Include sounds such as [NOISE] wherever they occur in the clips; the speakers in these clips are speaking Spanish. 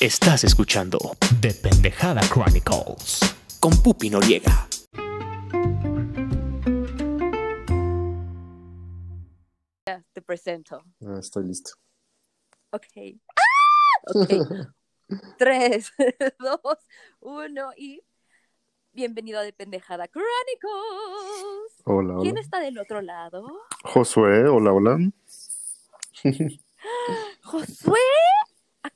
Estás escuchando The Pendejada Chronicles. con Pupi Noriega. Ya, te presento. Ah, estoy listo. Ok. Ok. [LAUGHS] Tres, [LAUGHS] dos, uno y bienvenido a De Pendejada Chronicles. Hola, ¿Quién hola. está del otro lado? Josué, hola, hola. [LAUGHS] ¿Josué?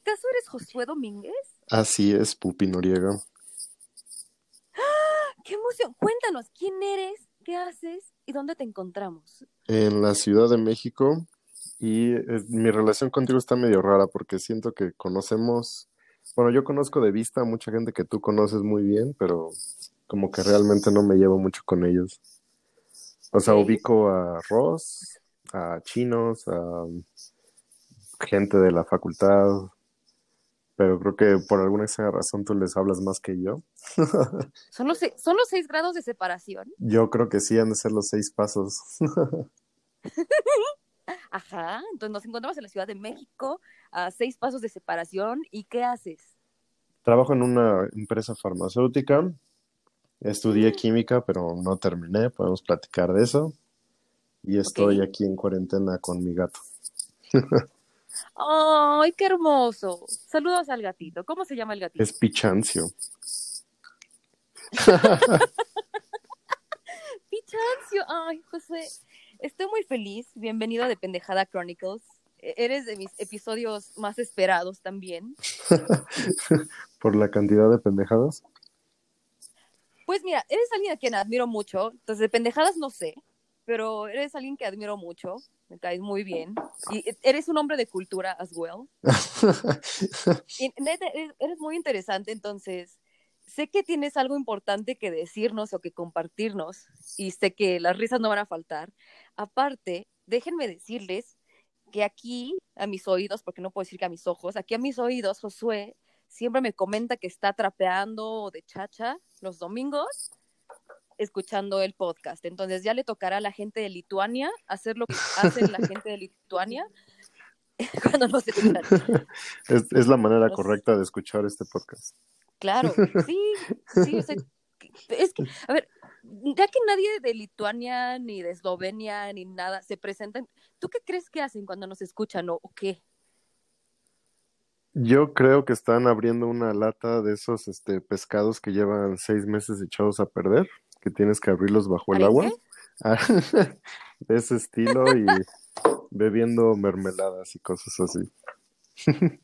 ¿Acaso eres Josué Domínguez? Así es, Pupi Noriega. ¡Qué emoción! Cuéntanos, ¿quién eres? ¿Qué haces? ¿Y dónde te encontramos? En la Ciudad de México. Y eh, mi relación contigo está medio rara porque siento que conocemos, bueno, yo conozco de vista a mucha gente que tú conoces muy bien, pero como que realmente no me llevo mucho con ellos. O sea, ubico a Ross, a chinos, a gente de la facultad, pero creo que por alguna extraña razón tú les hablas más que yo. [LAUGHS] ¿Son los, se- ¿Son los seis grados de separación? Yo creo que sí han de ser los seis pasos. [LAUGHS] Ajá, entonces nos encontramos en la Ciudad de México a seis pasos de separación. ¿Y qué haces? Trabajo en una empresa farmacéutica. Estudié química, pero no terminé. Podemos platicar de eso. Y estoy aquí en cuarentena con mi gato. [LAUGHS] ¡Ay, qué hermoso! Saludos al gatito. ¿Cómo se llama el gatito? Es Pichancio. [LAUGHS] Pichancio. Ay, José, estoy muy feliz. Bienvenido a de Pendejada Chronicles. E- Eres de mis episodios más esperados también. [LAUGHS] Por la cantidad de pendejadas. Pues mira, eres alguien a quien admiro mucho. Entonces, de pendejadas no sé, pero eres alguien que admiro mucho. Me caes muy bien. Y e- eres un hombre de cultura as well. [LAUGHS] Y neta, eres muy interesante, entonces sé que tienes algo importante que decirnos o que compartirnos y sé que las risas no van a faltar. Aparte, déjenme decirles que aquí a mis oídos, porque no puedo decir que a mis ojos, aquí a mis oídos, Josué siempre me comenta que está trapeando de chacha los domingos escuchando el podcast. Entonces ya le tocará a la gente de Lituania hacer lo que hacen la gente de Lituania [LAUGHS] cuando nos escuchan. [LAUGHS] Es, es la manera correcta de escuchar este podcast. Claro, [LAUGHS] sí, sí, o sea, es que, a ver, ya que nadie de Lituania, ni de Eslovenia, ni nada se presentan, ¿tú qué crees que hacen cuando nos escuchan o, o qué? Yo creo que están abriendo una lata de esos este, pescados que llevan seis meses echados a perder, que tienes que abrirlos bajo el agua. [LAUGHS] Ah, de ese estilo y bebiendo mermeladas y cosas así. [LAUGHS]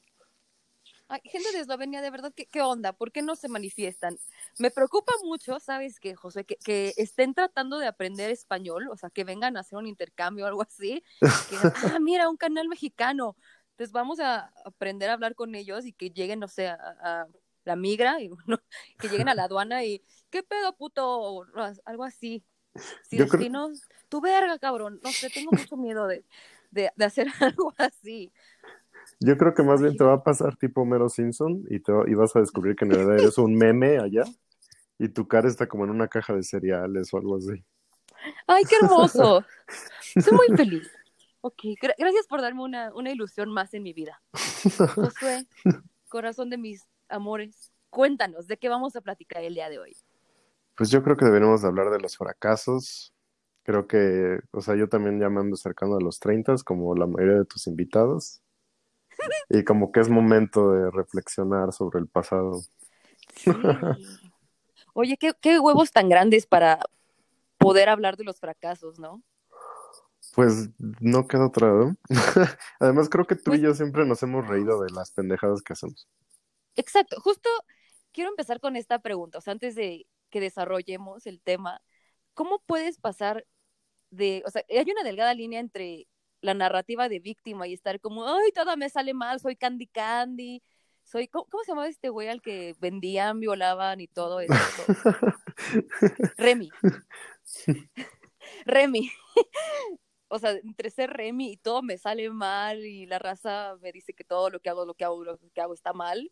Ay, gente de Eslovenia, de verdad, ¿qué, qué onda? ¿Por qué no se manifiestan? Me preocupa mucho, ¿sabes qué, José? Que, que estén tratando de aprender español, o sea, que vengan a hacer un intercambio o algo así. Que, [LAUGHS] ah, mira, un canal mexicano. Entonces vamos a aprender a hablar con ellos y que lleguen, no sé, a, a la migra, y, no, que lleguen a la aduana y, ¿qué pedo, puto? O algo así. Si creo- destinos, tu verga, cabrón. No sé, tengo mucho miedo de, de, de hacer [LAUGHS] algo así. Yo creo que más bien te va a pasar tipo Mero Simpson y, te, y vas a descubrir que en realidad eres un meme allá y tu cara está como en una caja de cereales o algo así. ¡Ay, qué hermoso! [LAUGHS] Estoy muy feliz. Ok, gra- gracias por darme una, una ilusión más en mi vida. Josué, [LAUGHS] corazón de mis amores, cuéntanos, ¿de qué vamos a platicar el día de hoy? Pues yo creo que deberíamos de hablar de los fracasos. Creo que, o sea, yo también ya me ando acercando a los 30, como la mayoría de tus invitados. Y como que es momento de reflexionar sobre el pasado. Sí. Oye, ¿qué, qué huevos tan grandes para poder hablar de los fracasos, ¿no? Pues no queda otra, ¿no? [LAUGHS] Además, creo que tú Pues- y yo siempre nos hemos reído de las pendejadas que hacemos. Exacto, justo quiero empezar con esta pregunta, o sea, antes de que desarrollemos el tema, ¿cómo puedes pasar de, o sea, hay una delgada línea entre la narrativa de víctima y estar como, ay, todo me sale mal, soy Candy Candy, soy, ¿cómo, cómo se llamaba este güey al que vendían, violaban y todo eso? [LAUGHS] Remy. [LAUGHS] [LAUGHS] Remy. O sea, entre ser Remy y todo me sale mal y la raza me dice que todo lo que hago, lo que hago, lo que hago está mal,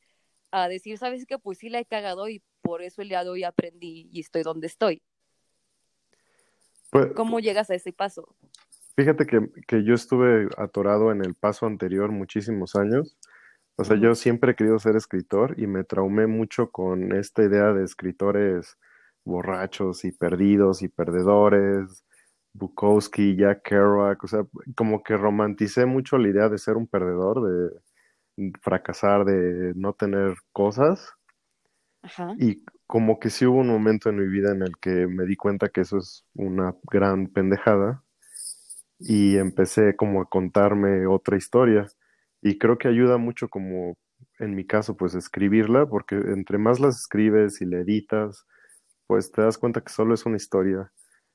a decir, ¿sabes qué? Pues sí la he cagado y por eso el día de hoy aprendí y estoy donde estoy. Pues, ¿Cómo llegas a ese paso? Fíjate que, que yo estuve atorado en el paso anterior muchísimos años, O sea, yo siempre he querido ser escritor y me traumé mucho con esta idea de escritores borrachos y perdidos y perdedores, Bukowski, Jack Kerouac, o sea, como que romanticé mucho la idea de ser un perdedor, de fracasar, de no tener cosas. Ajá. Y como que sí hubo un momento en mi vida en el que me di cuenta que eso es una gran pendejada y empecé como a contarme otra historia. Y creo que ayuda mucho como en mi caso pues escribirla, porque entre más las escribes y la editas, pues te das cuenta que solo es una historia,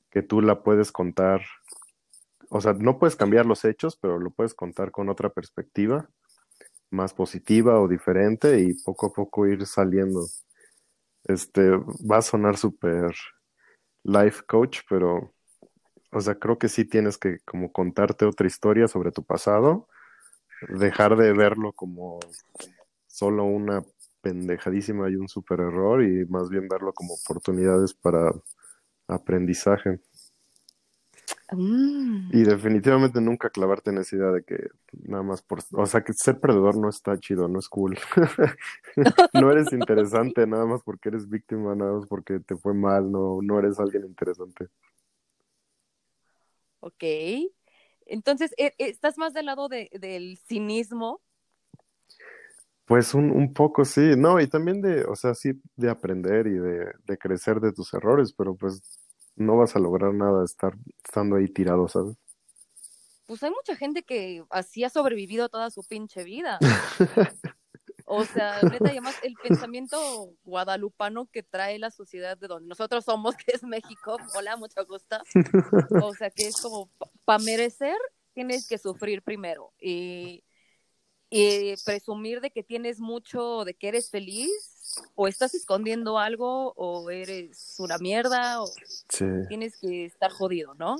que tú la puedes contar. O sea, no puedes cambiar los hechos, pero lo puedes contar con otra perspectiva, más positiva o diferente y poco a poco ir saliendo. Este, va a sonar súper life coach, pero, o sea, creo que sí tienes que como contarte otra historia sobre tu pasado, dejar de verlo como solo una pendejadísima y un super error y más bien verlo como oportunidades para aprendizaje. Mm. Y definitivamente nunca clavarte en esa idea de que nada más por... O sea, que ser perdedor no está chido, no es cool. [LAUGHS] no eres interesante nada más porque eres víctima, nada más porque te fue mal, no, no eres alguien interesante. Ok. Entonces, ¿e- ¿estás más del lado de, del cinismo? Pues un, un poco sí, no, y también de, o sea, sí, de aprender y de, de crecer de tus errores, pero pues no vas a lograr nada estar estando ahí tirado, ¿sabes? Pues hay mucha gente que así ha sobrevivido toda su pinche vida. [LAUGHS] O sea, neta, y además el pensamiento guadalupano que trae la sociedad de donde nosotros somos, [LAUGHS] que es México, hola, mucho gusto. [LAUGHS] O sea, que es como, para merecer, tienes que sufrir primero. Y, y presumir de que tienes mucho, de que eres feliz, o estás escondiendo algo, o eres una mierda, o Sí. tienes que estar jodido, ¿no?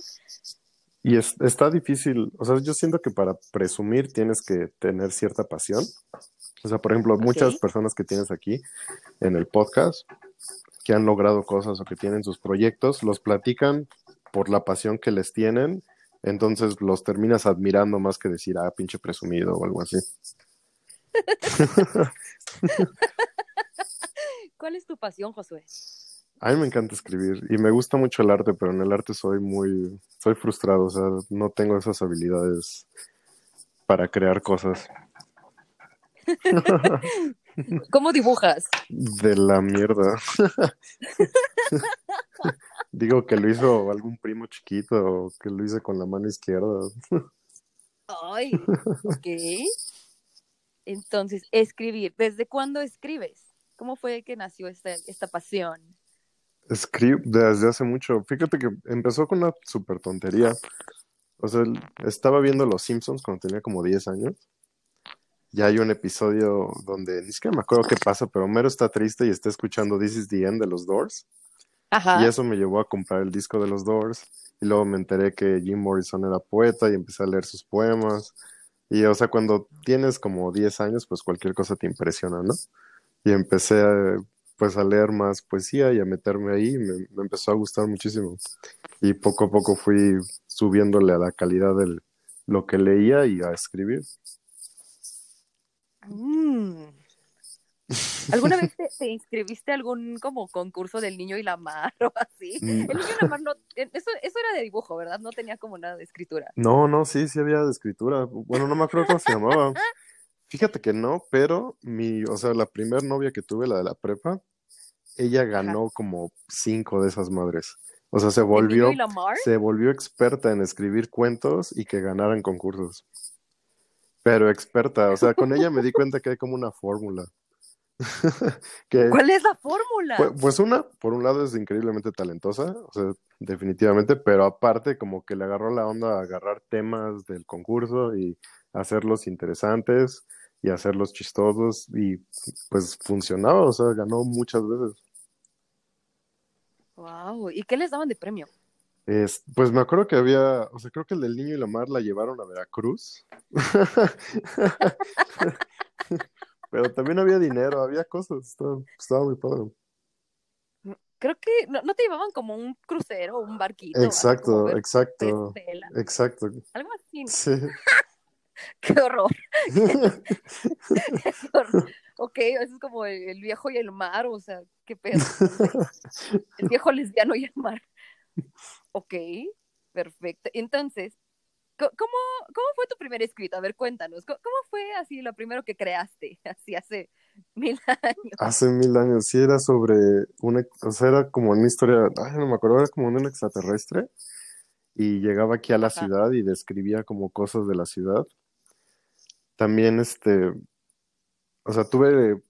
Y es, está difícil, o sea, yo siento que para presumir tienes que tener cierta pasión. O sea, por ejemplo, muchas personas que tienes aquí en el podcast que han logrado cosas o que tienen sus proyectos, los platican por la pasión que les tienen, entonces los terminas admirando más que decir, ah, pinche presumido o algo así. [LAUGHS] ¿Cuál es tu pasión, Josué? A mí me encanta escribir y me gusta mucho el arte, pero en el arte soy muy, soy frustrado, o sea, no tengo esas habilidades para crear cosas. [LAUGHS] ¿Cómo dibujas? De la mierda. [LAUGHS] Digo que lo hizo algún primo chiquito o que lo hice con la mano izquierda. Ay, [LAUGHS] ok. Entonces, escribir. ¿Desde cuándo escribes? ¿Cómo fue que nació esta, esta pasión? Escribo desde hace mucho. Fíjate que empezó con una super tontería. O sea, estaba viendo Los Simpsons cuando tenía como 10 años. Ya hay un episodio donde ni siquiera me acuerdo qué pasa, pero Homero está triste y está escuchando This is the End de los Doors. Ajá. Y eso me llevó a comprar el disco de los Doors. Y luego me enteré que Jim Morrison era poeta y empecé a leer sus poemas. Y, o sea, cuando tienes como 10 años, pues cualquier cosa te impresiona, ¿no? Y empecé a, pues a leer más poesía y a meterme ahí. Me, me empezó a gustar muchísimo. Y poco a poco fui subiéndole a la calidad de lo que leía y a escribir. Mm. ¿Alguna vez te, te inscribiste a algún como concurso del niño y la mar o así? Mm. El niño y la mar no, eh, eso, eso era de dibujo, ¿verdad? No tenía como nada de escritura. No, no, sí, sí había de escritura. Bueno, no me acuerdo cómo se llamaba. [LAUGHS] Fíjate que no, pero mi, o sea, la primer novia que tuve, la de la prepa, ella ganó como cinco de esas madres. O sea, se ¿El volvió, se volvió experta en escribir cuentos y que ganara en concursos. Pero experta, o sea, con ella me di [LAUGHS] cuenta que hay como una fórmula. [LAUGHS] Que, ¿Cuál es la fórmula? pues, pues una, por un lado es increíblemente talentosa, o sea, definitivamente, pero aparte como que le agarró la onda a agarrar temas del concurso y hacerlos interesantes y hacerlos chistosos y pues funcionaba, o sea, ganó muchas veces. Wow. ¿Y qué les daban de premio? Es, pues me acuerdo que había, o sea, creo que el del niño y la mar la llevaron a Veracruz. [LAUGHS] Pero también había dinero, había cosas, estaba, estaba muy padre. Creo que no, no te llevaban como un crucero o un barquito. Exacto, exacto, exacto. algo así. Sí. [LAUGHS] Qué horror. Qué [LAUGHS] [LAUGHS] horror. Ok, eso es como el, el viejo y el mar, o sea, qué pedo. El viejo lesbiano y el mar. Ok, perfecto. Entonces, ¿cómo, cómo fue tu primer escrito? A ver, cuéntanos. ¿Cómo, cómo fue así lo primero que creaste? Así hace mil años. Hace mil años, sí, era sobre una, o sea, era como una historia, ay, no me acuerdo, era como un extraterrestre y llegaba aquí a la Ajá. ciudad y describía como cosas de la ciudad. También, este, o sea, tuve,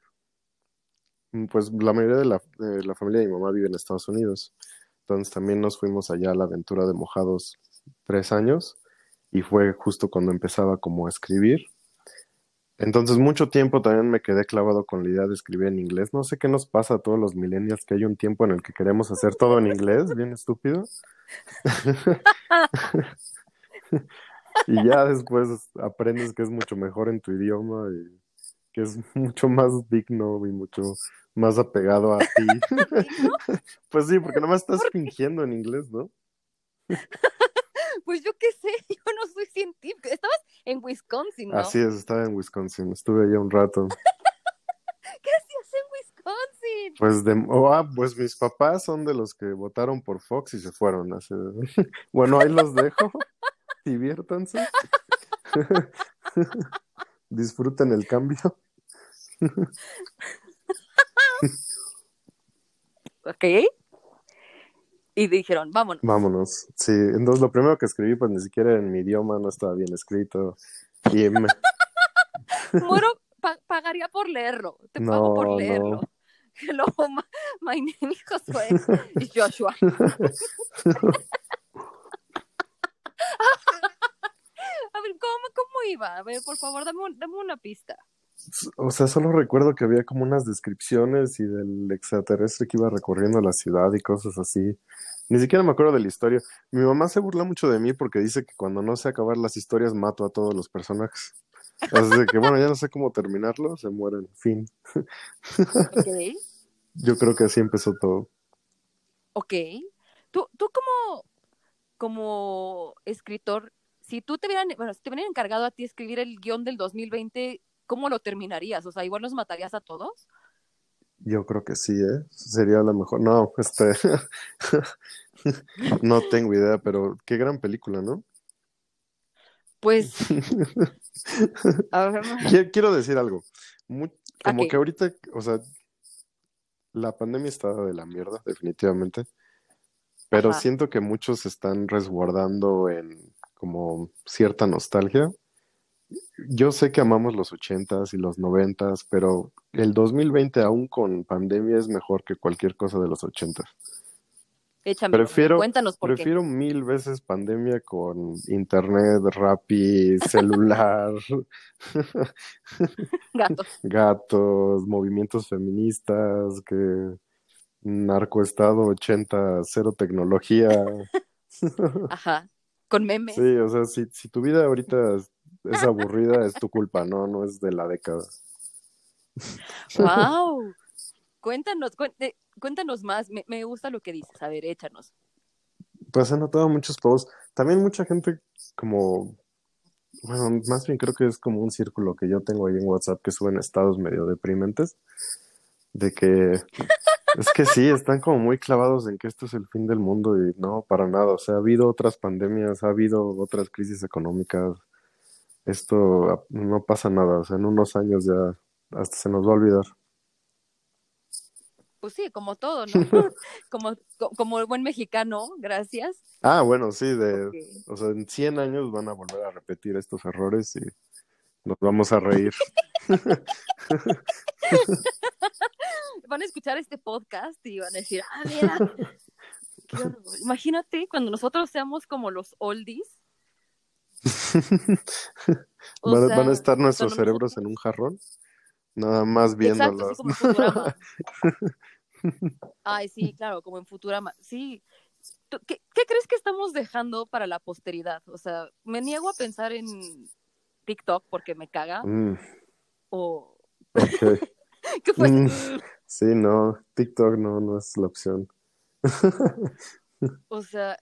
pues la mayoría de la, de la familia de mi mamá vive en Estados Unidos, entonces también nos fuimos allá a la aventura de Mojados tres años y fue justo cuando empezaba como a escribir. Entonces mucho tiempo también me quedé clavado con la idea de escribir en inglés. No sé qué nos pasa a todos los millennials que hay un tiempo en el que queremos hacer todo en inglés, bien estúpido. [LAUGHS] Y ya después aprendes que es mucho mejor en tu idioma y que es mucho más digno y mucho más apegado a ti. [LAUGHS] ¿No? Pues sí, porque nomás estás fingiendo en inglés, ¿no? [LAUGHS] Pues yo qué sé, [LAUGHS] yo no soy científica. Estabas en Wisconsin, ¿no? Así es, estaba en Wisconsin, estuve allá un rato. ¿Qué hacías en Wisconsin? Pues de, oh, ah, pues mis papás son de los que votaron por Fox y se fueron. de- Bueno, ahí los dejo. [LAUGHS] Diviértanse. [LAUGHS] Disfruten el cambio. [LAUGHS] Ok. Y dijeron, vámonos. Vámonos. Sí, entonces lo primero que escribí, pues ni siquiera en mi idioma, no estaba bien escrito. Y me- Muero, pa- pagaría por leerlo. Te pago No, por no. leerlo. Hello, my, my name. Is Joshua. A ver, ¿cómo, ¿cómo iba? A ver, por favor, dame, un- dame una pista. o sea, solo recuerdo que había como unas descripciones y del extraterrestre que iba recorriendo la ciudad y cosas así. Ni siquiera me acuerdo de la historia. Mi mamá se burla mucho de mí porque dice que cuando no sé acabar las historias mato a todos los personajes. Así que bueno, ya no sé cómo terminarlo, se mueren. Fin. [LAUGHS] Ok. Yo creo que así empezó todo. Ok. Tú, tú como, como escritor, si tú te hubieran, bueno, si te hubieran encargado a ti escribir el guion del 2020, ¿cómo lo terminarías? O sea, igual nos matarías a todos. Yo creo que sí, ¿eh? Sería la mejor. No, este. [LAUGHS] No tengo idea, pero qué gran película, ¿no? Pues, [LAUGHS] a ver, Qui- Quiero decir algo. Como que ahorita, o sea, la pandemia está de la mierda, definitivamente. Pero Ajá. siento que muchos se están resguardando en como cierta nostalgia. Yo sé que amamos los ochentas y los noventas, pero el 2020 aún con pandemia es mejor que cualquier cosa de los ochentas. échame. Prefiero- Cuéntanos por qué. Prefiero mil veces pandemia con internet, Rappi, [LAUGHS] celular, [LAUGHS] Gato. gatos, movimientos feministas, que narcoestado 80, cero tecnología. [LAUGHS] Ajá. Con memes. Sí, o sea, si, si tu vida ahorita es, es aburrida, es tu culpa, no, no es de la década. Wow. Cuéntanos, cuente- cuéntanos más. Me, me gusta lo que dices. A ver, échanos. Pues he notado muchos posts. También mucha gente como, bueno, más bien creo que es como un círculo que yo tengo ahí en WhatsApp que suben estados medio deprimentes. De que es que sí, están como muy clavados en que esto es el fin del mundo y no, para nada. O sea, ha habido otras pandemias, ha habido otras crisis económicas. Esto no pasa nada. O sea, en unos años ya hasta se nos va a olvidar. Pues sí, como todo, ¿no? [LAUGHS] [LAUGHS] como, co- como el buen mexicano, gracias. Ah, bueno, sí, de, o sea, en 100 años van a volver a repetir estos errores y nos vamos a reír. [LAUGHS] Van a escuchar este podcast y van a decir, ah, mira. [LAUGHS] qué horror". Imagínate cuando nosotros seamos como los oldies. [LAUGHS] Van, a- sea, van a estar nuestros cerebros en un jarrón, nada más Exacto, viéndolos. Futurama. [LAUGHS] Ay, sí, claro, como en Futurama. Sí. ¿Tú- ¿Qué, qué crees que estamos dejando para la posteridad? O sea, me niego a pensar en TikTok porque me caga. Mm, O. ok. ¿Qué fue? Mm. Sí, no, TikTok no, no es la opción. [LAUGHS] O sea,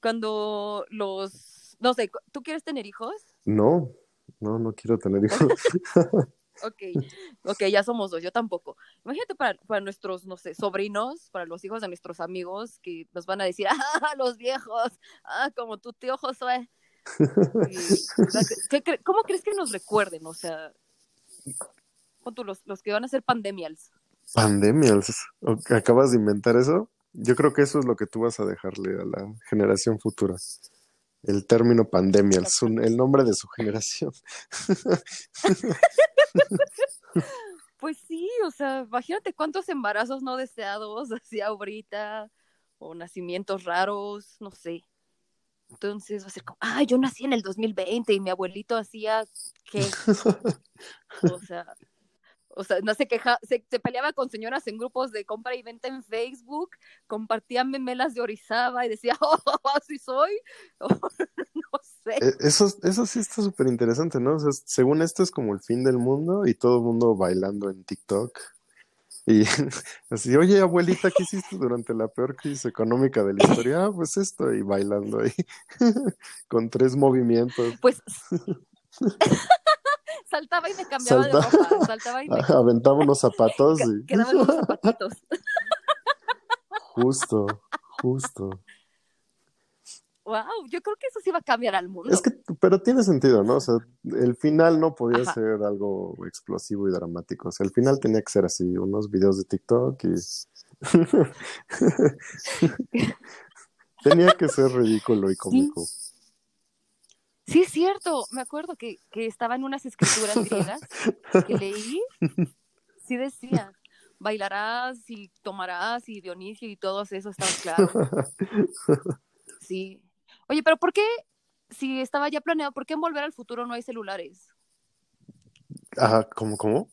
cuando los. No sé, ¿tú quieres tener hijos? No, No, no quiero tener hijos. [LAUGHS] Ok, [LAUGHS] ok, ya somos dos, yo tampoco. Imagínate para, para nuestros, no sé, sobrinos, para los hijos de nuestros amigos que nos van a decir, ah, los viejos, ah, como tu tío Josué. Y, o sea, ¿qué- qué- ¿Cómo crees que nos recuerden? O sea, los, los que van a ser pandemials. Pandemias. ¿O- ¿Acabas de inventar eso? Yo creo que eso es lo que tú vas a dejarle a la generación futura. El término pandemia, su- el nombre de su generación. [LAUGHS] Pues sí, o sea, imagínate cuántos embarazos no deseados hacía ahorita, o nacimientos raros, no sé. Entonces va a ser como, ah, yo nací en el 2020 y mi abuelito hacía qué. [LAUGHS] O sea, o sea, no se queja, se, se peleaba con señoras en grupos de compra y venta en Facebook, compartía memelas de Orizaba y decía, [LAUGHS] oh, así soy. [LAUGHS] No sé. Eh, Eso, eso sí está súper interesante, ¿no? O sea, según esto es como el fin del mundo y todo el mundo bailando en TikTok. Y [LAUGHS] así, oye, abuelita, ¿qué hiciste durante la peor crisis económica de la historia? Ah, pues esto, y bailando ahí, con tres movimientos. Pues saltaba y me cambiaba Salta- de ropa, saltaba y me [LAUGHS] Aventaba unos zapatos y Quedaban unos zapatitos. [LAUGHS] justo, justo. Wow, yo creo que eso sí va a cambiar al mundo. Es que, pero tiene sentido, ¿no? O sea, el final no podía Ajá. ser algo explosivo y dramático. O sea, el final tenía que ser así, unos videos de TikTok y... [LAUGHS] tenía que ser ridículo y cómico. Sí, es cierto. Me acuerdo que, que estaba en unas escrituras griegas que leí. Sí decía, bailarás y tomarás y Dionisio y todo eso estaba claro. Sí. Oye, pero ¿por qué, si estaba ya planeado, por qué en Volver al Futuro no hay celulares? Ajá, ¿cómo, cómo?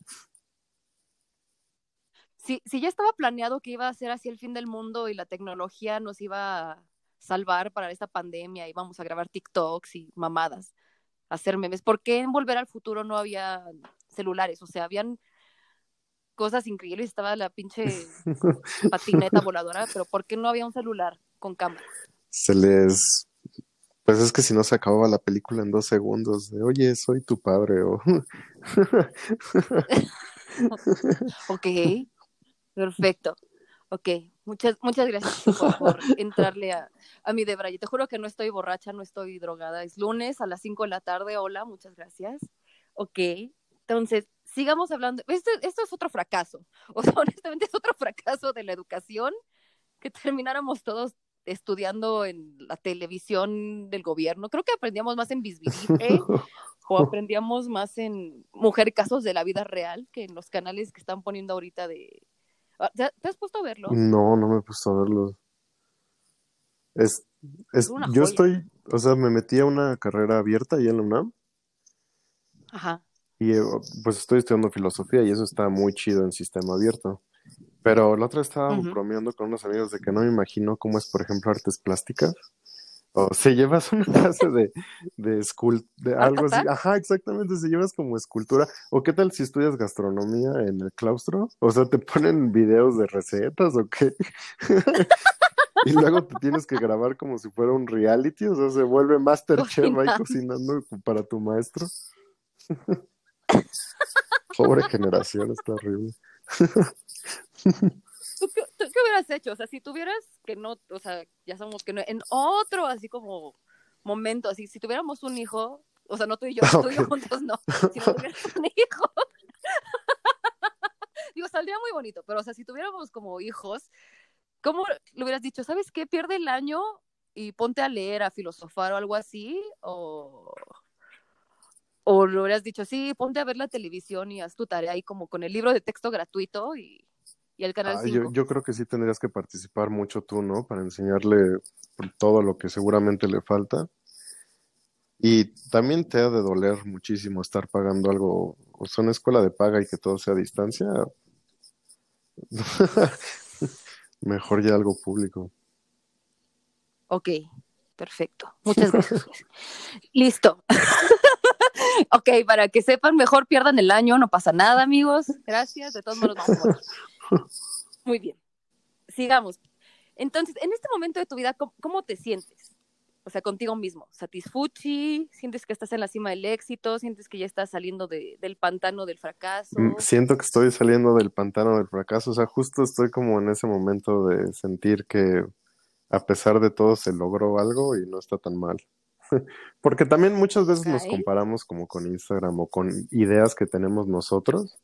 Si, si ya estaba planeado que iba a ser así el fin del mundo y la tecnología nos iba a salvar para esta pandemia, íbamos a grabar TikToks y mamadas, hacer memes, ¿por qué en Volver al Futuro no había celulares? O sea, habían cosas increíbles, estaba la pinche [LAUGHS] patineta voladora, pero ¿por qué no había un celular con cámara? Se les... Pues es que si no se acababa la película en dos segundos, de, oye, soy tu padre, o... [LAUGHS] Ok, perfecto. Ok, muchas, muchas gracias por, por [LAUGHS] entrarle a, a mi Debray. Te juro que no estoy borracha, no estoy drogada. Es lunes a las 5 de la tarde. Hola, muchas gracias. Ok, entonces, sigamos hablando. Esto, esto es otro fracaso. [LAUGHS] O sea, honestamente es otro fracaso de la educación que termináramos todos estudiando en la televisión del gobierno. Creo que aprendíamos más en Bisbirite [LAUGHS] o aprendíamos más en Mujer Casos de la Vida Real que en los canales que están poniendo ahorita de... Ah, ¿Te te has puesto a verlo? No, no me he puesto a verlo. Es, es, yo joya. estoy, o sea, me metí a una carrera abierta ahí en la UNAM Ajá. y eh, pues estoy estudiando filosofía y eso está muy chido en sistema abierto. Pero la otra estaba Ujú. bromeando con unos amigos de que no me imagino cómo es, por ejemplo, artes plásticas. O se llevas una clase de, de, algo así. ¿Art Ajá, exactamente, se llevas como escultura. ¿O qué tal si estudias gastronomía en el claustro? O sea, ¿te ponen videos de recetas o qué? [LAUGHS] Y luego te tienes que grabar como si fuera un reality, o sea, se vuelve Masterchef ahí cocinando para tu maestro. [LAUGHS] Pobre generación, está horrible. [LAUGHS] ¿Tú qué, tú qué hubieras hecho? O sea, si tuvieras que no, o sea, ya sabemos que no, en otro así como momento, así, si tuviéramos un hijo, o sea, no tú y yo, [LAUGHS] tú y yo juntos no, si no tuvieras [LAUGHS] un hijo, [LAUGHS] digo, saldría muy bonito, pero o sea, si tuviéramos como hijos, ¿cómo le hubieras dicho? ¿Sabes qué? Pierde el año y ponte a leer, a filosofar o algo así, o... O le hubieras dicho, sí, ponte a ver la televisión y haz tu tarea ahí como con el libro de texto gratuito y, y el canal Ah, 5. yo, yo creo que sí tendrías que participar mucho tú, ¿no? Para enseñarle todo lo que seguramente le falta. Y también te ha de doler muchísimo estar pagando algo, o sea, una escuela de paga y que todo sea a distancia. [LAUGHS] Mejor ya algo público. Ok, perfecto. Muchas gracias. [LAUGHS] Listo. [LAUGHS] ok, para que sepan, mejor pierdan el año, no pasa nada, amigos. Gracias, de todos modos vamos. [LAUGHS] Muy bien. Sigamos. Entonces, en este momento de tu vida, ¿cómo, cómo te sientes? O sea, contigo mismo. Satisfuchi, sientes que estás en la cima del éxito, sientes que ya estás saliendo de- del pantano del fracaso. Mm, Siento que estoy saliendo del pantano del fracaso, o sea, justo estoy como en ese momento de sentir que a pesar de todo se logró algo y no está tan mal. [LAUGHS] Porque también muchas veces nos comparamos como con Instagram o con ideas que tenemos nosotros,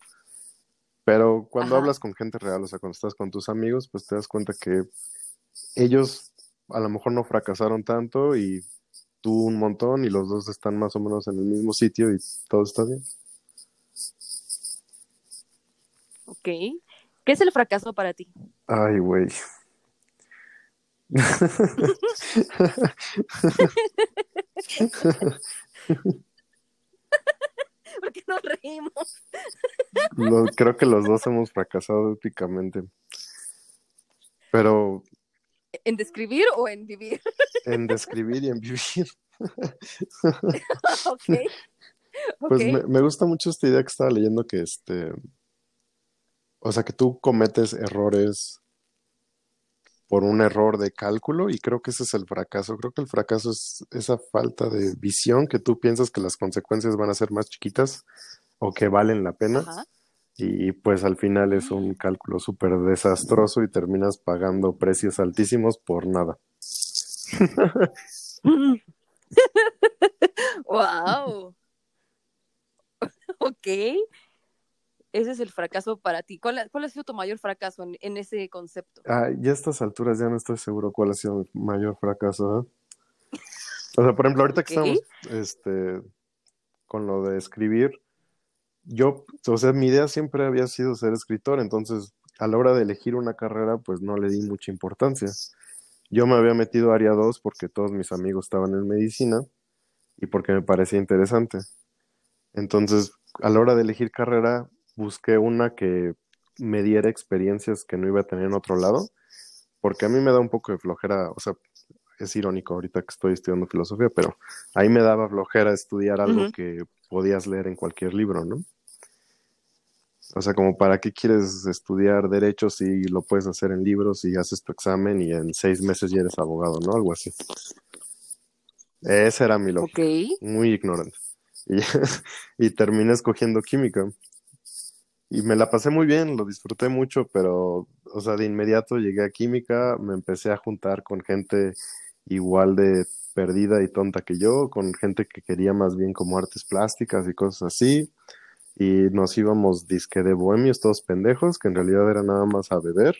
pero cuando Ajá. hablas con gente real, o sea, cuando estás con tus amigos, pues te das cuenta que ellos a lo mejor no fracasaron tanto y tú un montón y los dos están más o menos en el mismo sitio y todo está bien. Ok. ¿Qué es el fracaso para ti? Ay, güey. [LAUGHS] [LAUGHS] [LAUGHS] ¿Por qué nos reímos? Lo- creo que los dos hemos fracasado épicamente. Pero ¿En describir o en vivir? en [LAUGHS] describir y en vivir, ok. [LAUGHS] pues me, me gusta mucho esta idea que estaba leyendo que este, o sea, que tú cometes errores por un error de cálculo y creo que ese es el fracaso. Creo que el fracaso es esa falta de visión que tú piensas que las consecuencias van a ser más chiquitas o que valen la pena. Ajá. Y pues al final es un cálculo súper desastroso y terminas pagando precios altísimos por nada. [LAUGHS] wow. [LAUGHS] ok. Ese es el fracaso para ti. ¿Cuál, ha- cuál ha sido tu mayor fracaso en, en ese concepto? Ah, y a estas alturas ya no estoy seguro cuál ha sido mi mayor fracaso, ¿eh? O sea, por ejemplo, ahorita que estamos este, con lo de escribir, yo, o sea, mi idea siempre había sido ser escritor, entonces a la hora de elegir una carrera, pues no le di mucha importancia. Yo me había metido a área 2 porque todos mis amigos estaban en medicina y porque me parecía interesante. Entonces, a la hora de elegir carrera, busqué una que me diera experiencias que no iba a tener en otro lado, porque a mí me da un poco de flojera, o sea, es irónico ahorita que estoy estudiando filosofía, pero ahí me daba flojera estudiar algo que podías leer en cualquier libro, ¿no? O sea, como para qué quieres estudiar derecho si lo puedes hacer en libros y haces tu examen y en seis meses ya eres abogado, ¿no? Algo así. Esa era mi lógica Ok. muy ignorante. [LAUGHS] Y, y terminé escogiendo química. Y me la pasé muy bien, lo disfruté mucho, pero, o sea, de inmediato llegué a química, me empecé a juntar con gente igual de perdida y tonta que yo, con gente que quería más bien como artes plásticas y cosas así. Y nos íbamos disque de bohemios, todos pendejos, que en realidad era nada más a beber.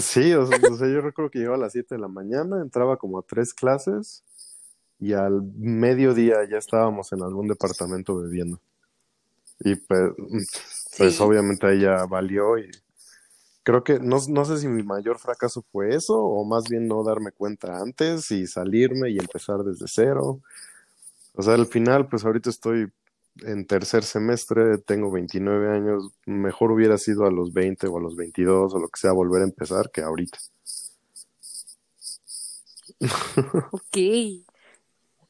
Sí, o sea, o sea, yo recuerdo que llegaba a las 7 de la mañana, entraba como a tres clases y al mediodía ya estábamos en algún departamento bebiendo. Y pues, pues Sí. obviamente ya valió y creo que no, no sé si mi mayor fracaso fue eso o más bien no darme cuenta antes y salirme y empezar desde cero. O sea, al final, pues ahorita estoy en tercer semestre, tengo 29 años, mejor hubiera sido a los 20 o a los 22 o lo que sea volver a empezar que ahorita. Ok.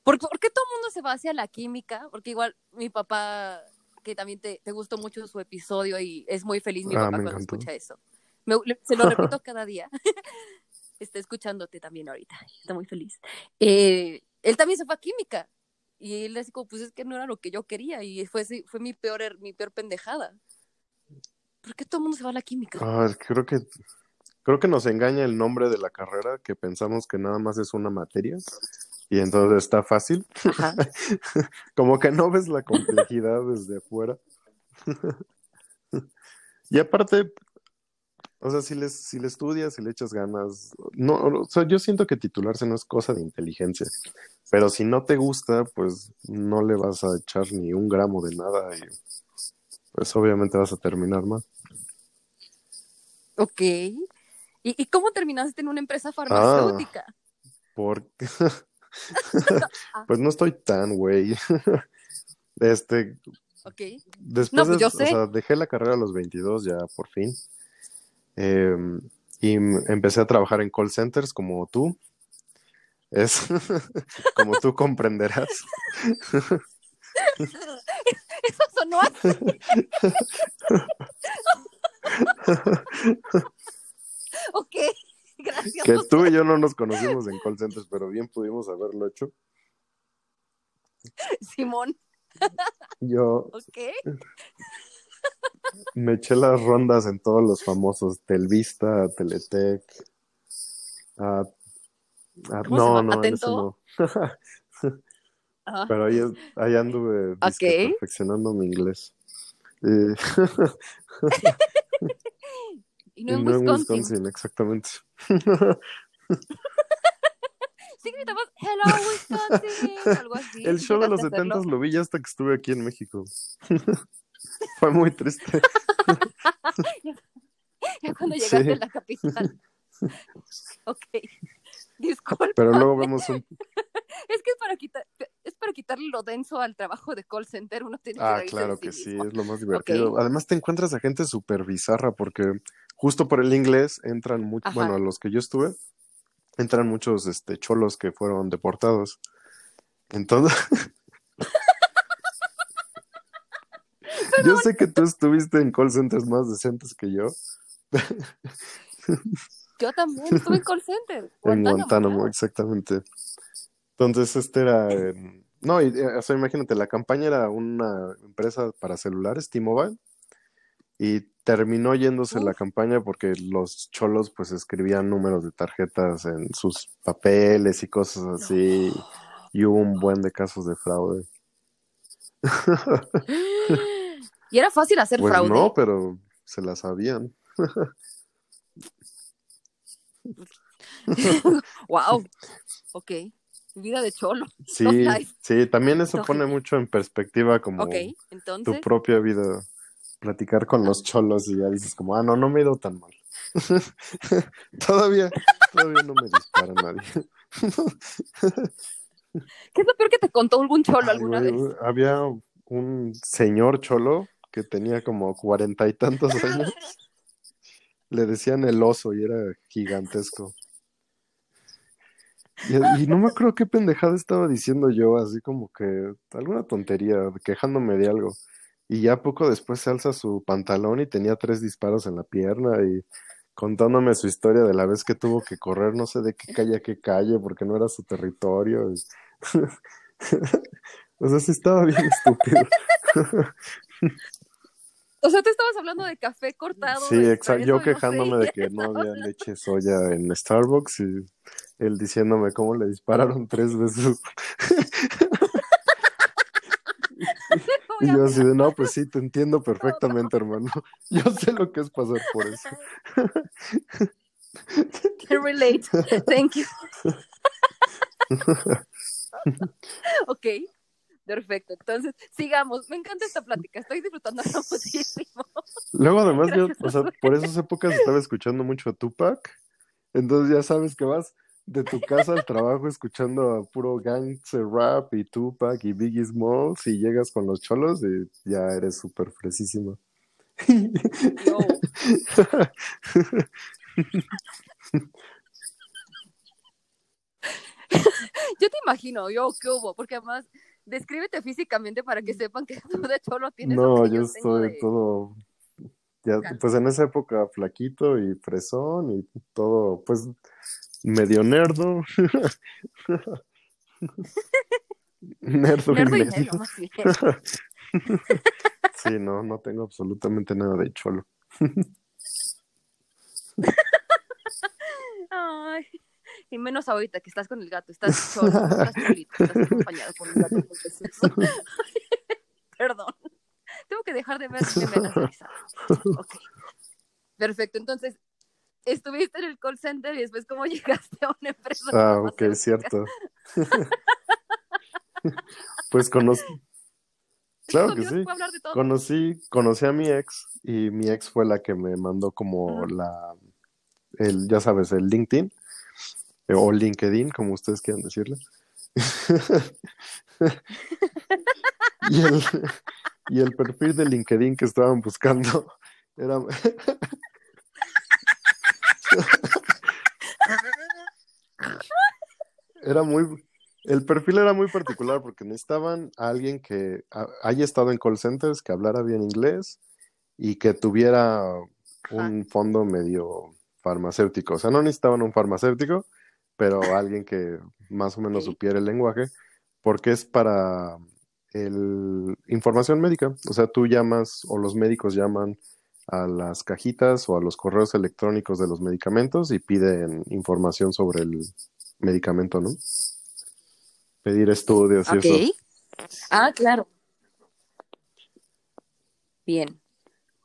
¿Por, por qué todo el mundo se va hacia la química? Porque igual mi papá, que también te, te gustó mucho su episodio y es muy feliz mi Ah, papá me cuando encantó. escucha eso. Me- se lo repito [LAUGHS] cada día. [LAUGHS] Está escuchándote también ahorita. Está muy feliz. Eh, él también se fue a química. Y él así como, pues es que no era lo que yo quería. Y fue, fue mi peor, er- mi peor pendejada. ¿Por qué todo el mundo se va a la química? Ah, creo que creo que nos engaña el nombre de la carrera, que pensamos que nada más es una materia y entonces está fácil. Ajá. [LAUGHS] Como que no ves la complejidad desde afuera. [LAUGHS] Y aparte, o sea, si les, si le estudias, si le echas ganas, no, o sea, yo siento que titularse no es cosa de inteligencia, pero si no te gusta, pues no le vas a echar ni un gramo de nada y pues obviamente vas a terminar mal. Ok. ¿Y, y cómo terminaste en una empresa farmacéutica? Porque [LAUGHS] [LAUGHS] pues no estoy tan güey. [LAUGHS] Este, Ok. después, No, pues o sea, dejé la carrera a los 22 ya por fin. Eh, y empecé a trabajar en call centers como tú. Es [LAUGHS] como tú comprenderás. Eso sonó así. ok, Que tú y yo no nos conocimos en call centers, pero bien pudimos haberlo hecho. Simón, Yo ¿ok? me eché las rondas en todos los famosos Telvista, Teletec. ah, ah, ¿Cómo se no, no, ¿Atento? no. Ajá. [LAUGHS] Pero ahí, ahí anduve perfeccionando mi inglés. Eh, [LAUGHS] Y no en no en Wisconsin. Exactamente. [LAUGHS] Sí gritabas, hello Wisconsin, algo así. El show de los. 70 lo vi ya hasta que estuve aquí en México. [LAUGHS] Fue muy triste. [LAUGHS] Ya cuando llegaste Sí. a la capital. ok. Disculpa. Pero luego vemos un... Es que es para quitar, es para quitarle lo denso al trabajo de call center, uno tiene que Ah, claro que sí es lo más divertido. Además te encuentras a gente súper bizarra porque justo por el inglés entran muchos, bueno, a los que yo estuve, entran muchos este, cholos que fueron deportados. Entonces... [LAUGHS] Yo sé que tú estuviste en call centers más decentes que yo, [LAUGHS] Yo también estuve en call center. en Guantánamo, exactamente. Entonces, este era. en- No, y, eh, o sea, imagínate, la campaña era una empresa para celulares, T-Mobile, y terminó yéndose la campaña porque los cholos, pues, escribían números de tarjetas en sus papeles y cosas así, y hubo un buen de casos de fraude. [GASPS] Y era fácil hacer Pues fraude. no, pero se la sabían. [LAUGHS] wow. [LAUGHS] Ok. Vida de cholo. [LAUGHS] Sí, sí, también eso pone mucho en perspectiva como tu propia vida, platicar con los cholos y ya dices como, ah, no, no me he ido tan mal. [LAUGHS] todavía, todavía no me dispara nadie. [LAUGHS] ¿Qué es lo peor que te contó algún cholo alguna vez? Había un señor cholo que tenía como cuarenta y tantos años. Le decían el oso y era gigantesco. Y, y no me acuerdo qué pendejada estaba diciendo yo, así como que alguna tontería, quejándome de algo. Y ya poco después se alza su pantalón y tenía tres disparos en la pierna y contándome su historia de la vez que tuvo que correr no sé de qué calle a qué calle porque no era su territorio. y- [LAUGHS] O sea, sí estaba bien [LAUGHS] estúpido. O sea, tú estabas hablando de café cortado. Sí, exacto. Yo y no sé, quejándome de que no había leche soya en Starbucks y él diciéndome cómo le dispararon tres veces. [LAUGHS] Y yo así de, no, pues sí, te entiendo perfectamente, hermano. [LAUGHS] Yo sé lo que es pasar por [LAUGHS] eso. Can relate. Thank you. [LAUGHS] ok, perfecto. Entonces, sigamos. Me encanta esta plática. Estoy disfrutando muchísimo. Luego, además, yo, o sea, por esas épocas estaba escuchando mucho a Tupac. Entonces ya sabes que vas de tu casa al trabajo escuchando a puro gangster rap y Tupac y Biggie Smalls y llegas con los cholos y ya eres súper fresísima. Yo. [LAUGHS] Yo te imagino, yo, ¿qué hubo? Porque además, descríbete físicamente para que sepan que tú de cholo tienes No, yo estoy de- todo, ya, pues en esa época flaquito y fresón y todo, pues medio nerdo. Nerdo [LAUGHS] Nerdo y más bien. Sí, no, no tengo absolutamente nada de cholo. Ay, y menos ahorita que estás con el gato, estás solo, estás solito, estás acompañado por un gato. [LAUGHS] Perdón, tengo que dejar de ver memes. [LAUGHS] Ok, perfecto, entonces, estuviste en el call center y después cómo [LAUGHS] llegaste a una empresa Ah, ok, farmacéutica? cierto. [LAUGHS] Pues conocí, claro que sí. Conocí, conocí a mi ex y mi ex fue la que me mandó como la, el, ya sabes, el LinkedIn eh, o LinkedIn, como ustedes quieran decirle. y, el, y el perfil de LinkedIn que estaban buscando [LAUGHS] era... era muy... El perfil era muy particular porque necesitaban a alguien que ha- haya estado en call centers, que hablara bien inglés y que tuviera un fondo medio farmacéutico. O sea, no necesitaban un farmacéutico, pero alguien que más o menos supiera el lenguaje, porque es para el, información médica. O sea, tú llamas o los médicos llaman a las cajitas o a los correos electrónicos de los medicamentos y piden información sobre el medicamento, ¿no? Pedir estudios y Ok. eso. Ah, claro. Bien.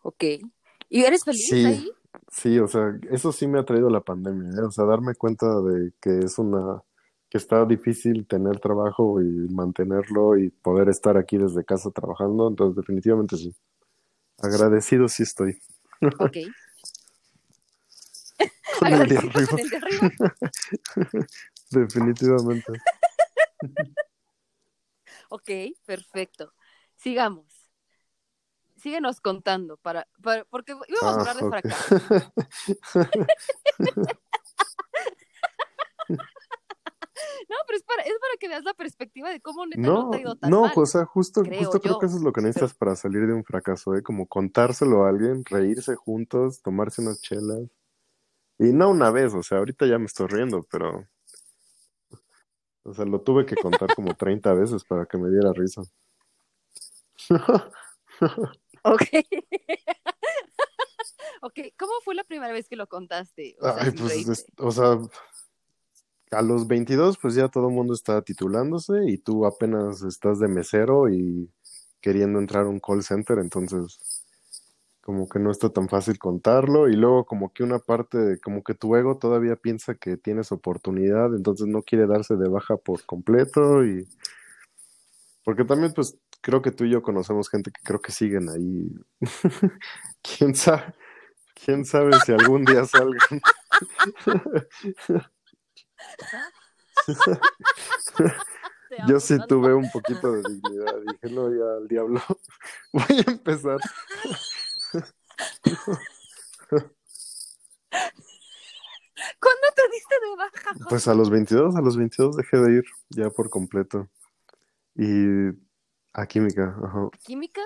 Ok. ¿Y eres feliz Sí. ahí? Sí, o sea, eso sí me ha traído la pandemia, ¿eh? O sea, darme cuenta de que es una, que está difícil tener trabajo y mantenerlo y poder estar aquí desde casa trabajando, entonces definitivamente sí. Agradecido sí estoy. Ok. [LAUGHS] Con el de arriba, con el de arriba. [LAUGHS] definitivamente. [LAUGHS] Ok, perfecto. Sigamos. Síguenos contando para, para porque íbamos a hablar de Ah, ok. fracaso. No, pero es para, es para que veas la perspectiva de cómo neta no, No, te ha ido tan no, mal. pues, o sea, justo, creo justo creo yo. que eso es lo que necesitas para salir de un fracaso, ¿eh? Como contárselo a alguien, reírse juntos, tomarse unas chelas. Y no una vez, o sea, ahorita ya me estoy riendo, pero, o sea, lo tuve que contar como [LAUGHS] 30 veces para que me diera risa. [LAUGHS] Ok. [LAUGHS] ok, ¿cómo fue la primera vez que lo contaste? O sea, Ay, pues, es- o sea, a los 22, pues ya todo el mundo está titulándose y tú apenas estás de mesero y queriendo entrar a un call center, entonces como que no está tan fácil contarlo y luego como que una parte, como que tu ego todavía piensa que tienes oportunidad, entonces no quiere darse de baja por completo y porque también pues creo que tú y yo conocemos gente que creo que siguen ahí. [LAUGHS] ¿Quién sabe? ¿Quién sabe si algún día salgan? [LAUGHS] Yo sí tuve un poquito de dignidad. Dije, no, ya al diablo. [LAUGHS] Voy a empezar. ¿Cuándo te diste de baja? José? Pues a los 22, a los 22 dejé de ir ya por completo. Y a química, ajá. ¿Química?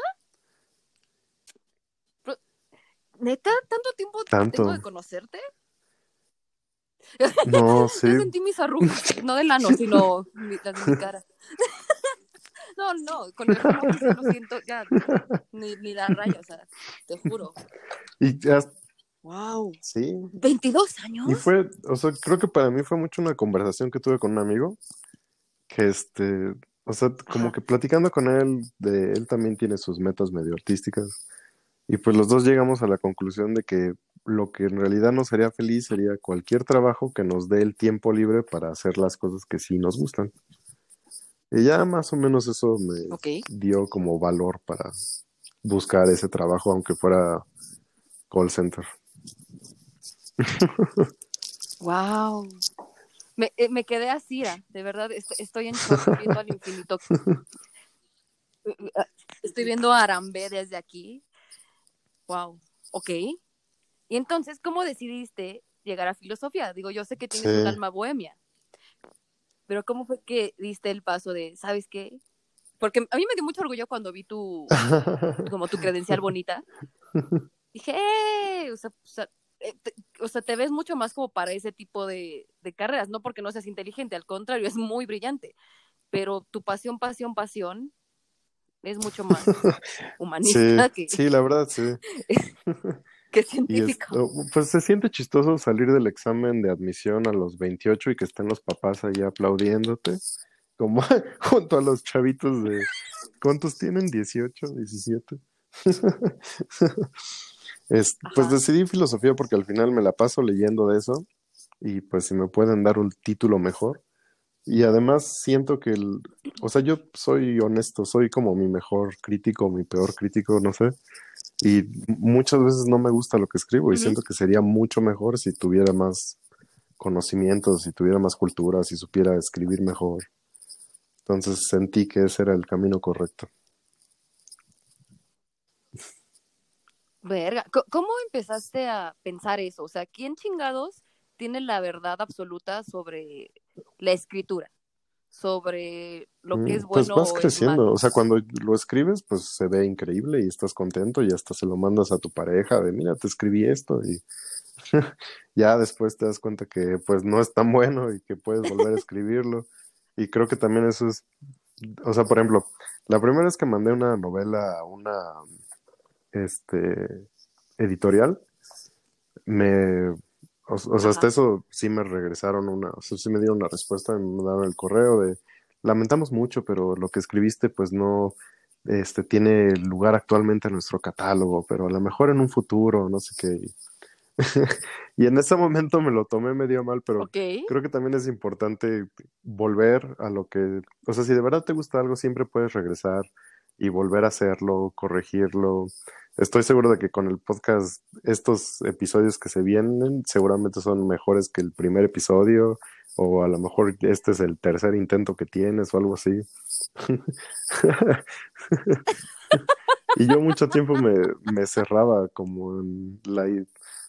¿Neta? ¿Tanto tiempo Tanto. tengo de conocerte? No, [LAUGHS] Yo sí. sentí mis arrugas, no del ano, sino mi- las de mi [LAUGHS] cara. [LAUGHS] No, no, con el ano sí lo siento, ya, ni, ni la raya, o sea, te juro. Y ya, Wow. sí. ¿22 años? Y fue, o sea, creo que para mí fue mucho una conversación que tuve con un amigo, que este, o sea, como que platicando con él, de él también tiene sus metas medio artísticas, y pues los dos llegamos a la conclusión de que lo que en realidad nos haría feliz sería cualquier trabajo que nos dé el tiempo libre para hacer las cosas que sí nos gustan. Y ya más o menos eso me dio como valor para buscar ese trabajo, aunque fuera call center. [LAUGHS] Wow. Me, eh, me quedé así, ah, de verdad, est- estoy en shock viendo al infinito. [LAUGHS] Estoy viendo a Arambe desde aquí. Wow. Ok. Y entonces, ¿cómo decidiste llegar a filosofía? Digo, yo sé que tienes Sí. un alma bohemia, pero ¿cómo fue que diste el paso de, ¿sabes qué? Porque a mí me dio mucho orgullo cuando vi tu, [LAUGHS] como tu credencial bonita. Dije, ¡eh! O sea, o sea, eh, te, o sea, te ves mucho más como para ese tipo de, de carreras, no porque no seas inteligente, al contrario, es muy brillante, pero tu pasión, pasión, pasión es mucho más [LAUGHS] Sí, humanista que, sí, la verdad, sí. [LAUGHS] es- científico. pues se siente chistoso salir del examen de admisión a los 28 y que estén los papás ahí aplaudiéndote, como [LAUGHS] junto a los chavitos de... ¿Cuántos tienen? ¿18? ¿17? [LAUGHS] Es, pues decidí filosofía porque al final me la paso leyendo de eso y pues si me pueden dar un título mejor. Y además siento que, el, o sea, yo soy honesto, soy como mi mejor crítico, mi peor crítico, no sé. Y muchas veces no me gusta lo que escribo y siento que sería mucho mejor si tuviera más conocimientos, si tuviera más cultura, si supiera escribir mejor. Entonces sentí que ese era el camino correcto. Verga, ¿cómo empezaste a pensar eso? O sea, ¿quién chingados tiene la verdad absoluta sobre la escritura? Sobre lo que Mm, es Pues bueno vas o es creciendo, o sea, cuando lo escribes, pues se ve increíble y estás contento y hasta se lo mandas a tu pareja de, mira, te escribí esto y [LAUGHS] ya después te das cuenta que pues no es tan bueno y que puedes volver a [LAUGHS] escribirlo. Y creo que también eso es, o sea, por ejemplo, la primera vez que mandé una novela a una este editorial, me o, o sea, hasta eso sí me regresaron una, o sea, sí me dieron una respuesta, me mandaron el correo de lamentamos mucho, pero lo que escribiste pues no este tiene lugar actualmente en nuestro catálogo, pero a lo mejor en un futuro, no sé qué. Y [LAUGHS] en ese momento me lo tomé medio mal, pero creo que también es importante volver a lo que, o sea, si de verdad te gusta algo, siempre puedes regresar y volver a hacerlo, corregirlo. Estoy seguro de que con el podcast, estos episodios que se vienen seguramente son mejores que el primer episodio, o a lo mejor este es el tercer intento que tienes o algo así. [LAUGHS] Y yo mucho tiempo me, me cerraba como en la...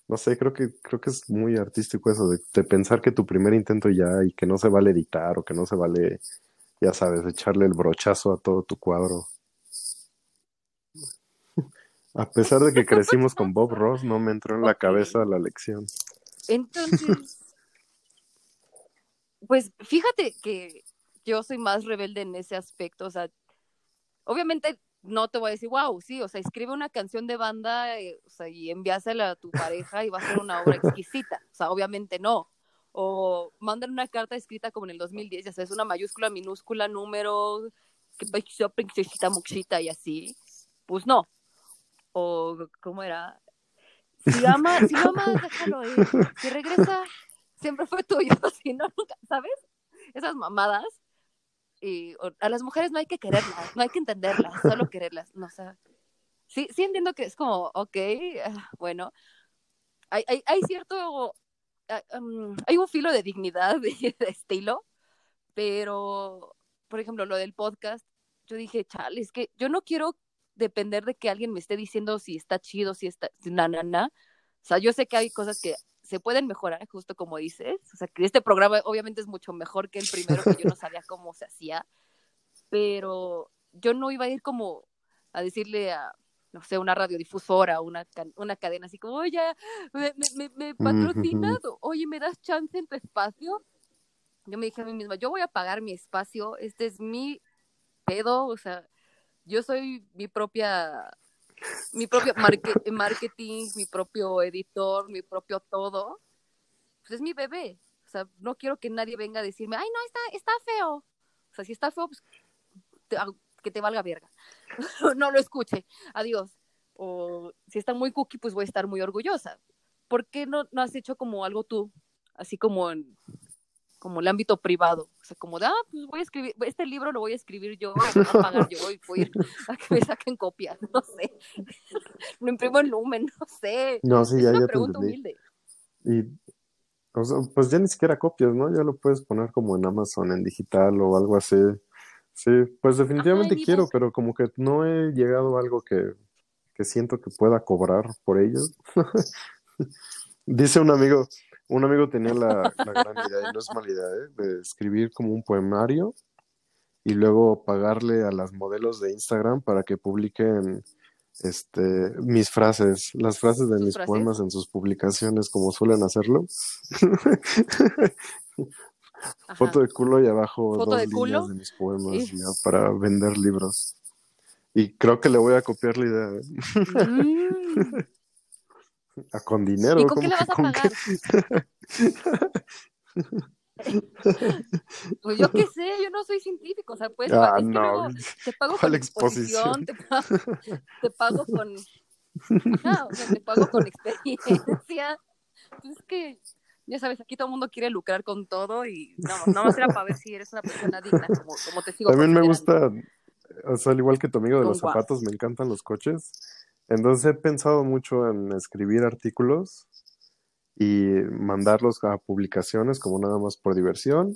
No sé, creo que, creo que es muy artístico eso de, de pensar que tu primer intento ya y que no se vale editar o que no se vale, ya sabes, echarle el brochazo a todo tu cuadro. A pesar de que crecimos con Bob Ross, no me entró en la cabeza la lección. Entonces, [LAUGHS] pues fíjate que yo soy más rebelde en ese aspecto. O sea, obviamente no te voy a decir, wow, sí, o sea, escribe una canción de banda eh, o sea, y envíasela a tu pareja y va a ser una obra exquisita. O sea, obviamente no. O mandan una carta escrita como en el 2010, ya sabes, una mayúscula, minúscula, número, que princesita, princesita, moxita y así. Pues no. O, ¿cómo era? Si ama, si no déjalo ir. Si regresa, siempre fue tuyo. [LAUGHS] Si no, nunca, ¿sabes? Esas mamadas. Y o- a las mujeres no hay que quererlas, no hay que entenderlas, solo quererlas. No, o sea, sí, sí entiendo que es como, ok, ah, bueno, hay, hay, hay cierto, um, hay un filo de dignidad, [LAUGHS] de, de estilo, pero, por ejemplo, lo del podcast, yo dije, chale, es que yo no quiero depender de que alguien me esté diciendo si está chido, si está, na, na, na. O sea, yo sé que hay cosas que se pueden mejorar, justo como dices. O sea, que este programa obviamente es mucho mejor que el primero, que yo no sabía cómo se hacía. Pero yo no iba a ir como a decirle a, no sé, una radiodifusora, una, una cadena así como, oye, ¿me, me, me, me patrocinas? Oye, ¿me das chance en tu espacio? Yo me dije a mí misma, yo voy a pagar mi espacio, este es mi pedo, o sea, yo soy mi propia, mi propio marque- marketing, mi propio editor, mi propio todo. Pues es mi bebé. O sea, no quiero que nadie venga a decirme, ay, no, está, está feo. O sea, si está feo, pues que te valga verga. [LAUGHS] no lo escuche. Adiós. O si está muy cookie, pues voy a estar muy orgullosa. ¿Por qué no, no has hecho como algo tú? Así como en como el ámbito privado, o sea, como de, ah, pues voy a escribir, este libro lo voy a escribir yo, lo voy a [LAUGHS] pagar yo y voy a ir a que me saquen copias, [LAUGHS] no sé, [LAUGHS] lo imprimo en Lumen, no sé, No, sí, es ya, una ya te pregunta entendí. humilde. Y, o sea, pues ya ni siquiera copias, ¿no? Ya lo puedes poner como en Amazon, en digital o algo así. Sí, pues definitivamente Ajá, quiero, pero como que no he llegado a algo que, que siento que pueda cobrar por ello. Dice un amigo, un amigo tenía la, la gran idea, y no es mala idea, ¿eh? de escribir como un poemario y luego pagarle a las modelos de Instagram para que publiquen este, mis frases, las frases de ¿Sus mis frases? poemas en sus publicaciones como suelen hacerlo. Ajá. Foto de culo y abajo ¿Foto dos de líneas culo? de mis poemas ya, para vender libros. Y creo que le voy a copiar la idea. ¿eh? Mm. A con dinero. ¿Y con qué ¿cómo le vas a pagar? [LAUGHS] Pues yo qué sé, yo no soy científico, o sea, pues Ah, es que no. luego te pago ¿Cuál con exposición? exposición, te pago, te pago con, ajá, o sea, te pago con experiencia. Pues es que, ya sabes, aquí todo el mundo quiere lucrar con todo y no, no más era para ver si eres una persona digna, como, como te sigo También me gusta, o sea, al igual que tu amigo de los zapatos, me encantan los coches. Entonces he pensado mucho en escribir artículos y mandarlos a publicaciones como nada más por diversión.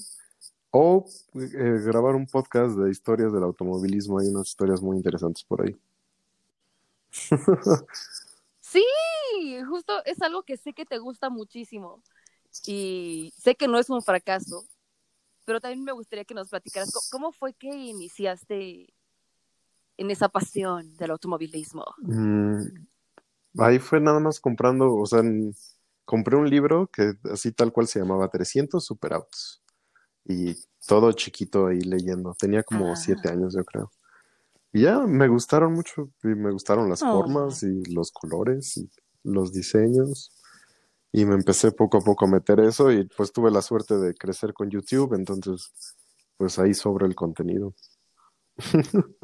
O eh, grabar un podcast de historias del automovilismo. Hay unas historias muy interesantes por ahí. [LAUGHS] Sí, justo es algo que sé que te gusta muchísimo y sé que no es un fracaso, pero también me gustaría que nos platicaras cómo fue que iniciaste en esa pasión del automovilismo. Mm, ahí fue nada más comprando, o sea, en- compré un libro que así tal cual se llamaba 300 Superautos. Y todo chiquito ahí leyendo. Tenía como Ah. siete años, yo creo. Y ya me gustaron mucho. Y me gustaron las Oh. formas y los colores y los diseños. Y me empecé poco a poco a meter eso y pues tuve la suerte de crecer con YouTube, entonces pues ahí sobra el contenido. [LAUGHS]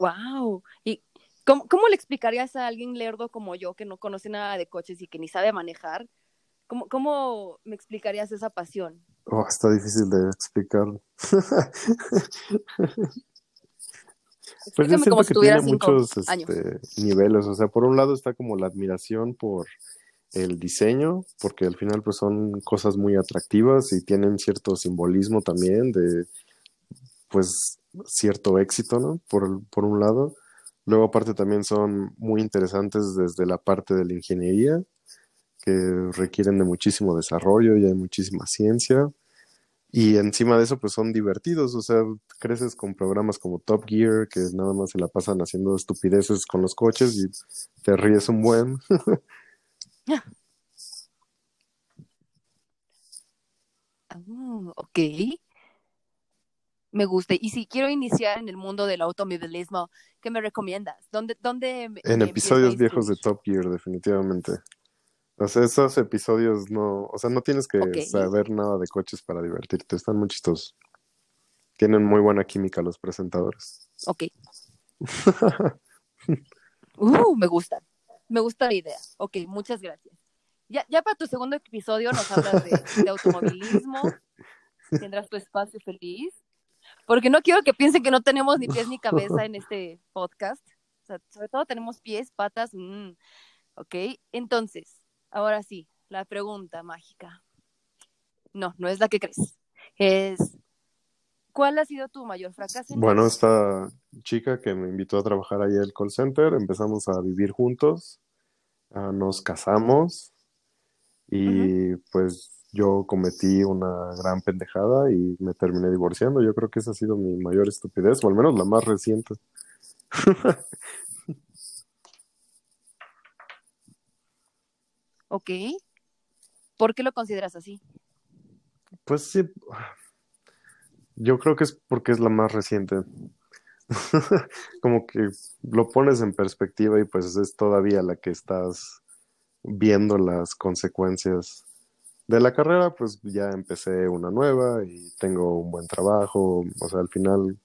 Wow. ¿Y cómo, cómo le explicarías a alguien lerdo como yo que no conoce nada de coches y que ni sabe manejar? ¿Cómo, cómo me explicarías esa pasión? Oh, está difícil de explicar. [LAUGHS] Pues yo siento que tiene muchos este, niveles. O sea, por un lado está como la admiración por el diseño, porque al final pues son cosas muy atractivas y tienen cierto simbolismo también de pues cierto éxito, ¿no? Por, por un lado. Luego aparte también son muy interesantes desde la parte de la ingeniería, que requieren de muchísimo desarrollo y hay muchísima ciencia. Y encima de eso, pues son divertidos, o sea, creces con programas como Top Gear, que nada más se la pasan haciendo estupideces con los coches y te ríes un buen. [LAUGHS] Ah, ok. Me gusta. Y si quiero iniciar en el mundo del automovilismo, ¿qué me recomiendas? ¿Dónde, dónde me- En me episodios viejos de? Top Gear, definitivamente. O sea, esos episodios no, o sea, no tienes que saber nada de coches para divertirte, están muy chistosos. Tienen muy buena química los presentadores. Ok. [LAUGHS] Uh, me gusta. Me gusta la idea. Ok, muchas gracias. Ya, ya para tu segundo episodio nos hablas de, de automovilismo. [LAUGHS] Tendrás tu espacio feliz. Porque no quiero que piensen que no tenemos ni pies ni [LAUGHS] cabeza en este podcast. O sea, sobre todo tenemos pies, patas. mm. Ok, entonces, ahora sí, la pregunta mágica. No, no es la que crees. Es, ¿cuál ha sido tu mayor fracaso? Bueno, esta chica que me invitó a trabajar ahí al call center, empezamos a vivir juntos, ah, nos casamos y pues yo cometí una gran pendejada y me terminé divorciando. Yo creo que esa ha sido mi mayor estupidez, o al menos la más reciente. Ok. ¿Por qué lo consideras así? Pues sí, yo creo que es porque es la más reciente. [LAUGHS] Como que lo pones en perspectiva y pues es todavía la que estás viendo las consecuencias de la carrera, pues ya empecé una nueva y tengo un buen trabajo, o sea, al final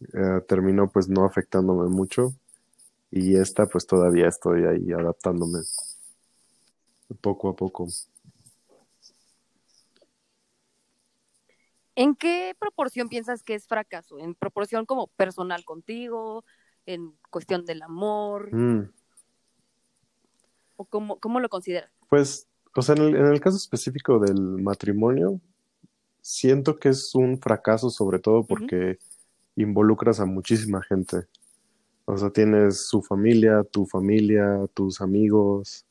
eh, terminó pues no afectándome mucho y esta pues todavía estoy ahí adaptándome poco a poco. ¿En qué proporción piensas que es fracaso? ¿En proporción como personal contigo? ¿En cuestión del amor? Mm. ¿O cómo, cómo lo consideras? Pues, o sea, en el, en el caso específico del matrimonio, siento que es un fracaso sobre todo porque involucras a muchísima gente. O sea, tienes su familia, tu familia, tus amigos,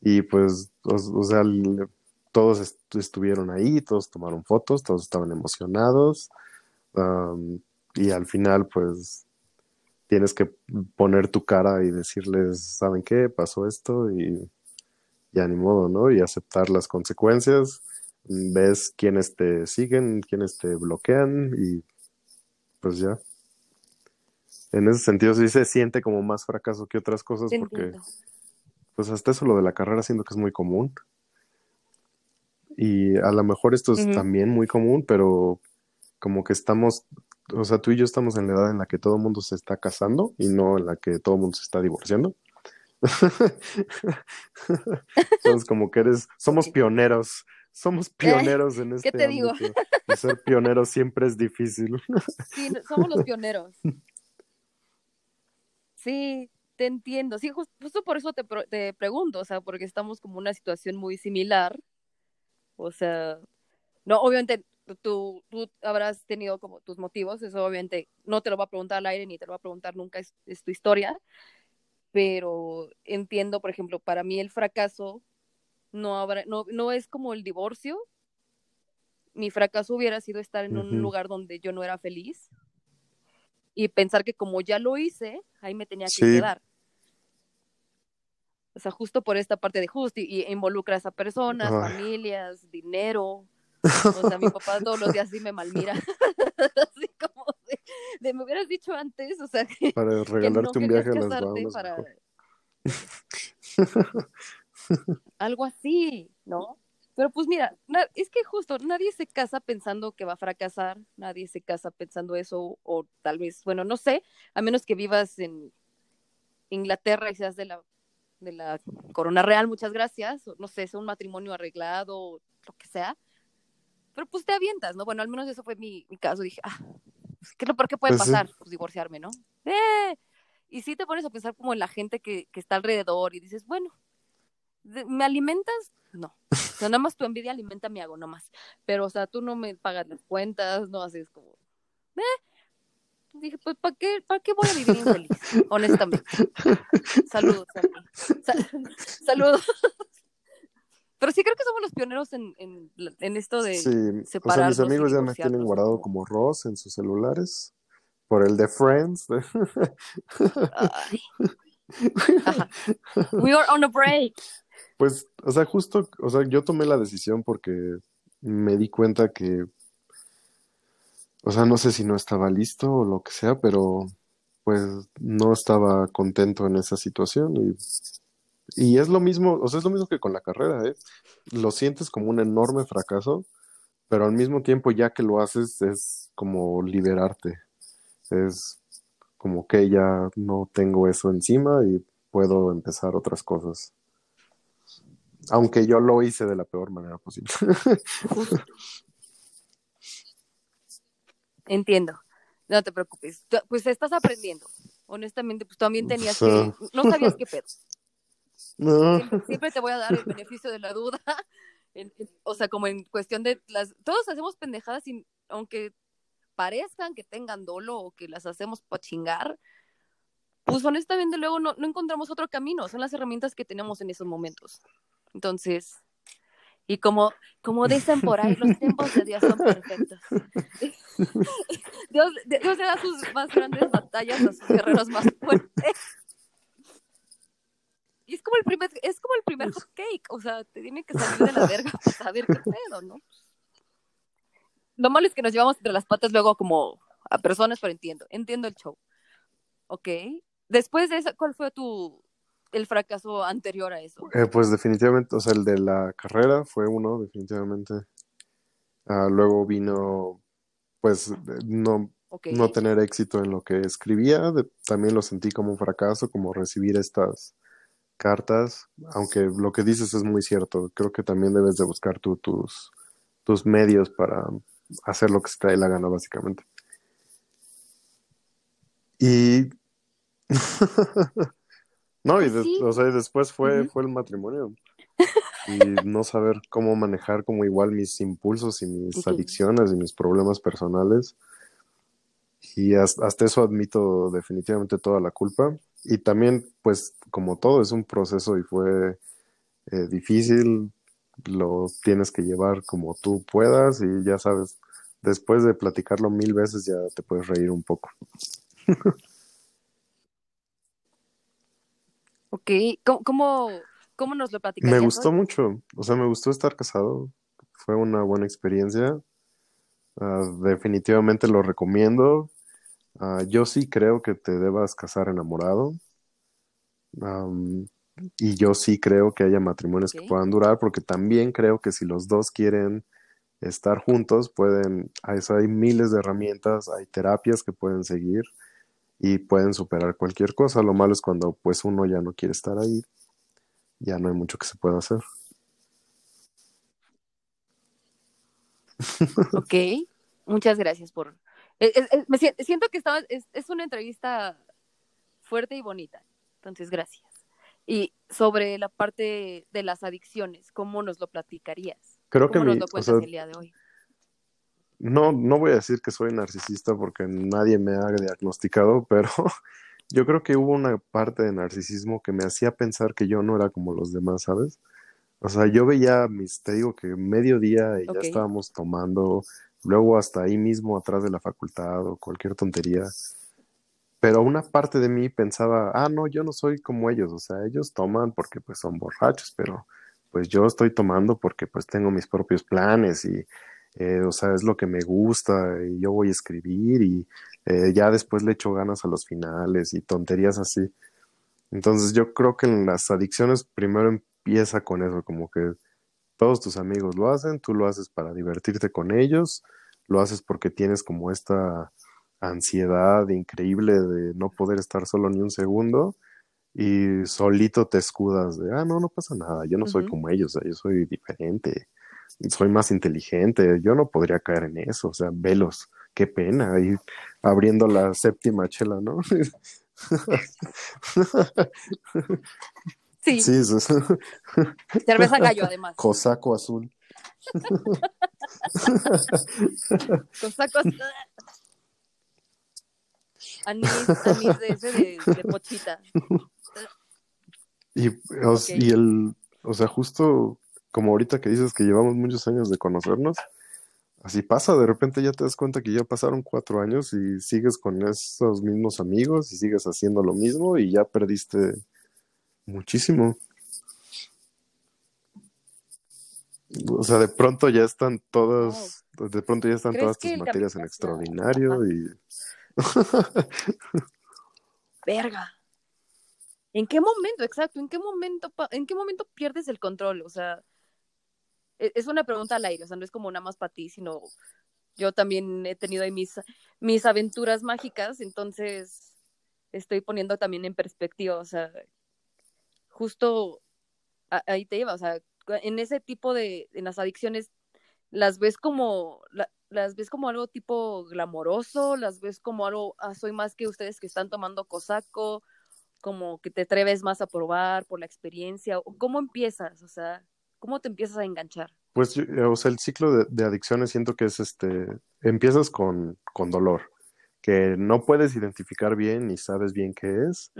y pues, o, o sea, todos est- estuvieron ahí, todos tomaron fotos, todos estaban emocionados, y al final, pues, tienes que poner tu cara y decirles, ¿saben qué? Pasó esto y ya ni modo, ¿no? Y aceptar las consecuencias. Ves quiénes te siguen, quiénes te bloquean y pues ya. En ese sentido sí se siente como más fracaso que otras cosas porque entiendo. pues hasta eso lo de la carrera siento que es muy común. Y a lo mejor esto es también muy común, pero como que estamos, o sea, tú y yo estamos en la edad en la que todo el mundo se está casando y no en la que todo el mundo se está divorciando. [LAUGHS] Entonces, como que eres, somos pioneros, somos [LAUGHS] pioneros en este ¿qué te digo? Y ser pioneros siempre es difícil. [LAUGHS] Sí, somos los pioneros. Sí, te entiendo. Sí, jus- justo por eso te, te pregunto, o sea, porque estamos como en una situación muy similar. O sea, no, obviamente tú, tú habrás tenido como tus motivos, eso obviamente no te lo va a preguntar al aire ni te lo va a preguntar nunca, es, es tu historia, pero entiendo, por ejemplo, para mí el fracaso no, habrá, no, no es como el divorcio. Mi fracaso hubiera sido estar en un Ujú. lugar donde yo no era feliz y pensar que como ya lo hice, ahí me tenía que Sí. quedar. O sea, justo por esta parte de justo y, y involucras a personas, Ay. familias, dinero. O sea, mi papá todos los [LAUGHS] días sí me malmira. [LAUGHS] De, de me hubieras dicho antes, o sea, que, Para que no regalarte un viaje a las Bahamas. para [LAUGHS] algo así, ¿no? Pero pues mira, es que justo nadie se casa pensando que va a fracasar, nadie se casa pensando eso, o tal vez, bueno, no sé, a menos que vivas en Inglaterra y seas de la, de la corona real, muchas gracias, o no sé, es un matrimonio arreglado, o lo que sea, pero pues te avientas, ¿no? Bueno, al menos eso fue mi, mi caso, dije, ah, ¿qué es lo peor que puede Pues sí. pasar? Pues divorciarme, ¿no? ¡Eh! Y sí te pones a pensar como en la gente que, que está alrededor y dices, bueno, ¿me alimentas? No. O sea, nada más tu envidia alimenta mi hago, nomás. Pero, o sea, tú no me pagas las cuentas, no haces como... ¿Eh? Dije, pues, ¿para qué, ¿para qué voy a vivir infeliz? Honestamente. [LAUGHS] Saludos. Sa- [LAUGHS] saludos. Pero sí creo que somos los pioneros en, en, en esto de... Sí, o sea, mis amigos ya me tienen guardado como Ross en sus celulares por el de Friends. Ay. Ajá. We are on a break. Pues, o sea, justo, o sea, yo tomé la decisión porque me di cuenta que, o sea, no sé si no estaba listo o lo que sea, pero pues no estaba contento en esa situación y, y es lo mismo, o sea, es lo mismo que con la carrera, ¿eh? Lo sientes como un enorme fracaso, pero al mismo tiempo ya que lo haces es como liberarte, es como que ya no tengo eso encima y puedo empezar otras cosas. Aunque yo lo hice de la peor manera posible. [LAUGHS] Entiendo. No te preocupes. Pues estás aprendiendo. Honestamente, pues también tenías que... No sabías qué pedo. Siempre, te voy a dar el beneficio de la duda. [LAUGHS] O sea, como en cuestión de las... Todos hacemos pendejadas sin... Aunque parezcan que tengan dolo o que las hacemos para chingar, pues honestamente luego no, no encontramos otro camino. Son las herramientas que tenemos en esos momentos. Entonces... Y como, como dicen por ahí, los tiempos de Dios son perfectos. [LAUGHS] Dios, Dios le da sus más grandes batallas a sus guerreros más fuertes. Y es como el primer, es como el primer hot cake, o sea, te tiene que salir de la verga para saber qué pedo, ¿no? Lo malo es que nos llevamos entre las patas luego como a personas, pero entiendo, entiendo el show. Ok. Después de eso, ¿cuál fue tu el fracaso anterior a eso? Eh, pues definitivamente, o sea, el de la carrera fue uno, definitivamente. Ah, luego vino, pues, no, no tener éxito en lo que escribía. de- también lo sentí como un fracaso, como recibir estas cartas. Aunque lo que dices es muy cierto. Creo que también debes de buscar tú tus, tus medios para hacer lo que se te dé la gana, básicamente. Y [LAUGHS] no, y de- sí. o sea, y después fue, fue el matrimonio. [LAUGHS] Y no saber cómo manejar como igual mis impulsos y mis adicciones y mis problemas personales. Y has- hasta eso admito definitivamente toda la culpa. Y también, pues, como todo, es un proceso y fue eh, difícil. Lo tienes que llevar como tú puedas y ya sabes, después de platicarlo mil veces ya te puedes reír un poco. [LAUGHS] Ok. ¿Cómo, cómo, cómo nos lo platicarías? Me gustó mucho, o sea, me gustó estar casado. Fue una buena experiencia. Ah, definitivamente lo recomiendo. Ah, yo sí creo que te debas casar enamorado. Am, y yo sí creo que haya matrimonios que puedan durar, porque también creo que si los dos quieren estar juntos, pueden, hay, hay miles de herramientas, hay terapias que pueden seguir y pueden superar cualquier cosa. Lo malo es cuando pues uno ya no quiere estar ahí, ya no hay mucho que se pueda hacer. Ok, muchas gracias por... es- es- es- me sien- siento que estaba, es, es una entrevista fuerte y bonita, entonces gracias. Y sobre la parte de las adicciones, ¿cómo nos lo platicarías? Creo que ¿Cómo nos mi, lo o cuentas sea, el día de hoy? no, no voy a decir que soy narcisista porque nadie me ha diagnosticado, [LAUGHS] pero yo creo que hubo una parte de narcisismo que me hacía pensar que yo no era como los demás, ¿sabes? O sea, yo veía mis, te digo que mediodía y ya estábamos tomando, luego hasta ahí mismo atrás de la facultad o cualquier tontería. pero una parte de mí pensaba, ah, no, yo no soy como ellos, o sea, ellos toman porque pues son borrachos, pero pues yo estoy tomando porque pues tengo mis propios planes y, eh, o sea, es lo que me gusta y yo voy a escribir y eh, ya después le echo ganas a los finales y tonterías así. Entonces yo creo que en las adicciones primero empieza con eso, como que todos tus amigos lo hacen, tú lo haces para divertirte con ellos, lo haces porque tienes como esta ansiedad increíble de no poder estar solo ni un segundo y solito te escudas de, ah, no, no pasa nada, yo no soy como ellos, yo soy diferente, soy más inteligente, yo no podría caer en eso, o sea, velos, qué pena, y abriendo la séptima chela, ¿no? [LAUGHS] [LAUGHS] Sí, Sí, eso es [LAUGHS] cerveza gallo además. cosaco azul. Con sacos. Anís, anís de ese de, de pochita. Y, y el, o sea, justo como ahorita que dices que llevamos muchos años de conocernos, así pasa, de repente ya te das cuenta que ya pasaron cuatro años y sigues con esos mismos amigos y sigues haciendo lo mismo y ya perdiste muchísimo. O sea, de pronto ya están todas, de pronto ya están ¿Crees todas tus materias en extraordinario y [LAUGHS] Verga. ¿En qué momento, exacto? ¿En qué momento, en qué momento pierdes el control? O sea, e- es una pregunta al aire, o sea, no es como nada más para ti, sino yo también he tenido ahí mis, mis aventuras mágicas, entonces estoy poniendo también en perspectiva, o sea, justo ahí te lleva, o sea, en ese tipo de, en las adicciones, las ves como, la- las ves como algo tipo glamoroso, las ves como algo, ah, soy más que ustedes que están tomando cosaco, como que te atreves más a probar por la experiencia, cómo empiezas, o sea, cómo te empiezas a enganchar. Pues, yo- o sea, el ciclo de, de adicciones siento que es este, empiezas con, con dolor, que no puedes identificar bien ni sabes bien qué es,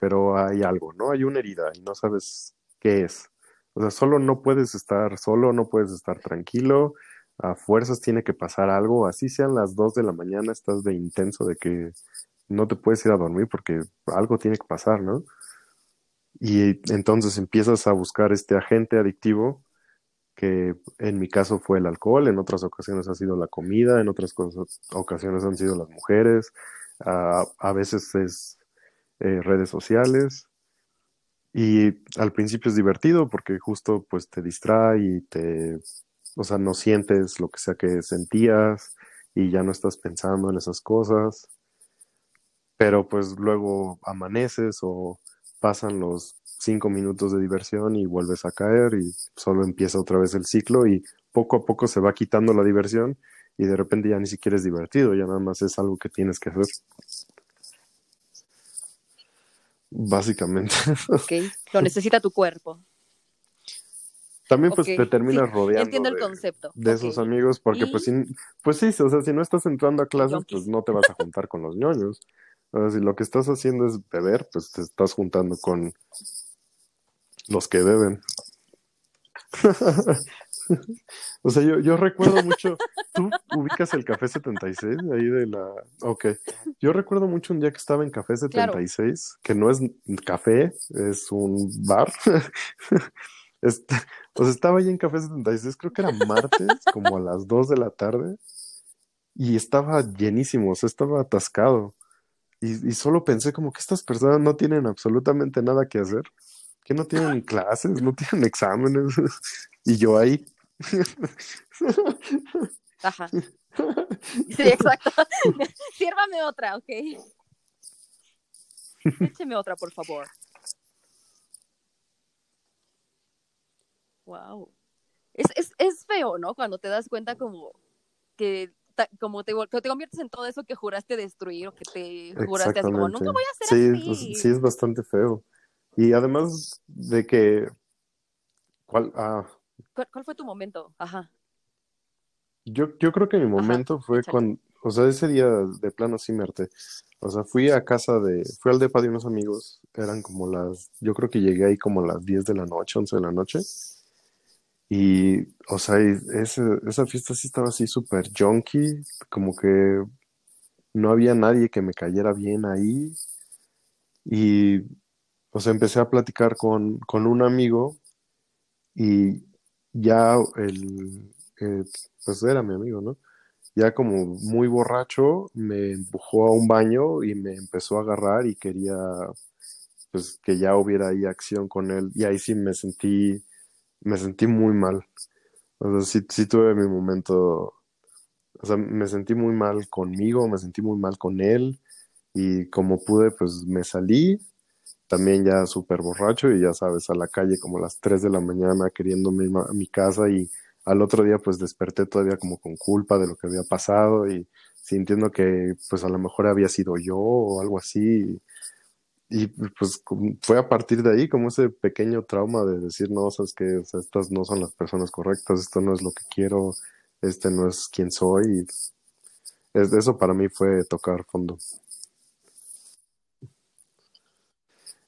pero hay algo, ¿no? Hay una herida y no sabes qué es. O sea, solo no puedes estar solo, no puedes estar tranquilo, a fuerzas tiene que pasar algo, así sean las dos de la mañana, estás de intenso de que no te puedes ir a dormir porque algo tiene que pasar, ¿no? Y entonces empiezas a buscar este agente adictivo que en mi caso fue el alcohol, en otras ocasiones ha sido la comida, en otras ocasiones han sido las mujeres, a, a veces es eh, redes sociales. Y al principio es divertido porque justo pues te distrae y te, o sea, no sientes lo que sea que sentías y ya no estás pensando en esas cosas. Pero pues luego amaneces o pasan los cinco minutos de diversión y vuelves a caer y solo empieza otra vez el ciclo y poco a poco se va quitando la diversión y de repente ya ni siquiera es divertido, ya nada más es algo que tienes que hacer. Básicamente. Ok, lo necesita tu cuerpo. También pues Ok, te terminas sí, rodeando Entiendo el de, concepto. de esos amigos porque Y- pues, sin- pues sí, o sea, si no estás entrando a clases, yonkis. pues no te vas a juntar con los ñoños. O sea, si lo que estás haciendo es beber, pues te estás juntando con los que beben. [LAUGHS] O sea, yo, yo recuerdo mucho, tú ubicas el Café 76 de ahí de la... Ok, yo recuerdo mucho un día que estaba en Café 76, que no es café, es un bar. [LAUGHS] Este, o sea, estaba ahí en Café 76, creo que era martes, como a las 2 de la tarde, y estaba llenísimo, o sea, estaba atascado. Y, y solo pensé como que estas personas no tienen absolutamente nada que hacer, que no tienen clases, no tienen exámenes, [LAUGHS] y yo ahí. Ajá. [LAUGHS] Sí, exacto. [LAUGHS] Sírvame otra, ok. Écheme otra, por favor. Wow. Es, es, es feo, ¿no? Cuando te das cuenta como que como te, que te conviertes en todo eso que juraste destruir o que te juraste así como, nunca voy a hacer Sí, así. sí es bastante feo. Y además de que, ¿cuál? Ah, ¿Cuál, cuál fue tu momento? Ajá. yo, yo creo que mi momento fue cuando, o sea, ese día de plano sí me harté. O sea, fui a casa de, fui al depa de unos amigos, eran como las, yo creo que llegué ahí como a las 10 de la noche, 11 de la noche. Y, o sea, ese, esa fiesta sí estaba así súper junky, como que no había nadie que me cayera bien ahí y, o sea, empecé a platicar con, con un amigo y ya el, eh, pues era mi amigo, ¿no? Ya como muy borracho, me empujó a un baño y me empezó a agarrar y quería, pues, que ya hubiera ahí acción con él. Y ahí sí me sentí, me sentí muy mal. O sea, sí, sí tuve mi momento, o sea, me sentí muy mal conmigo, me sentí muy mal con él y como pude, pues me salí, también ya súper borracho y ya sabes, a la calle como a las 3 de la mañana queriendo mi, a mi casa y al otro día pues desperté todavía como con culpa de lo que había pasado y sintiendo que pues a lo mejor había sido yo o algo así. Y, pues fue a partir de ahí como ese pequeño trauma de decir, no, sabes que estas no son las personas correctas, esto no es lo que quiero, este no es quien soy. Es, eso para mí fue tocar fondo.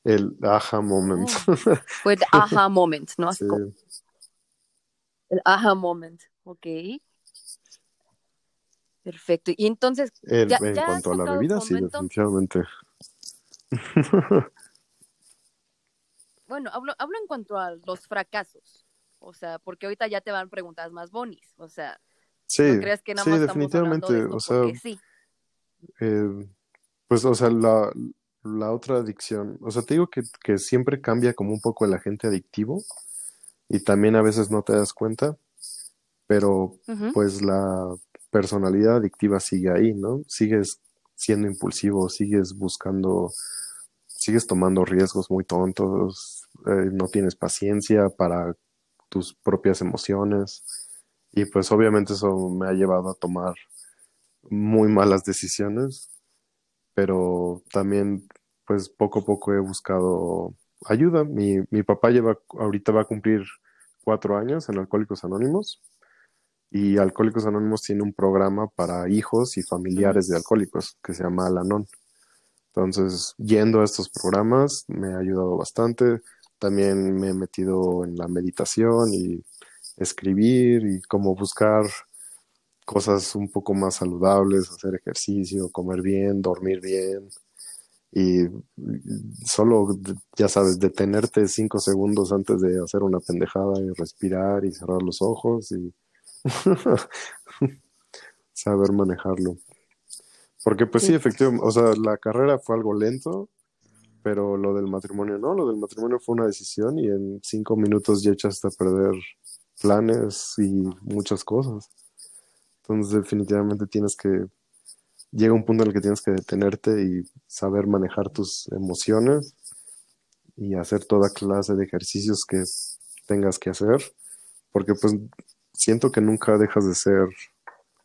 El aha moment. Oh, fue el aha moment, ¿no? Sí. el aha moment, ok. Perfecto. Y entonces, El- Ya- en ya cuanto a la bebida, sí, definitivamente. [LAUGHS] bueno, hablo, hablo en cuanto a los fracasos. O sea, porque ahorita ya te van preguntas más bonis. O sea, Sí, no creas que nada sí, más de definitivamente. O sea, sí. eh, pues, o sea, la, la otra adicción, o sea, te digo que, que siempre cambia como un poco el agente adictivo y también a veces no te das cuenta, pero pues la personalidad adictiva sigue ahí, ¿no? Sigues siendo impulsivo, sigues buscando, sigues tomando riesgos muy tontos, eh, no tienes paciencia para tus propias emociones y pues obviamente eso me ha llevado a tomar muy malas decisiones, pero también pues poco a poco he buscado ayuda. Mi, mi papá lleva, ahorita va a cumplir cuatro años en Alcohólicos Anónimos y Alcohólicos Anónimos tiene un programa para hijos y familiares de alcohólicos que se llama Alanon. Entonces, yendo a estos programas me ha ayudado bastante. También me he metido en la meditación y escribir y como buscar cosas un poco más saludables, hacer ejercicio, comer bien, dormir bien y solo, ya sabes, detenerte cinco segundos antes de hacer una pendejada y respirar y cerrar los ojos y [LAUGHS] saber manejarlo. Porque pues sí, efectivamente, o sea, la carrera fue algo lento, pero lo del matrimonio no, lo del matrimonio fue una decisión y en cinco minutos ya echaste a perder planes y muchas cosas. Entonces definitivamente tienes que, llega un punto en el que tienes que detenerte y saber manejar tus emociones y hacer toda clase de ejercicios que tengas que hacer, porque pues siento que nunca dejas de ser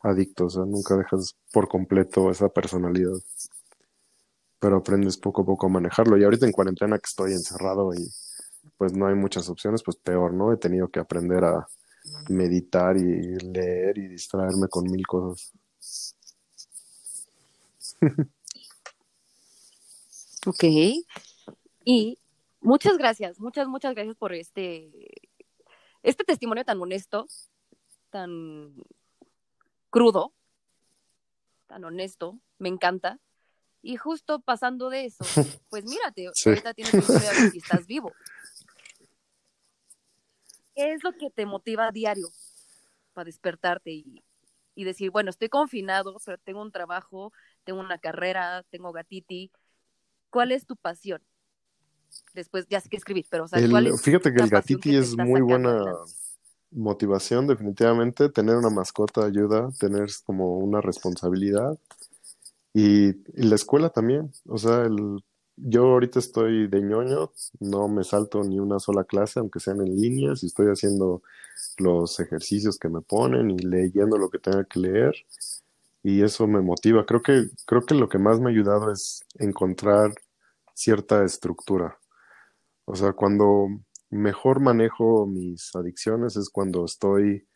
adicto, o sea, nunca dejas por completo esa personalidad, pero aprendes poco a poco a manejarlo. Y ahorita en cuarentena que estoy encerrado y pues no hay muchas opciones, pues peor, ¿no? He tenido que aprender a meditar y leer y distraerme con mil cosas. [LAUGHS] Ok. Y muchas gracias, muchas, muchas gracias por este, este testimonio tan honesto, tan crudo, tan honesto, me encanta. Y justo pasando de eso, [LAUGHS] pues mírate, Sí. ahorita tienes 29 años y estás vivo. [LAUGHS] ¿Qué es lo que te motiva a diario para despertarte y, y decir, bueno, estoy confinado, pero tengo un trabajo, tengo una carrera, tengo gatiti? ¿Cuál es tu pasión? Después ya sé que escribir, pero o sea, El- ¿cuál es fíjate que el gatiti que es muy buena motivación, definitivamente. Tener una mascota ayuda, tener como una responsabilidad. Y, y la escuela también. O sea, el, yo ahorita estoy de ñoño, no me salto ni una sola clase, aunque sean en línea, si estoy haciendo los ejercicios que me ponen y leyendo lo que tenga que leer. Y eso me motiva. Creo que, creo que lo que más me ha ayudado es encontrar cierta estructura. O sea, cuando mejor manejo mis adicciones es cuando estoy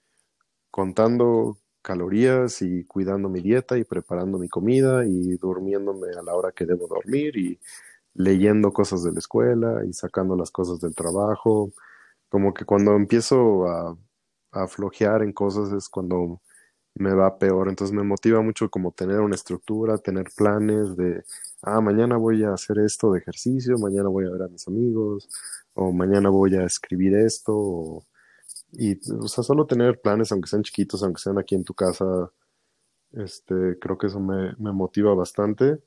contando calorías y cuidando mi dieta y preparando mi comida y durmiéndome a la hora que debo dormir y leyendo cosas de la escuela y sacando las cosas del trabajo. Como que cuando empiezo a, a flojear en cosas es cuando me va peor. Entonces me motiva mucho como tener una estructura, tener planes de, ah, mañana voy a hacer esto de ejercicio, mañana voy a ver a mis amigos, o mañana voy a escribir esto, o- y, o sea, solo tener planes, aunque sean chiquitos, aunque sean aquí en tu casa, este, creo que eso me, me motiva bastante.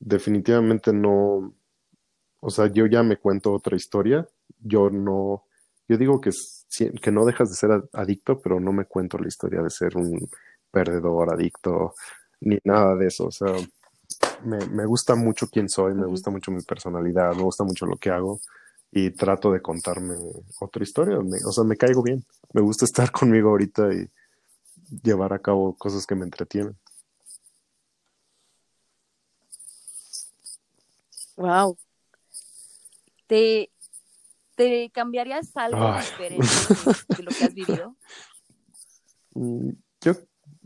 Definitivamente no, o sea, yo ya me cuento otra historia, yo no, yo digo que, que no dejas de ser adicto, pero no me cuento la historia de ser un perdedor, adicto, ni nada de eso, o sea, me, me gusta mucho quién soy, me gusta mucho mi personalidad, me gusta mucho lo que hago y trato de contarme otra historia. Me- o sea, me caigo bien. Me gusta estar [LAUGHS] conmigo ahorita y llevar a cabo cosas que me entretienen. Wow. ¿Te, te cambiarías algo Ay. diferente de, lo que has vivido? Mm, Yo,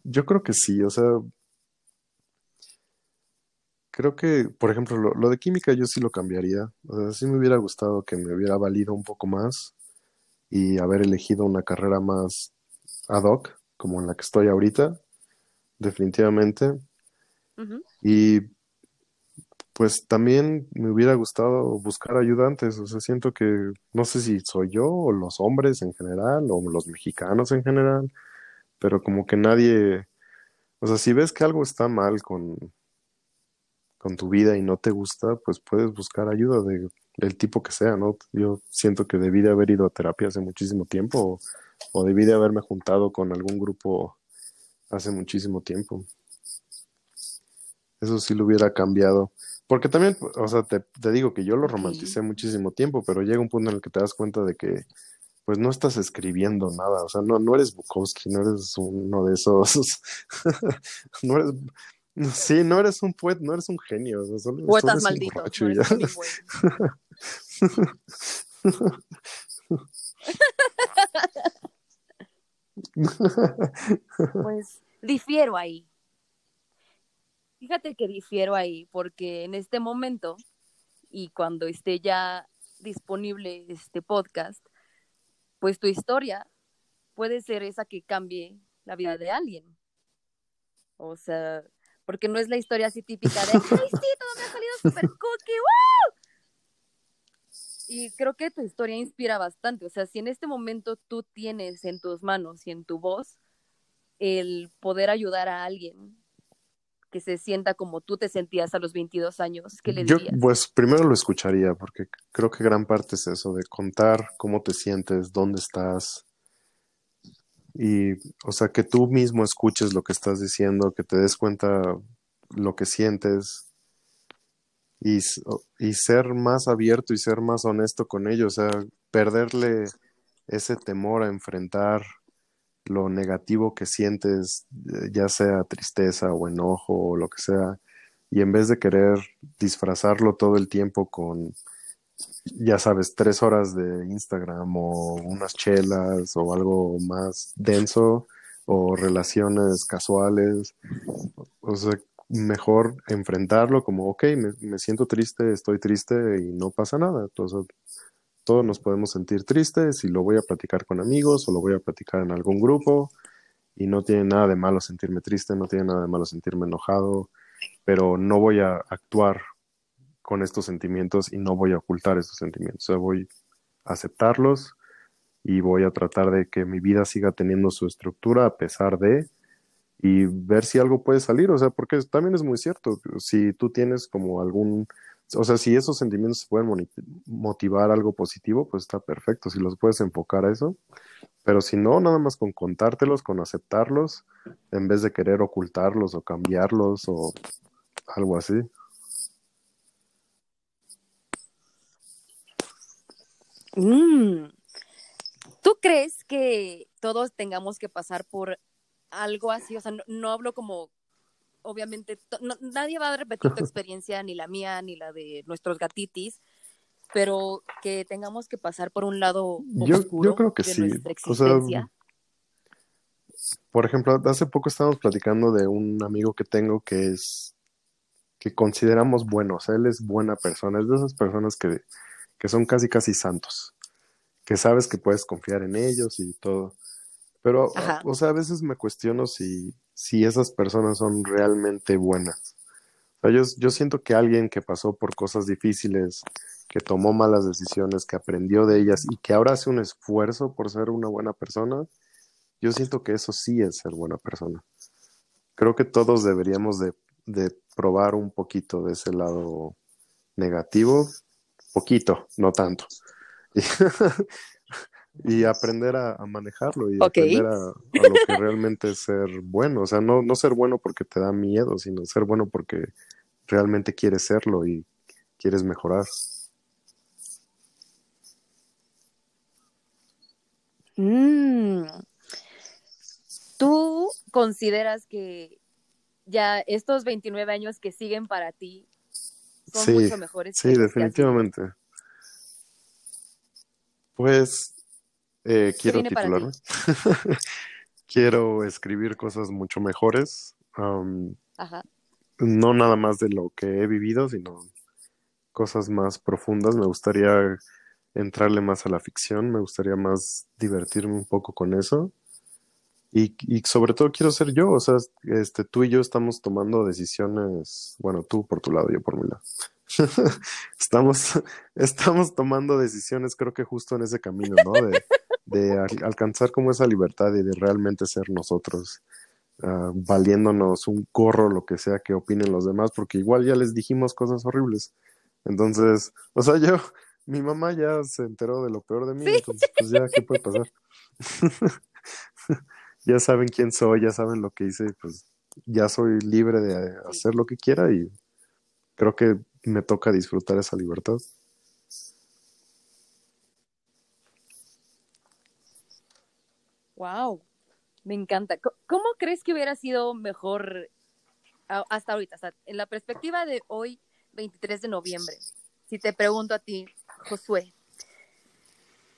yo creo que sí, o sea, creo que, por ejemplo, lo, lo de química yo sí lo cambiaría. O sea, sí me hubiera gustado que me hubiera valido un poco más y haber elegido una carrera más ad hoc, como en la que estoy ahorita, definitivamente. Ujú. Y pues también me hubiera gustado buscar ayudantes, o sea, siento que no sé si soy yo o los hombres en general o los mexicanos en general, pero como que nadie, o sea, si ves que algo está mal con, con tu vida y no te gusta, pues puedes buscar ayuda de, del tipo que sea, ¿no? Yo siento que debí de haber ido a terapia hace muchísimo tiempo o, o debí de haberme juntado con algún grupo hace muchísimo tiempo. Eso sí lo hubiera cambiado. Porque también, o sea, te, te digo que yo lo romanticé muchísimo tiempo, pero llega un punto en el que te das cuenta de que, pues no estás escribiendo nada, o sea, no, no eres Bukowski, no eres uno de esos, [LAUGHS] no eres, sí, no eres un poeta, no eres un genio, o sea, solo, Poetas malditos. no eres. [LAUGHS] Pues difiero ahí. Fíjate que difiero ahí, porque en este momento y cuando esté ya disponible este podcast, pues tu historia puede ser esa que cambie la vida de alguien. O sea, porque no es la historia así típica de, [LAUGHS] ¡ay, sí, todo me ha salido súper cookie! ¡Woo! Y creo que tu historia inspira bastante. O sea, si en este momento tú tienes en tus manos y en tu voz el poder ayudar a alguien que se sienta como tú te sentías a los 22 años, ¿qué le Yo, pues primero lo escucharía, porque creo que gran parte es eso, de contar cómo te sientes, dónde estás, y, o sea, que tú mismo escuches lo que estás diciendo, que te des cuenta lo que sientes, y, y ser más abierto y ser más honesto con ellos, o sea, perderle ese temor a enfrentar lo negativo que sientes, eh, ya sea tristeza o enojo o lo que sea, y en vez de querer disfrazarlo todo el tiempo con, ya sabes, tres horas de Instagram o unas chelas o algo más denso o relaciones casuales, o sea, mejor enfrentarlo como, ok, me, me siento triste, estoy triste y no pasa nada. Entonces, todos nos podemos sentir tristes y lo voy a platicar con amigos o lo voy a platicar en algún grupo y no tiene nada de malo sentirme triste, no tiene nada de malo sentirme enojado, pero no voy a actuar con estos sentimientos y no voy a ocultar estos sentimientos. O sea, voy a aceptarlos y voy a tratar de que mi vida siga teniendo su estructura a pesar de y ver si algo puede salir, o sea, porque también es muy cierto, si tú tienes como algún, o sea, si esos sentimientos se pueden motivar algo positivo, pues está perfecto, si los puedes enfocar a eso, pero si no, nada más con contártelos, con aceptarlos, en vez de querer ocultarlos o cambiarlos o algo así. Mm. ¿Tú crees que todos tengamos que pasar por algo así? O sea, no hablo como, obviamente, no- nadie va a repetir tu [LAUGHS] experiencia, ni la mía, ni la de nuestros gatitis, pero que tengamos que pasar por un lado Yo- oscuro yo creo que de sí. nuestra O sea. Por ejemplo, hace poco estábamos platicando de un amigo que tengo que es, que consideramos bueno, o sea, él es buena persona, es de esas personas que, que son casi casi santos, que sabes que puedes confiar en ellos y todo, Pero, Ajá. o sea, a veces me cuestiono si, si esas personas son realmente buenas. O yo, yo siento que alguien que pasó por cosas difíciles, que tomó malas decisiones, que aprendió de ellas y que ahora hace un esfuerzo por ser una buena persona, yo siento que eso sí es ser buena persona. Creo que todos deberíamos de, de probar un poquito de ese lado negativo, poquito, no tanto. [LAUGHS] Y, aprender a, a manejarlo y aprender a, a lo que realmente es ser bueno. O sea, no, no ser bueno porque te da miedo, sino ser bueno porque realmente quieres serlo y quieres mejorar. Mm. ¿Tú consideras que ya estos 29 años que siguen para ti son Sí, mucho mejores? Sí, definitivamente. Pues eh, quiero titularme. [LAUGHS] Quiero escribir cosas mucho mejores. Ajá. no nada más de lo que he vivido, sino cosas más profundas. Me gustaría entrarle más a la ficción, me gustaría más divertirme un poco con eso. Y, y sobre todo quiero ser yo, o sea, este, tú y yo estamos tomando decisiones, bueno, tú por tu lado, yo por mi lado. [LAUGHS] Estamos, [LAUGHS] estamos tomando decisiones, creo que justo en ese camino, ¿no? De, de al- alcanzar como esa libertad y de realmente ser nosotros, ah, valiéndonos un gorro lo que sea que opinen los demás, porque igual ya les dijimos cosas horribles. Entonces, o sea, yo, [LAUGHS] mi mamá ya se enteró de lo peor de mí, entonces, pues ya, ¿qué puede pasar? [LAUGHS] Ya saben quién soy, ya saben lo que hice, pues ya soy libre de hacer lo que quiera y creo que me toca disfrutar esa libertad. Wow, me encanta. ¿Cómo crees que hubiera sido mejor hasta ahorita? O sea, en la perspectiva de hoy, 23 de noviembre, si te pregunto a ti, Josué,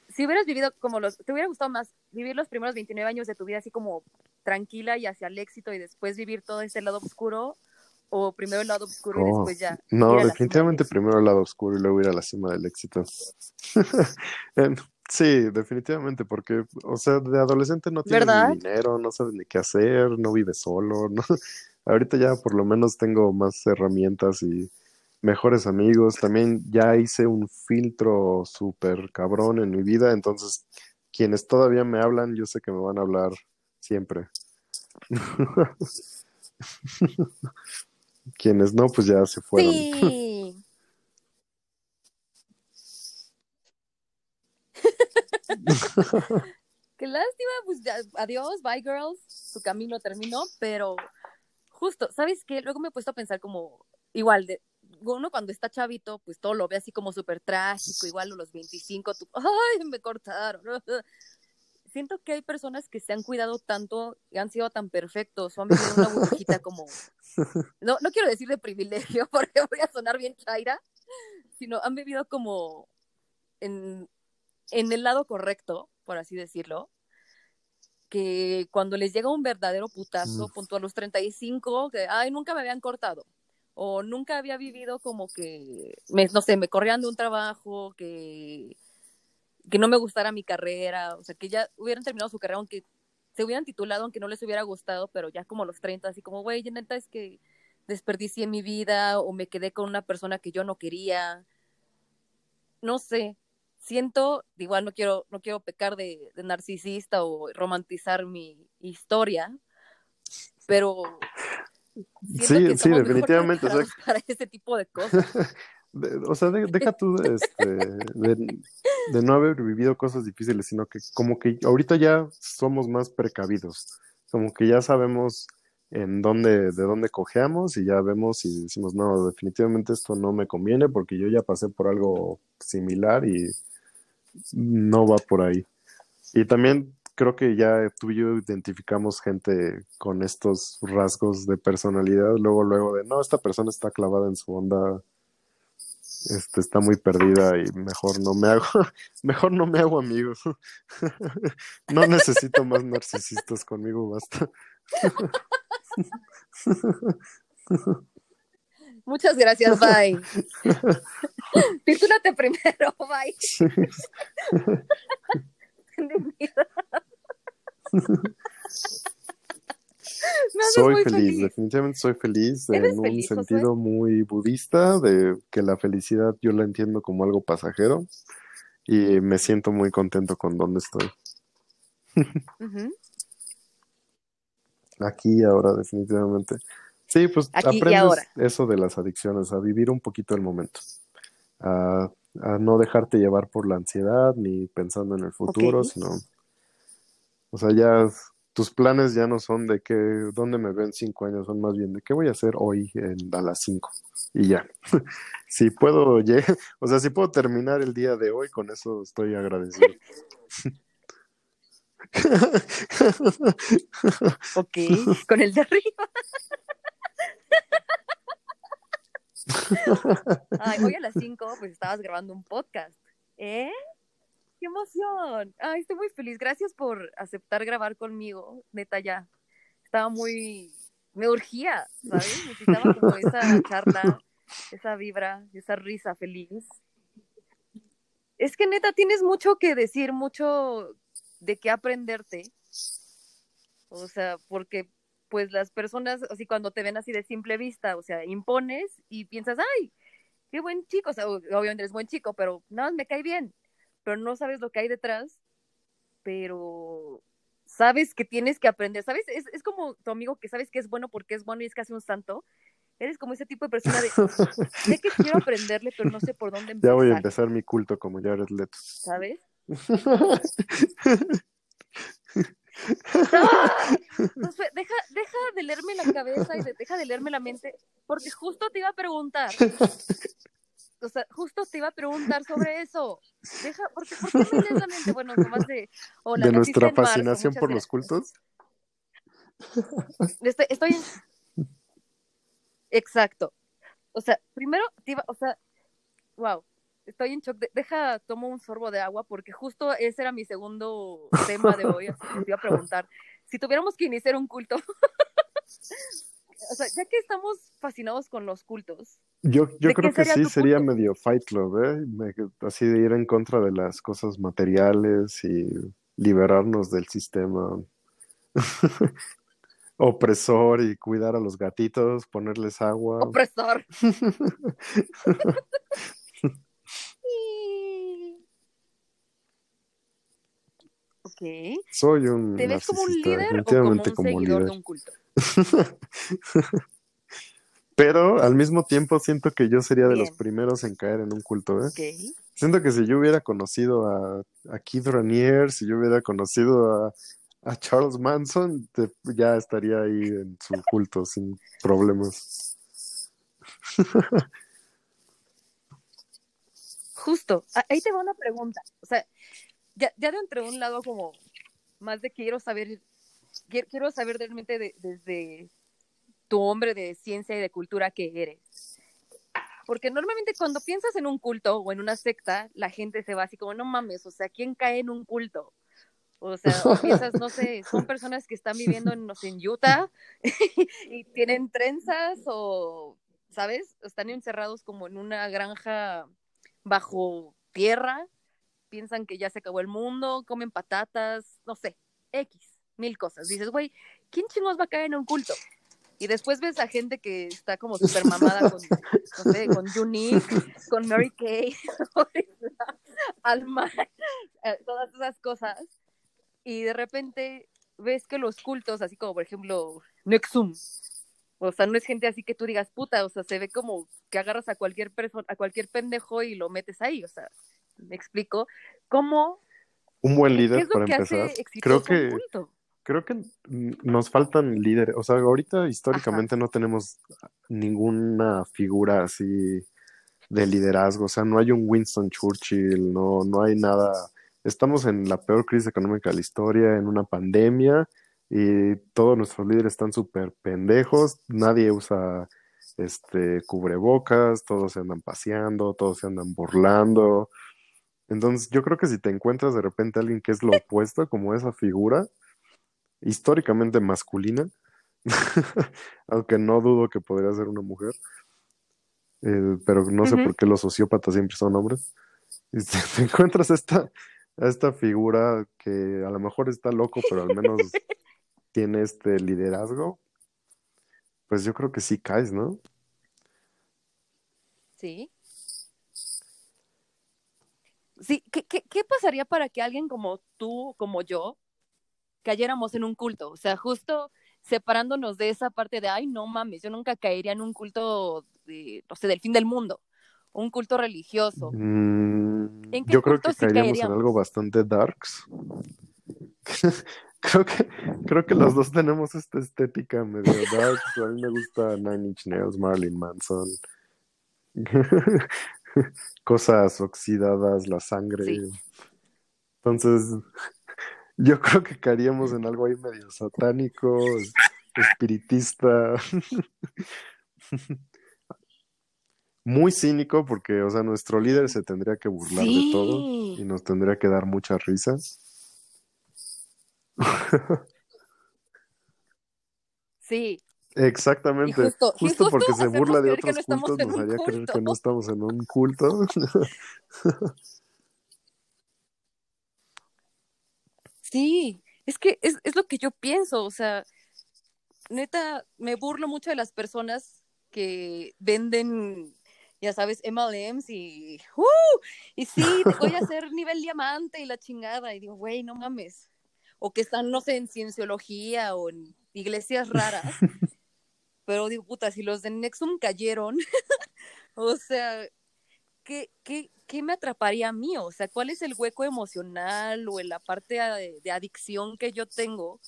si hubieras vivido como los, ¿te hubiera gustado más vivir los primeros 29 años de tu vida así como tranquila y hacia el éxito y después vivir todo ese lado oscuro? ¿O primero el lado oscuro y Oh, después ya? No, definitivamente primero el lado oscuro y luego ir a la cima del éxito. [LAUGHS] Sí, definitivamente, porque, o sea, de adolescente no tienes ¿Verdad? ni dinero, no sabes ni qué hacer, no vives solo, ¿no? [LAUGHS] Ahorita ya por lo menos tengo más herramientas y mejores amigos. También ya hice un filtro súper cabrón en mi vida, entonces quienes todavía me hablan, yo sé que me van a hablar siempre. [LAUGHS] Quienes no, pues ya se fueron. Sí. [LAUGHS] Qué lástima, pues adiós, bye girls, su camino terminó, pero justo, ¿sabes qué? Luego me he puesto a pensar como, igual, de, uno cuando está chavito, pues todo lo ve así como súper trágico, igual los 25, tú, ay, me cortaron. [LAUGHS] Siento que hay personas que se han cuidado tanto y han sido tan perfectos o han vivido una burbujita como, no, no quiero decir de privilegio [LAUGHS] porque voy a sonar bien chaira, sino han vivido como en, en el lado correcto, por así decirlo, que cuando les llega un verdadero putazo, Mm. punto a los 35, que, ay, nunca me habían cortado, o nunca había vivido como que, me, no sé, me corrían de un trabajo, que, que no me gustara mi carrera, o sea, que ya hubieran terminado su carrera, aunque se hubieran titulado, aunque no les hubiera gustado, pero ya como a los 30, así como, güey, neta es que desperdicié mi vida o me quedé con una persona que yo no quería. No sé, siento, igual no quiero, no quiero pecar de, de narcisista o romantizar mi historia, pero Sí, que sí, definitivamente, o sea, [LAUGHS] para ese tipo de cosas. [LAUGHS] De- o sea, de- deja tú este, de, de no haber vivido cosas difíciles, sino que como que ahorita ya somos más precavidos, como que ya sabemos en dónde, de dónde cojeamos y ya vemos y decimos, no, definitivamente esto no me conviene porque yo ya pasé por algo similar y no va por ahí. Y también creo que ya tú y yo identificamos gente con estos rasgos de personalidad, luego, luego de, no, esta persona está clavada en su onda este, está muy perdida y mejor no me hago, [LAUGHS] mejor no me hago amigos. [LAUGHS] No necesito más narcisistas conmigo, basta. Muchas gracias, bye. [LAUGHS] [LAUGHS] Titúlate primero, [LAUGHS] bye. Haces Soy muy feliz, definitivamente soy feliz ¿Eres en un feliz, sentido muy budista, de que la felicidad yo la entiendo como algo pasajero y me siento muy contento con donde estoy. Ujú. Aquí y ahora, definitivamente. Sí, pues Aquí y aprendes ahora. eso de las adicciones, a vivir un poquito el momento, a, a no dejarte llevar por la ansiedad ni pensando en el futuro, sino, o sea, ya tus planes ya no son de que, ¿dónde me ven cinco años? Son más bien de qué voy a hacer hoy en, a las cinco y ya. [LAUGHS] Si puedo, [LAUGHS] o sea, si puedo terminar el día de hoy, con eso estoy agradecido. [LAUGHS] Ok, con el de arriba. [LAUGHS] Ay, hoy a las 5 pues estabas grabando un podcast. ¿Eh? ¡Qué emoción! Ay, estoy muy feliz. Gracias por aceptar grabar conmigo. Neta, ya. Estaba muy... Me urgía, ¿sabes? Necesitaba como esa charla, esa vibra, esa risa feliz. Es que neta, tienes mucho que decir, mucho de qué aprenderte. O sea, porque pues las personas, así cuando te ven así de simple vista, o sea, impones y piensas, ay, qué buen chico, o sea, obviamente eres buen chico, pero nada más me cae bien, pero no sabes lo que hay detrás, pero sabes que tienes que aprender, ¿sabes? Es, es como tu amigo que sabes que es bueno porque es bueno y es casi un santo. Eres como ese tipo de persona de, [LAUGHS] sé que quiero aprenderle, pero no sé por dónde Ya voy a empezar, empezar mi culto como Jared Leto. ¿sabes? [LAUGHS] [LAUGHS] [LAUGHS] ¡Ah! Josué, deja, deja de leerme la cabeza y de- deja de leerme la mente, porque justo te iba a preguntar. O sea, justo te iba a preguntar sobre eso. Deja, ¿por qué, por qué me lees la mente? Bueno, nomás de. Hola, de nuestra marzo, fascinación por los cultos. [LAUGHS] Estoy, estoy en- Exacto. O sea, primero te iba, o sea, wow, estoy en shock. De- deja, tomo un sorbo de agua porque justo ese era mi segundo [LAUGHS] tema de hoy. Así que te iba a preguntar si tuviéramos que iniciar un culto. [LAUGHS] o sea, ya que estamos fascinados con los cultos, Yo, yo ¿De creo que sí sería culto? medio Fight Club, ¿eh? Me- así de ir en contra de las cosas materiales y liberarnos del sistema [LAUGHS] opresor y cuidar a los gatitos, ponerles agua. opresor. Ok. Soy un ¿Te ves como un líder o como un definitivamente como seguidor líder. de un culto? [LAUGHS] Pero al mismo tiempo siento que yo sería de los primeros en caer en un culto, ¿eh? Ok. Siento que si yo hubiera conocido a, a Keith Raniere, si yo hubiera conocido a, a Charles Manson, te- ya estaría ahí en su culto sin problemas. [LAUGHS] Justo, ahí te va una pregunta. O sea, ya, ya de entre un lado como más de quiero saber, quiero, saber realmente de- desde tu hombre de ciencia y de cultura que eres. Porque normalmente cuando piensas en un culto o en una secta, la gente se va así como, no mames, o sea, ¿quién cae en un culto? O sea, piensas, no sé, son [LAUGHS] personas que están viviendo en, no sé, en Utah [LAUGHS] y tienen trenzas o, ¿sabes? Están encerrados como en una granja bajo tierra, piensan que ya se acabó el mundo, comen patatas, no sé, X, mil cosas. Dices, güey, ¿quién chingos va a caer en un culto? Y después ves a gente que está como súper mamada con, no sé, con Unique, con Mary Kay, [LAUGHS] Alma, eh, todas esas cosas. Y de repente ves que los cultos, así como por ejemplo Nexum, o sea, no es gente así que tú digas puta, o sea, se ve como que agarras a cualquier persona, a cualquier pendejo y lo metes ahí, o sea, me explico. ¿Cómo? Un buen ¿Qué líder es lo para que empezar. hace Creo que creo que nos faltan líderes. O sea, ahorita históricamente no tenemos ninguna figura así de liderazgo. O sea, no hay un Winston Churchill, no, no hay nada. Estamos en la peor crisis económica de la historia, en una pandemia, y todos nuestros líderes están súper pendejos. Nadie usa este cubrebocas, todos se andan paseando, todos se andan burlando. Entonces, yo creo que si te encuentras de repente a alguien que es lo opuesto, como esa figura, históricamente masculina, [LAUGHS] aunque no dudo que podría ser una mujer, eh, pero no sé por qué los sociópatas siempre son hombres. Y si te [LAUGHS] encuentras esta, a esta figura que a lo mejor está loco, pero al menos [LAUGHS] tiene este liderazgo, pues yo creo que sí caes, ¿no? Sí. Sí, ¿qué, qué, qué pasaría para que alguien como tú, como yo, cayéramos en un culto? O sea, justo separándonos de esa parte de, ay, no mames, yo nunca caería en un culto, de, no sé, del fin del mundo, un culto religioso. Mm, ¿En qué yo creo culto que sí caeríamos en algo bastante darks. [LAUGHS] Creo que, creo que los dos tenemos esta estética medio darks. A mí me gusta Nine Inch Nails, Marilyn Manson. [LAUGHS] [LAUGHS] Cosas oxidadas, la sangre. Sí. Entonces, [LAUGHS] yo creo que caeríamos en algo ahí medio satánico, es- espiritista. [LAUGHS] Muy cínico porque, o sea, nuestro líder se tendría que burlar de todo y nos tendría que dar muchas risas. sí. Exactamente, justo, y justo justo porque se burla de no otros cultos, nos haría creer que no culto. estamos en un culto. [LAUGHS] Sí, es que es, es lo que yo pienso, o sea, neta, me burlo mucho de las personas que venden, ya sabes, MLMs y, ¡uh! y sí, te voy a hacer nivel diamante y la chingada, y digo, güey, no mames, o que están, no sé, en cienciología o en iglesias raras, [LAUGHS] pero digo, puta, si los de Nexum cayeron, [LAUGHS] o sea, ¿qué, qué, qué me atraparía a mí? O sea, ¿cuál es el hueco emocional o en la parte de, de adicción que yo tengo?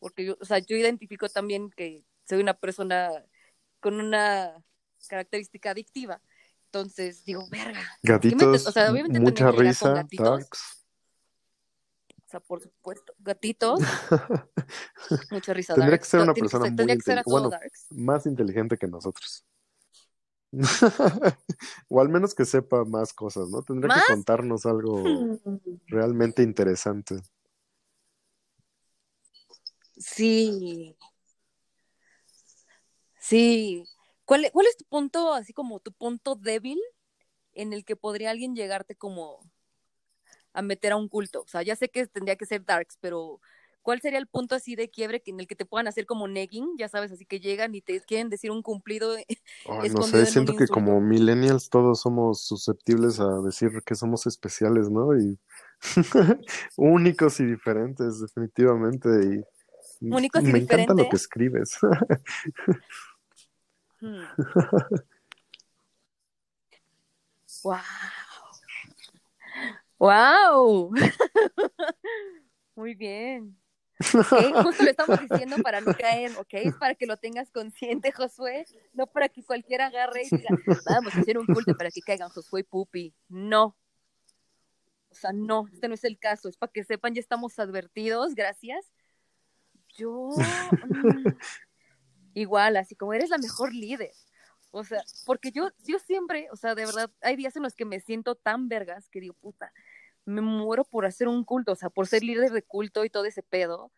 Porque yo, o sea, yo identifico también que soy una persona con una característica adictiva. Entonces digo, verga. ¿qué me te- Gatitos, o sea, obviamente mucha lidiar con risa, gatitos. Sea, por supuesto, gatitos, [LAUGHS] mucha risa. Tendría que darks. ser una que persona muy que inteligente, bueno, más inteligente que nosotros. [LAUGHS] O al menos que sepa más cosas, ¿no? Tendría que contarnos algo [LAUGHS] realmente interesante. Sí, sí. ¿Cuál, cuál es tu punto, así como tu punto débil en el que podría alguien llegarte como a meter a un culto? O sea, ya sé que tendría que ser darks, pero ¿cuál sería el punto así de quiebre que- en el que te puedan hacer como negging? Ya sabes, así que llegan y te quieren decir un cumplido. [LAUGHS] Ay, no sé, siento que como millennials todos somos susceptibles a decir que somos especiales, ¿no? Y [LAUGHS] únicos y diferentes, definitivamente. Y Únicos y me encanta lo que escribes. Hmm. [LAUGHS] Wow. Wow. Muy bien. Justo lo estamos [LAUGHS] diciendo para no caer, ¿ok? Es para que lo tengas consciente, Josué, no para que cualquiera agarre y diga, vamos a hacer un culto para que caigan Josué y Pupi. No. O sea, no, este no es el caso, es para que sepan, ya estamos advertidos, gracias. Yo, mm, [LAUGHS] igual, así como eres la mejor líder. O sea, porque yo, yo siempre, o sea, de verdad, hay días en los que me siento tan vergas que digo, puta, me muero por hacer un culto, o sea, por ser líder de culto y todo ese pedo,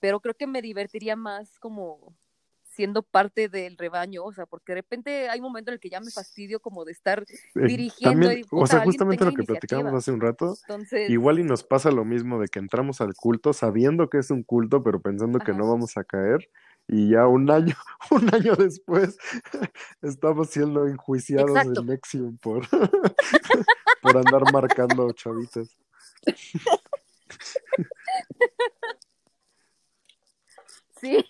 pero creo que me divertiría más como siendo parte del rebaño, o sea, porque de repente hay un momento en el que ya me fastidio como de estar Eh, dirigiendo También, y, o puta, sea, alguien justamente lo que platicábamos hace un rato, Entonces, igual y nos pasa lo mismo de que entramos al culto sabiendo que es un culto, pero pensando que no vamos a caer, y ya un año, [LAUGHS] un año después [LAUGHS] estamos siendo enjuiciados Exacto. en Nexium por, [LAUGHS] por andar marcando chavitas. Sí,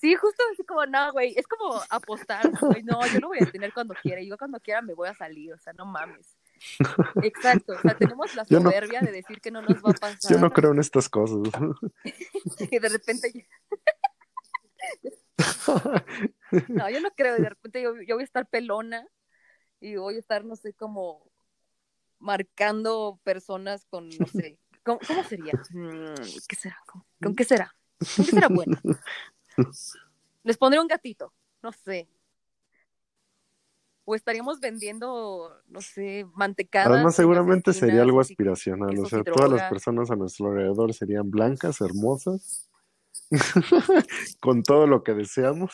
sí, justo así como, no, güey, es como apostar, güey, no, yo lo voy a tener cuando quiera, y yo cuando quiera me voy a salir, o sea, no mames. Exacto, o sea, tenemos la no- soberbia de decir que no nos va a pasar, Yo no creo en estas cosas. que de repente, no, yo no creo, de [LAUGHS] repente yo, yo voy a estar pelona, y voy a estar, no sé, como marcando personas con, no sé, [LAUGHS] ¿cómo, cómo sería? Mm, ¿Qué será? ¿Con, con qué será? ¿Con qué será bueno? [LAUGHS] Les pondré un gatito, no sé. O estaríamos vendiendo, no sé, mantecadas. Además, seguramente sería algo aspiracional. O sea, todas las personas a nuestro alrededor serían blancas, hermosas, [LAUGHS] con todo lo que deseamos.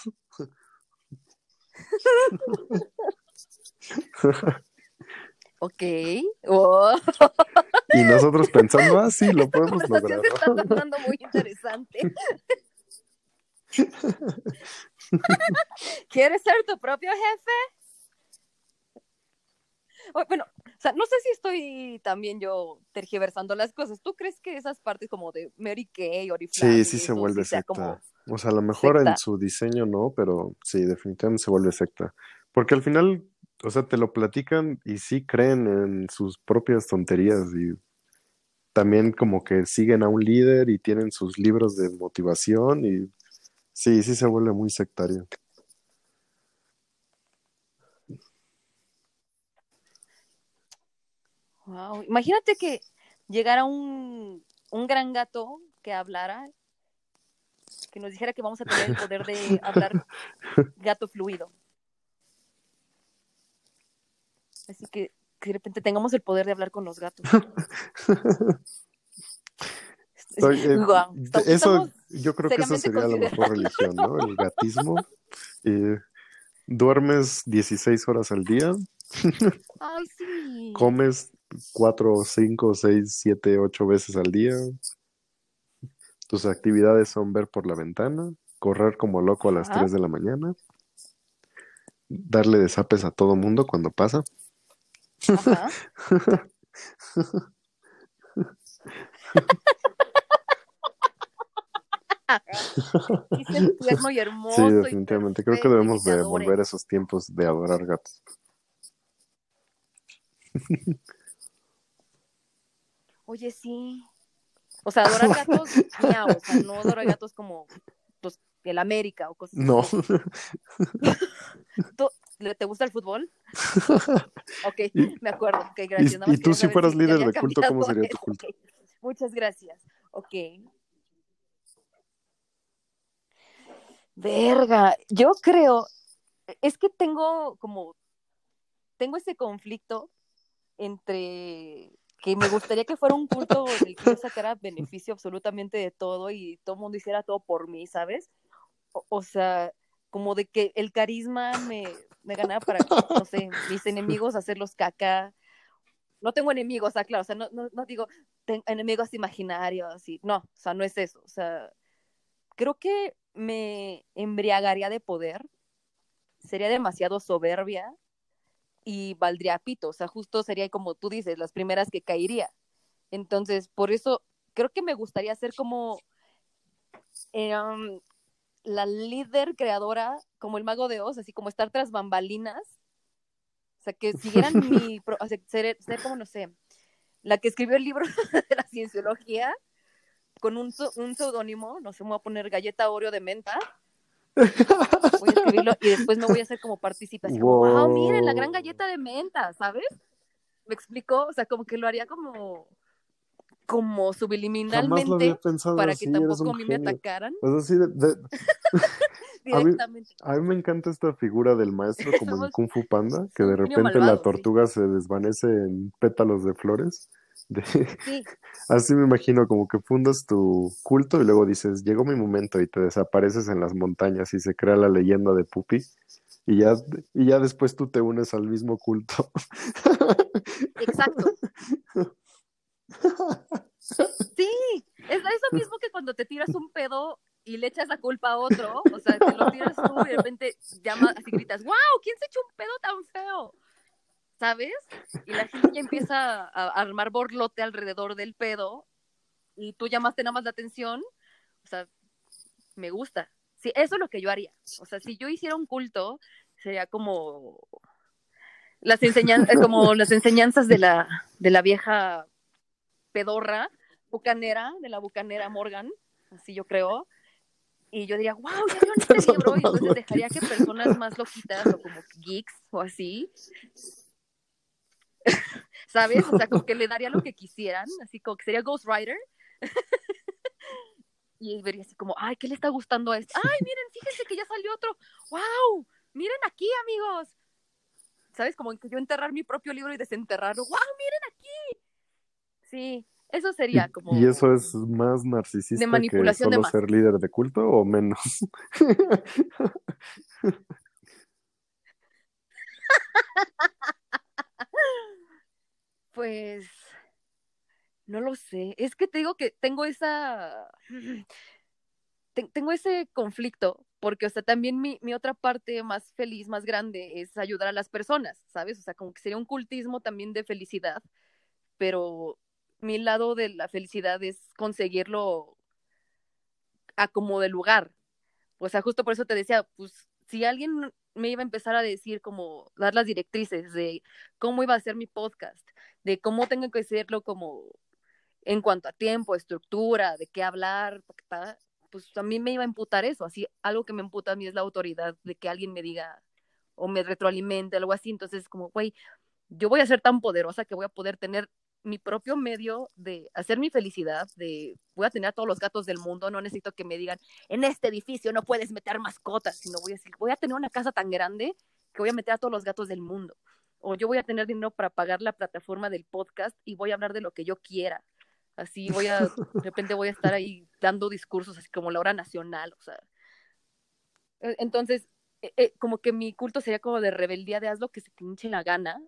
Ok. Oh, Y nosotros pensando, ah, sí, lo podemos conversación lograr. se está tornando muy interesante. [LAUGHS] ¿Quieres ser tu propio jefe? Bueno, o sea, no sé si estoy también yo tergiversando las cosas. ¿Tú crees que esas partes como de Mary Kay, Oriflame, Sí, sí se vuelve secta. como O sea, a lo mejor secta? en su diseño no, pero sí, definitivamente se vuelve secta. Porque al final, o sea, te lo platican y sí creen en sus propias tonterías y también como que siguen a un líder y tienen sus libros de motivación y sí, sí se vuelve muy sectario. Wow. Imagínate que llegara un, un gran gato que hablara, que nos dijera que vamos a tener el poder de [LAUGHS] hablar gato fluido. Así que, que de repente tengamos el poder de hablar con los gatos. [LAUGHS] Eh, estamos- eso, yo creo que eso sería la mejor religión, ¿no? El gatismo. Y [LAUGHS] duermes 16 horas al día, Ay, sí. comes 4, 5, 6, 7, 8 veces al día. Tus actividades son ver por la ventana, correr como loco a las Ajá. 3 de la mañana, darle desapes a todo mundo cuando pasa. Ajá. [LAUGHS] [LAUGHS] Es tierno y hermoso. Sí, y definitivamente. Creo que debemos de volver a esos tiempos de adorar gatos. [LAUGHS] Oye, sí. O sea, adorar gatos, [LAUGHS] o sea, no adorar gatos como pues, el América o cosas No. [LAUGHS] ¿Tú- ¿Te gusta el fútbol? [LAUGHS] Ok, Y- me acuerdo. Ok, gracias. y- y tú si fueras líder de culto, ¿cómo sería tu culto? Muchas gracias. Ok. Verga, yo creo, es que tengo como, tengo ese conflicto entre que me gustaría que fuera un culto en el que yo sacara beneficio absolutamente de todo y todo el mundo hiciera todo por mí, ¿sabes? O, o sea, como de que el carisma me, me ganara para, no sé, mis enemigos hacerlos caca. No tengo enemigos, o sea, claro, o sea, no, no, no digo ten- enemigos imaginarios y no, o sea, no es eso, o sea, creo que me embriagaría de poder, sería demasiado soberbia y valdría pito, o sea, justo sería como tú dices, las primeras que caería. Entonces, por eso creo que me gustaría ser como eh, um, la líder creadora, como el mago de Oz, así como estar tras bambalinas. O sea, que siguieran [LAUGHS] mi... o sea, ser, ser como, no sé, la que escribió el libro [LAUGHS] de la cienciología con un, un seudónimo, no sé, me voy a poner galleta Oreo de menta. [LAUGHS] Voy a escribirlo y después me voy a hacer como participación. Wow. Wow. miren, la gran galleta de menta, ¿sabes? ¿Me explicó? O sea, como que lo haría como, como subliminalmente para así, que tampoco a mí me atacaran O sea, sí, de- de- [LAUGHS] A mí- directamente. A mí me encanta esta figura del maestro como en Kung Fu Panda, que de repente malvado, la sí. tortuga se desvanece en pétalos de flores. De- Sí, [LAUGHS] así me imagino como que fundas tu culto y luego dices, llegó mi momento y te desapareces en las montañas y se crea la leyenda de Pupi y ya, y ya después tú te unes al mismo culto. exacto. [LAUGHS] Sí, es eso mismo que cuando te tiras un pedo y le echas la culpa a otro, o sea, te lo tiras tú y de repente llamas, así gritas, wow, ¿quién se echó un pedo tan feo? ¿Sabes? Y la gente ya [LAUGHS] empieza a, armar borlote alrededor del pedo y tú llamaste nada más la atención, o sea, me gusta. Sí, eso es lo que yo haría. O sea, si yo hiciera un culto, sería como las enseñanzas, como las enseñanzas de la, de la vieja pedorra, bucanera, de la bucanera Morgan, así yo creo. Y yo diría, wow, ya vieron este libro, y entonces dejaría que personas más loquitas o como geeks o así, [LAUGHS] ¿sabes? O sea, como [LAUGHS] que le daría lo que quisieran, así como que sería Ghost Rider. [LAUGHS] y vería así como, ay, ¿qué le está gustando a esto? Ay, miren, fíjense que ya salió otro. ¡Wow! Miren aquí, amigos. ¿Sabes? Como que yo enterrar mi propio libro y desenterrarlo. ¡Wow! Miren aquí. Sí, eso sería como. ¿Y eso es más narcisista De manipulación que de solo masas. ser líder de culto o menos? Pues no lo sé. Es que te digo que tengo esa. te- Tengo ese conflicto, porque, o sea, también mi, mi otra parte más feliz, más grande, es ayudar a las personas, ¿sabes? O sea, como que sería un cultismo también de felicidad, pero mi lado de la felicidad es conseguirlo a como de lugar. O sea, justo por eso te decía, pues, si alguien me iba a empezar a decir como dar las directrices de cómo iba a ser mi podcast, de cómo tengo que hacerlo como en cuanto a tiempo, estructura, de qué hablar, pues a mí me iba a imputar eso, así algo que me imputa a mí es la autoridad de que alguien me diga o me retroalimente, algo así, entonces como, güey, yo voy a ser tan poderosa que voy a poder tener mi propio medio de hacer mi felicidad, de voy a tener a todos los gatos del mundo, no necesito que me digan, en este edificio no puedes meter mascotas, sino voy a decir, voy a tener una casa tan grande que voy a meter a todos los gatos del mundo. O yo voy a tener dinero para pagar la plataforma del podcast y voy a hablar de lo que yo quiera. Así voy a, de repente voy a estar ahí dando discursos así como la hora nacional, o sea. Eh, Entonces, eh, eh, como que mi culto sería como de rebeldía de haz lo que se te hinche la gana.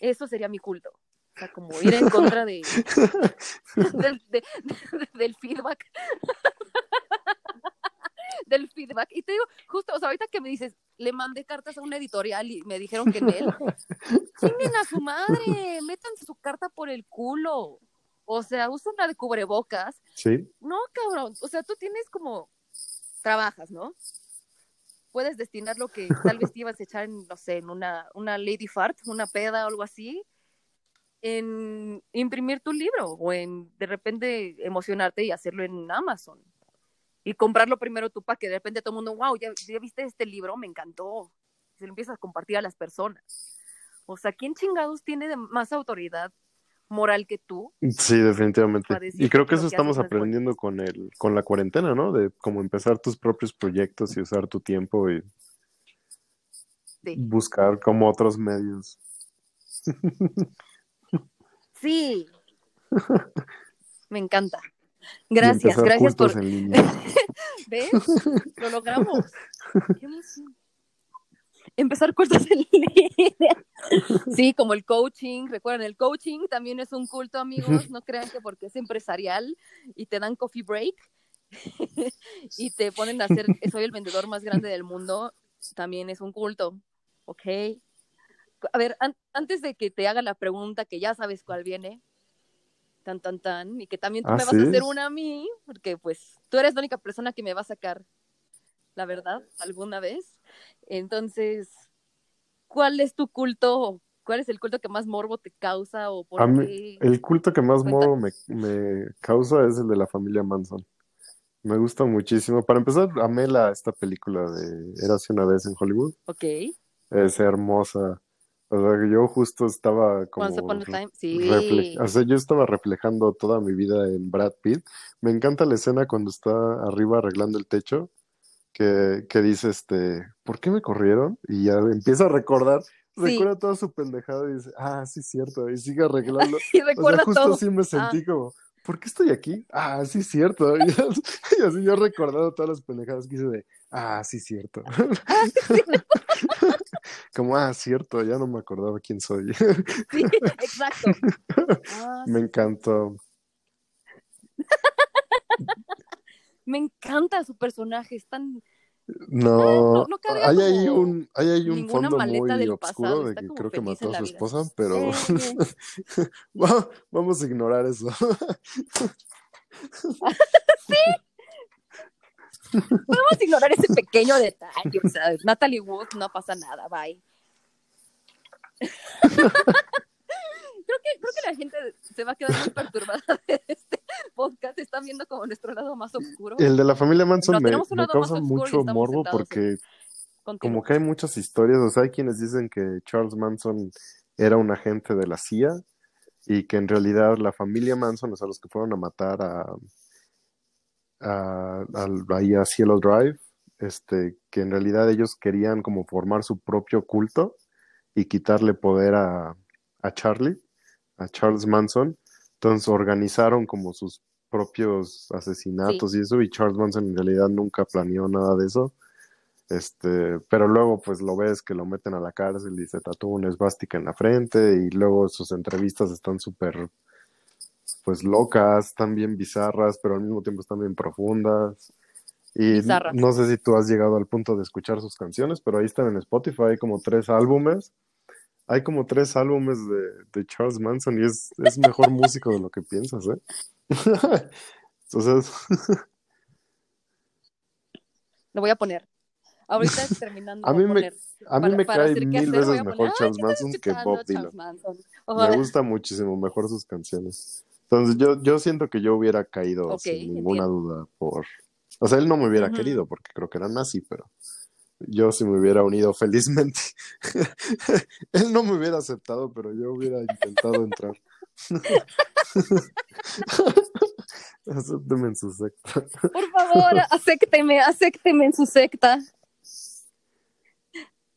Eso sería mi culto. Sea, como ir en contra de, [LAUGHS] del, de- de- del feedback. [LAUGHS] del feedback. Y te digo, justo, o sea, ahorita que me dices, le mandé cartas a una editorial y me dijeron que en él, chinguen a su madre, métanse su carta por el culo. O sea, usen la de cubrebocas. Sí, No, cabrón, o sea, tú tienes como, trabajas, ¿no? Puedes destinar lo que tal vez te ibas a echar en, no sé, en una, una lady fart, una peda o algo así, en imprimir tu libro o en de repente emocionarte y hacerlo en Amazon. Y comprarlo primero tú para que de repente todo el mundo, wow, ya, ya viste este libro, me encantó. Se lo empiezas a compartir a las personas. O sea, ¿quién chingados tiene más autoridad moral que tú? sí, definitivamente. Y creo que eso que estamos aprendiendo con el, con la cuarentena, ¿no? De cómo empezar tus propios proyectos y usar tu tiempo y Sí. buscar como otros medios. [LAUGHS] Sí. [LAUGHS] Me encanta. Gracias, gracias por... cultos en línea. [LAUGHS] ¿Ves? Lo logramos. Qué emoción. Empezar cultos en línea. [LAUGHS] Sí, como el coaching. Recuerden, el coaching también es un culto, amigos. No crean que porque es empresarial y te dan coffee break y te ponen a hacer, soy el vendedor más grande del mundo, también es un culto. ¿Ok? A ver, an- antes de que te haga la pregunta, que ya sabes cuál viene, tan, tan, tan, y que también tú Ah, me vas a hacer una a mí, porque pues tú eres la única persona que me va a sacar la verdad alguna vez. Entonces, ¿cuál es tu culto? ¿Cuál es el culto que más morbo te causa o por A mí, qué? el culto que más morbo me, me causa es el de la familia Manson. Me gusta muchísimo. Para empezar, amé la, esta película de Érase una vez en Hollywood. Ok. Es hermosa. O sea, que yo justo estaba como Once Upon a Time. Sí. o sea, yo estaba reflejando toda mi vida en Brad Pitt. Me encanta la escena cuando está arriba arreglando el techo, que, que dice este, ¿por qué me corrieron? Y ya empieza a recordar, Sí. recuerda toda su pendejada y dice, ah, sí, cierto, y sigue arreglando. [LAUGHS] Y O sea, recuerda justo todo. así me sentí como, ¿por qué estoy aquí? Ah, sí, cierto. [LAUGHS] Y así, yo recordando todas las pendejadas que hice de, ah, sí, cierto. [LAUGHS] Como, ah, cierto, ya no me acordaba quién soy. [LAUGHS] Sí, exacto. [LAUGHS] Ah, Me encantó. me encanta su personaje, es tan... No, no- no hay ahí un, hay ahí un fondo muy oscuro de que creo que mató a su esposa, pero [LAUGHS] Va- vamos a ignorar eso. Podemos ignorar ese pequeño detalle. O sea, Natalie Wood, no pasa nada, bye. creo, que, creo que la gente se va a quedar muy perturbada de este podcast. Están viendo como nuestro lado más oscuro. El de la familia Manson No, me, me causa mucho morbo porque Continúa. como que hay muchas historias, o sea, hay quienes dicen que Charles Manson era un agente de la CIA y que en realidad la familia Manson, o sea, los que fueron a matar a, a, al- ahí a Cielo Drive, este, que en realidad ellos querían como formar su propio culto y quitarle poder a, a Charlie, a Charles Manson. Entonces organizaron como sus propios asesinatos y eso, y Charles Manson en realidad nunca planeó nada de eso. Este, pero luego pues lo ves que lo meten a la cárcel y se tatúa una esvástica en la frente y luego sus entrevistas están súper pues locas, están bien bizarras, pero al mismo tiempo están bien profundas. Y Bizarras. no sé si tú has llegado al punto de escuchar sus canciones, pero ahí están en Spotify, hay como tres álbumes. Hay como tres álbumes de, de Charles Manson y es, es mejor [LAUGHS] músico de lo que piensas, ¿eh? [LAUGHS] Entonces, [LAUGHS] Lo voy a poner. Ahorita terminando. A mí me- poner. a mí Para- me para cae mil hacer, veces mejor Charles "Ay, ¿qué estás Manson que Bob Dylan. Charles Manson?" me gusta muchísimo mejor sus canciones. Entonces yo, yo siento que yo hubiera caído sin ninguna entiendo. duda por... O sea, él no me hubiera querido porque creo que era nazi, pero yo sí me hubiera unido felizmente. [LAUGHS] él no me hubiera aceptado, pero yo hubiera intentado entrar. [LAUGHS] Acépteme en su secta. Por favor, acépteme, acépteme en su secta.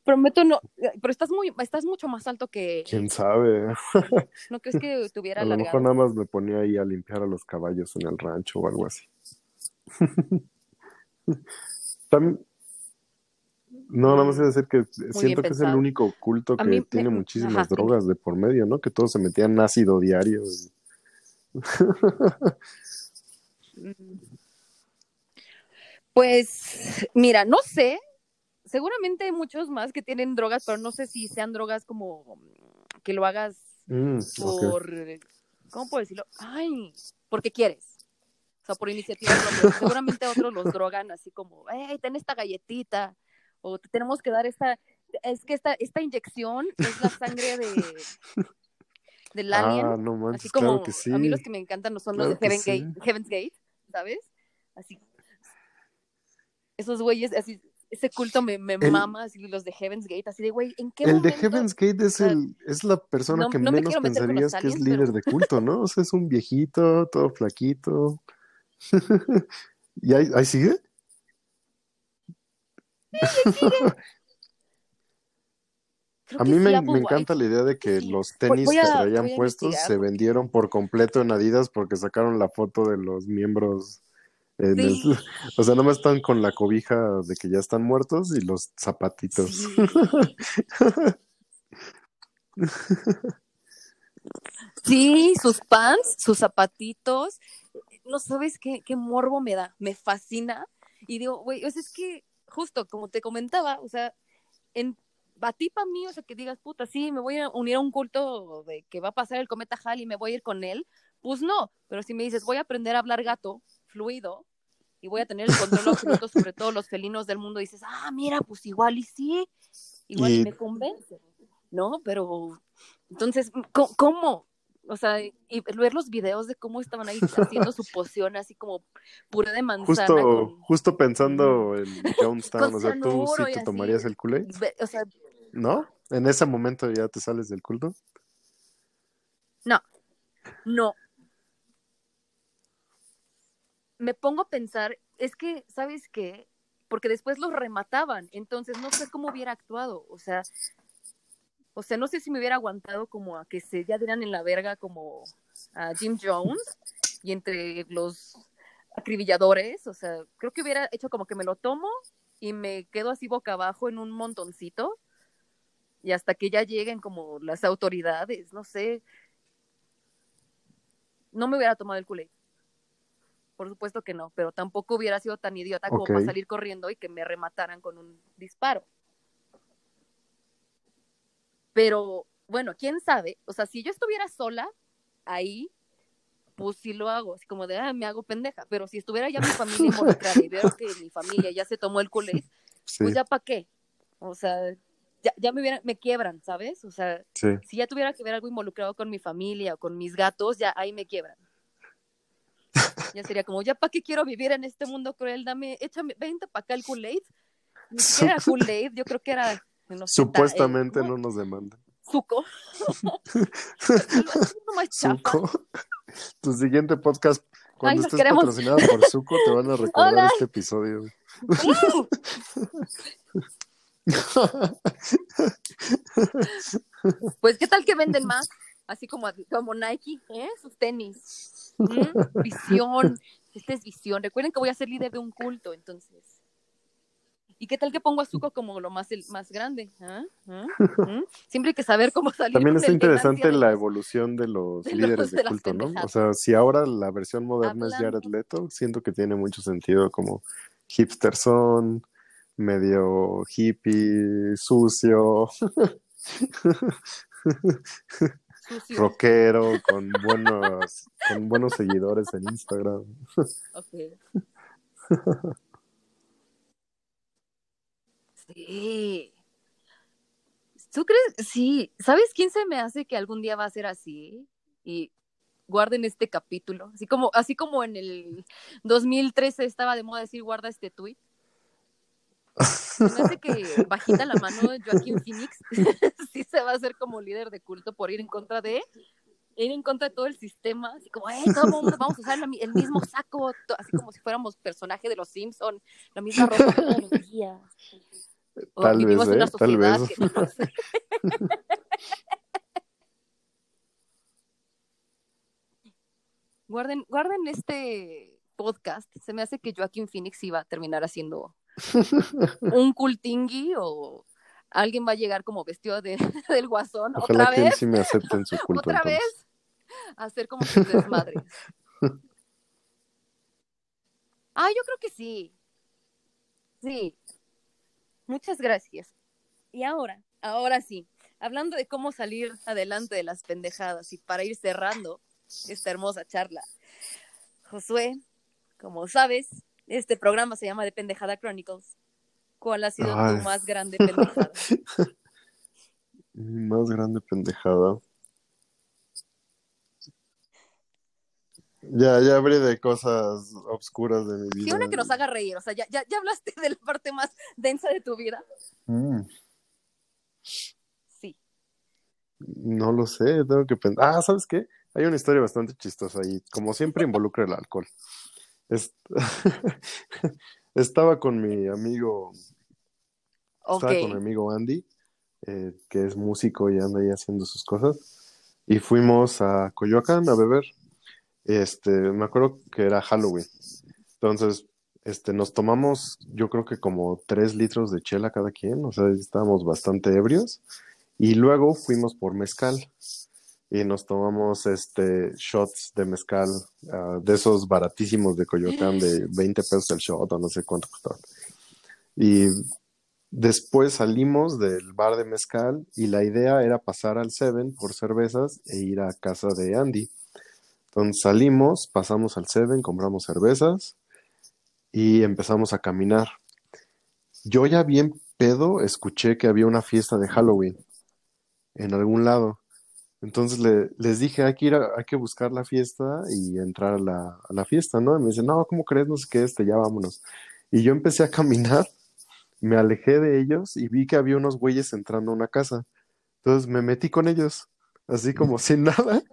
Prometo no, pero estás muy, estás mucho más alto que, ¿Quién sabe? [LAUGHS] ¿no crees que te hubiera A lo mejor nada más me ponía ahí a limpiar a los caballos en el rancho o algo así. [LAUGHS] No, nada más a decir que siento que es el único culto que me- tiene ajá, muchísimas drogas de por medio, ¿no? Que todos se metían ácido diario. y-. [LAUGHS] Pues, mira, no sé. Seguramente hay muchos más que tienen drogas, pero no sé si sean drogas como que lo hagas Mm, por, ¿cómo puedo decirlo? Ay, porque quieres. O sea, por iniciativa propia. [LAUGHS] Seguramente otros los drogan así como, hey, ten esta galletita, o te tenemos que dar esta, es que esta, esta inyección es la sangre de [LAUGHS] del alien. Ah, no así manches, como, claro que sí. a mí los que me encantan no son Claro los de Heaven sí. Gate, Heaven's Gate, ¿sabes? Así. Esos güeyes, así, ese culto me, me El- mama, así los de Heaven's Gate, así de, güey, ¿en qué El de momento? Heaven's Gate es, sea, el, es la persona no- que no me menos pensarías que es líder pero- de culto, ¿no? O sea, es un viejito, todo flaquito. [LAUGHS] ¿Y ahí, ahí sigue? [LAUGHS] A mí me, me encanta la idea de que Sí. los tenis que traían puestos se vendieron por completo en Adidas porque sacaron la foto de los miembros. En el- Sí. [LAUGHS] o sea, nomás están con la cobija de que ya están muertos y los zapatitos. [LAUGHS] Sí, sus pants, sus zapatitos. No sabes qué, qué morbo me da, me fascina. Y digo, güey, o sea, es que justo como te comentaba, o sea, en a ti para mí, o sea, que digas, puta, sí, me voy a unir a un culto de que va a pasar el cometa Halley y me voy a ir con él, pues no. Pero si me dices, voy a aprender a hablar gato, fluido, y voy a tener el control absoluto sobre todos los felinos del mundo, dices, ah, mira, pues igual y sí, igual y, Y- me convence, ¿no? Pero, entonces, ¿cómo? O sea, y ver los videos de cómo estaban ahí haciendo su poción así como puré de manzana Justo, con, justo pensando en Jonestown, o sea, tú sí te así. tomarías el culé, o sea, ¿no? En ese momento ya te sales del culto. no, no. Me pongo a pensar, es que, ¿sabes qué? Porque después los remataban, entonces no sé cómo hubiera actuado, o sea, o sea, no sé si me hubiera aguantado como a que se ya dieran en la verga como a Jim Jones y entre los acribilladores, o sea, creo que hubiera hecho como que me lo tomo y me quedo así boca abajo en un montoncito y hasta que ya lleguen como las autoridades, no sé. No me hubiera tomado el culé. Por supuesto que no, pero tampoco hubiera sido tan idiota como Ok. para salir corriendo y que me remataran con un disparo. Pero bueno, quién sabe, o sea, si yo estuviera sola ahí, pues sí lo hago, así como de, ah, me hago pendeja, pero si estuviera ya mi familia involucrada y veo que mi familia ya se tomó el culé, Sí, pues ya para qué. O sea, ya, ya me, hubieran- me quiebran, ¿sabes? O sea, sí. si ya tuviera que ver algo involucrado con mi familia o con mis gatos, ya ahí me quiebran. Ya sería como, ya para qué quiero vivir en este mundo cruel, dame, échame, vente para acá el Kool-Aid. Ni siquiera era Kool-Aid, [LAUGHS] yo creo que era, no sé, Supuestamente ta- eh, no nos demandan. Más chafa. Zuko. [LAUGHS] Tu siguiente podcast, cuando los estés queremos. patrocinada por Zuko, te van a recordar Hola. este episodio. [LAUGHS] Pues, ¿qué tal que venden más? Así como, como Nike, ¿eh? Sus tenis. [LAUGHS] ¿Mm? Visión. Esta es visión. Recuerden que voy a ser líder de un culto, entonces. ¿Y qué tal que pongo a Zuko como lo más, el, más grande? ¿Ah? ¿Ah? ¿Mm? Siempre hay que saber cómo salir. También está interesante la los- evolución de los [LAUGHS] de los- líderes de culto, ¿no? O sea, si ahora la versión moderna es Jared Leto, siento que tiene mucho sentido como hipster son, medio hippie, sucio. [LAUGHS] rockero, con buenos, con buenos seguidores en Instagram. Ok. [LAUGHS] Sí. ¿Tú crees? Sí. ¿Sabes quién se me hace que algún día va a ser así? Y guarden este capítulo. Así como, así como en el 2013 estaba de moda decir guarda este tweet. Se me hace [LAUGHS] que bajita la mano Joaquín Phoenix [LAUGHS] sí se va a hacer como líder de culto por ir en contra de ir en contra de todo el sistema, así como, eh, todo el mundo vamos a usar la el mismo saco, así como si fuéramos personaje de los Simpson, la misma ropa todos los días. O Tal vez, ¿eh? Tal vez. que no sé. [LAUGHS] Guarden, guarden este podcast. Se me hace que Joaquín Phoenix iba a terminar haciendo un cultingui o alguien va a llegar como vestido de, [LAUGHS] del guasón Ojalá otra que vez, sí me acepte en su [LAUGHS] culto. otra entonces. vez a hacer como sus desmadres. [LAUGHS] Ah, yo creo que sí. Sí. Muchas gracias. Y ahora, ahora sí, hablando de cómo salir adelante de las pendejadas y para ir cerrando esta hermosa charla. Josué, como sabes, este programa se llama De Pendejada Chronicles. ¿Cuál ha sido Ay. tu más grande pendejada? [LAUGHS] Mi más grande pendejada. Ya, ya hablé de cosas obscuras de mi vida. Sí, una que nos haga reír. O sea, ya, ya, ya hablaste de la parte más densa de tu vida. Mm, Sí. no lo sé, tengo que pensar. Ah, ¿sabes qué? Hay una historia bastante chistosa y como siempre involucra el alcohol. Es- [LAUGHS] Estaba con mi amigo, estaba con mi amigo Andy, eh, que es músico y anda ahí haciendo sus cosas. Y fuimos a Coyoacán a beber. Este, me acuerdo que era Halloween. Entonces, este, nos tomamos, yo creo que como tres litros de chela cada quien, o sea, estábamos bastante ebrios. Y luego fuimos por mezcal y nos tomamos este shots de mezcal, ah, de esos baratísimos de Coyoacán de [GASPS] 20 pesos el shot o no sé cuánto costaban. Y después salimos del bar de mezcal y la idea era pasar al Seven por cervezas e ir a casa de Andy. Entonces salimos, pasamos al Seven, compramos cervezas y empezamos a caminar. Yo ya bien pedo escuché que había una fiesta de Halloween en algún lado. Entonces le- les dije, hay que ir a- hay que buscar la fiesta y entrar a la, fiesta, ¿no? Y me dice, no, ¿cómo crees? No sé qué, este, ya vámonos. Y yo empecé a caminar, me alejé de ellos y vi que había unos güeyes entrando a una casa. Entonces me metí con ellos, así como sin [LAUGHS] nada.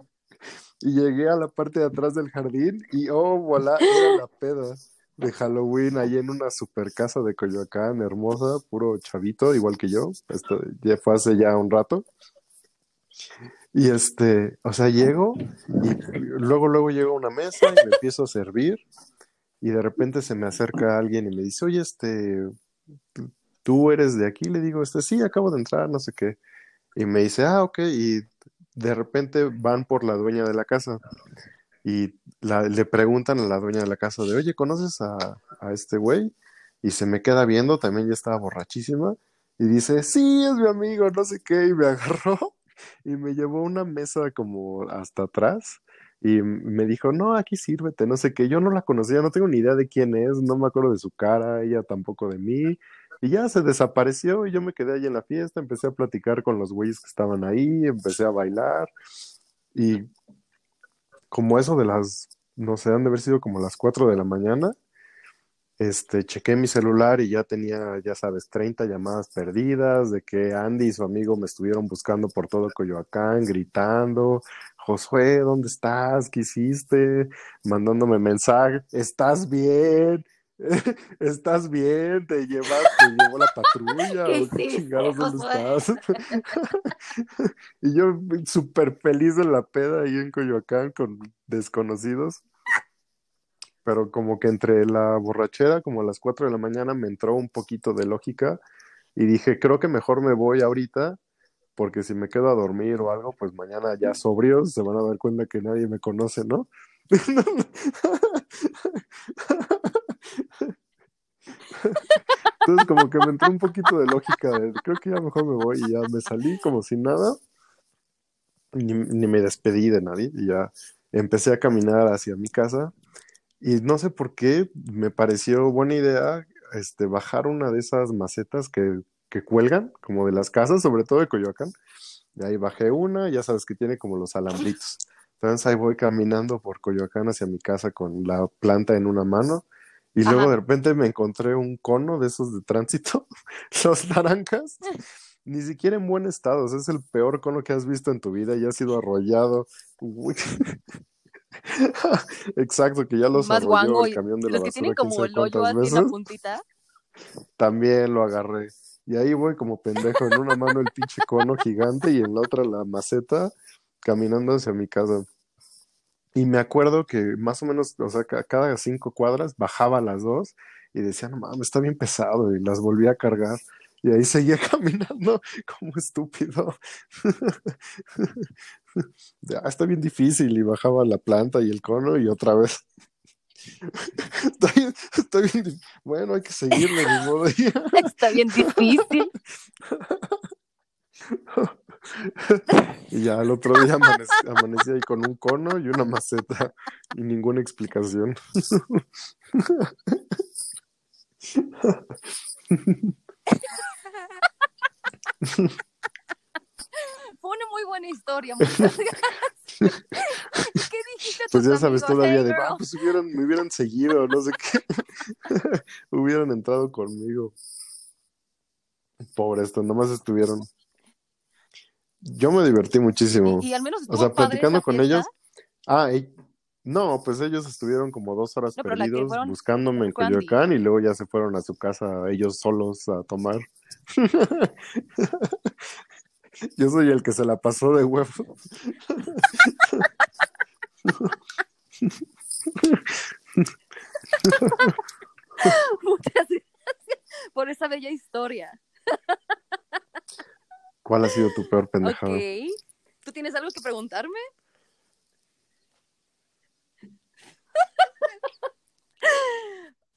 Y llegué a la parte de atrás del jardín y, oh, voilà, era la peda de Halloween ahí en una super casa de Coyoacán, hermosa, puro chavito, igual que yo. Esto ya fue hace ya un rato. Y este, o sea, llego y luego, luego llego a una mesa y me empiezo a servir y de repente se me acerca alguien y me dice, oye, este, ¿tú- ¿tú eres de aquí? Le digo, este, sí, acabo de entrar, no sé qué. Y me dice, ah, ok, y de repente van por la dueña de la casa y le preguntan a la dueña de la casa de, oye, ¿conoces a, a este güey? Y se me queda viendo, también ya estaba borrachísima, y dice, sí, es mi amigo, no sé qué, y me [LAUGHS] agarró y me llevó una mesa como hasta atrás y me dijo, no, aquí sírvete, no sé qué, yo no la conocía, no tengo ni idea de quién es, no me acuerdo de su cara, ella tampoco de mí, y ya se desapareció y yo me quedé ahí en la fiesta, empecé a platicar con los güeyes que estaban ahí, empecé a bailar y como eso de las, no sé, han de haber sido como las 4 de la mañana, este, chequé mi celular y ya tenía, ya sabes, 30 llamadas perdidas, de que Andy y su amigo me estuvieron buscando por todo Coyoacán, gritando, Josué, ¿dónde estás? ¿Qué hiciste? Mandándome mensaje, ¿estás bien? [LAUGHS] ¿Estás bien? ¿Te llevas, te llevó la [LAUGHS] patrulla? ¿Qué ¿O qué chingados dónde estás? [LAUGHS] Y yo súper feliz en la peda ahí en Coyoacán con desconocidos. Pero como que entre la borrachera, como a las 4 de la mañana, me entró un poquito de lógica y dije, creo que mejor me voy ahorita, porque si me quedo a dormir o algo, pues mañana ya sobrios se van a dar cuenta que nadie me conoce, ¿no? Entonces como que me entró un poquito de lógica de, creo que ya mejor me voy y ya me salí como sin nada, ni, ni me despedí de nadie y ya empecé a caminar hacia mi casa y no sé por qué me pareció buena idea este, bajar una de esas macetas que, que cuelgan, como de las casas, sobre todo de Coyoacán. De ahí bajé una, ya sabes que tiene como los alambritos. Entonces ahí voy caminando por Coyoacán hacia mi casa con la planta en una mano. Y luego de repente me encontré un cono de esos de tránsito, [LAUGHS] los naranjas, ni siquiera en buen estado. o sea, es el peor cono que has visto en tu vida y ha sido arrollado. Uy. [LAUGHS] Exacto, que ya los Más guango el camión de la los que basura tienen como el hoyo cuántas así en la veces. puntita. [LAUGHS] También lo agarré. Y ahí voy como pendejo, en una mano el pinche cono gigante y en la otra la maceta, caminando hacia mi casa. Y me acuerdo que más o menos, o sea, ca- cada cinco cuadras bajaba las dos y decía, no mames, está bien pesado, y las volví a cargar. Y ahí seguía [LAUGHS] caminando como estúpido. De, "Ah, está bien difícil, y bajaba la planta y el cono y otra vez. Está bien, está bien dif- Bueno, hay que seguirle, ni modo. Está bien difícil. Y ya al otro día amanecí, amanecí ahí con un cono y una maceta y ninguna explicación. [LAUGHS] Fue una muy buena historia. Muchas gracias. [LAUGHS] ¿Qué dijiste Pues ya sabes amigos? todavía Hey, de, ah, pues hubieran, me hubieran seguido, no sé qué. [LAUGHS] hubieran entrado conmigo. Pobre esto, nomás estuvieron. Yo me divertí muchísimo. y, y al menos O sea, padre platicando con fiesta. ellos. Ah, y- no, pues ellos estuvieron como dos horas No, perdidos fueron buscándome en Andy. Coyoacán y luego ya se fueron a su casa ellos solos a tomar. [LAUGHS] Yo soy el que se la pasó de huevo. [LAUGHS] Muchas gracias por esa bella historia. ¿Cuál ha sido tu peor pendejada? Ok. ¿Tú tienes algo que preguntarme?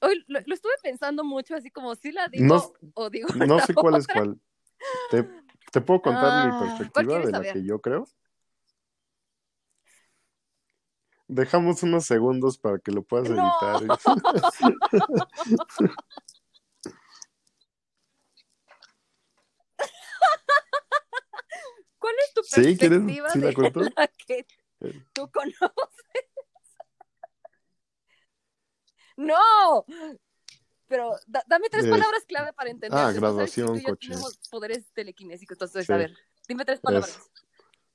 Hoy lo, lo estuve pensando mucho, así como si la digo No- o digo No sé cuál es cuál. ¿Te, te puedo contar mi Ah, ¿cuál perspectiva de la que yo creo? Dejamos unos segundos para que lo puedas No. editar. [LAUGHS] ¿Cuál es tu perspectiva ¿Sí de la que Eh. tú conoces? ¡No! Pero da- dame tres Eh, palabras clave para entender. ah, Tú graduación, tú coche. tenemos poderes telequinésicos, entonces, Sí. a ver, dime tres palabras.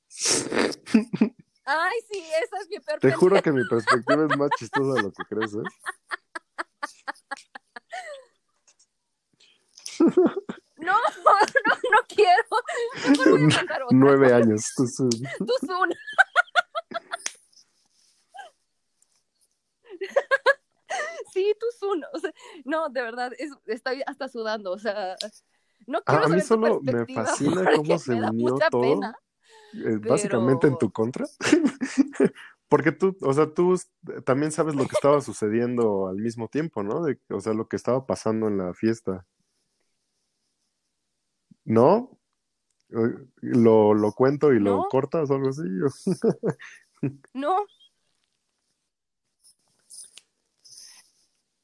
[LAUGHS] Ay, sí, esa es mi peor Te juro que mi perspectiva es más chistosa de lo que crees, ¿eh? [LAUGHS] No, no, no quiero. Mejor voy a [LAUGHS] otra. Nueve años. tú. Tú Zoom. Sí, tú Zoom. O sea, no, de verdad, es, estoy hasta sudando. O sea, no Ah, quiero a mí saber tu solo me [LAUGHS] fascina cómo se me da unió todo. pena. eh, básicamente en tu contra. [LAUGHS] Porque tú, o sea, tú también sabes lo que estaba sucediendo al mismo tiempo, ¿no? De, o sea, lo que estaba pasando en la fiesta. ¿No? Eh, ¿Lo, lo cuento y lo No. cortas o algo así? [LAUGHS] No.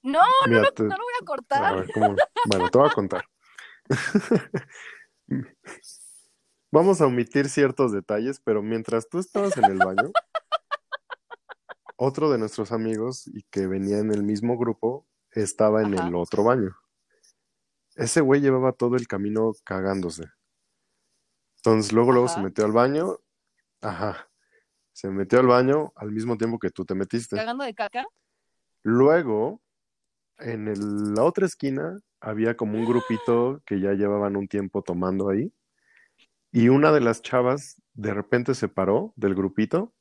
No, Mira, no, te- no lo voy a a cortar. ver, ¿cómo? Bueno, te voy a contar. [LAUGHS] Vamos a omitir ciertos detalles, pero mientras tú estabas en el baño, otro de nuestros amigos y que venía en el mismo grupo estaba en Ajá. el otro baño. Ese güey llevaba todo el camino cagándose. Entonces luego luego se metió al baño. Ajá. Se metió al baño al mismo tiempo que tú te metiste. Cagando de caca. Luego, en la otra esquina, había como un grupito que ya llevaban un tiempo tomando ahí. Y una de las chavas de repente se paró del grupito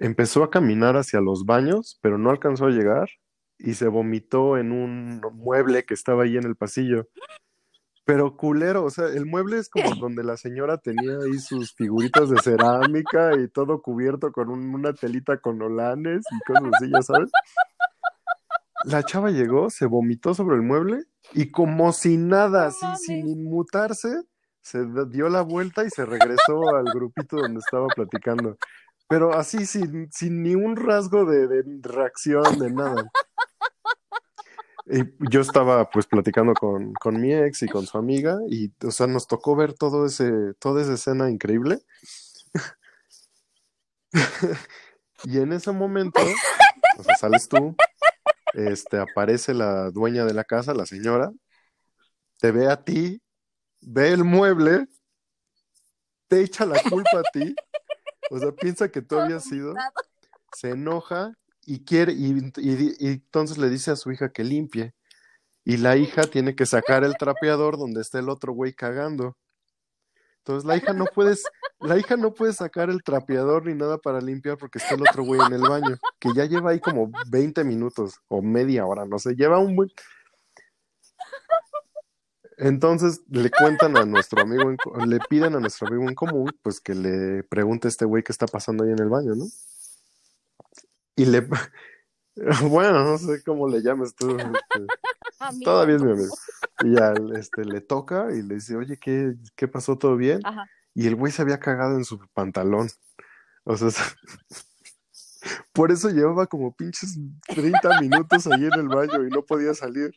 empezó a caminar hacia los baños, pero no alcanzó a llegar y se vomitó en un mueble que estaba ahí en el pasillo. Pero culero, o sea, el mueble es como donde la señora tenía ahí sus figuritas de cerámica y todo cubierto con un- una telita con olanes y cosas así, ya sabes. La chava llegó, se vomitó sobre el mueble y como si nada, así, sin inmutarse, se dio la vuelta y se regresó al grupito donde estaba platicando. Pero así, sin, sin ni un rasgo de, de reacción, de nada. Y yo estaba pues platicando con, con mi ex y con su amiga y, o sea, nos tocó ver todo ese, toda esa escena increíble. [LAUGHS] Y en ese momento, o sea, sales tú, este, aparece la dueña de la casa, la señora, te ve a ti, ve el mueble, te echa la culpa a ti, o sea, piensa que tú habías sido, se enoja y quiere, y, y- y entonces le dice a su hija que limpie. Y la hija tiene que sacar el trapeador donde está el otro güey cagando. Entonces la hija no puede, la hija no puede sacar el trapeador ni nada para limpiar porque está el otro güey en el baño, que ya lleva ahí como 20 minutos o media hora, no sé, lleva un buen... Entonces le cuentan a nuestro amigo, le piden a nuestro amigo en común, pues que le pregunte a este güey qué está pasando ahí en el baño, ¿no? Y le, [LAUGHS] bueno, no sé cómo le llames tú, este, Amigo. todavía es mi amigo. Y ya este, le toca y le dice, oye, ¿qué, qué pasó? ¿Todo bien? Ajá. Y el güey se había cagado en su pantalón. O sea, [LAUGHS] por eso llevaba como pinches 30 minutos ahí en el baño y no podía salir.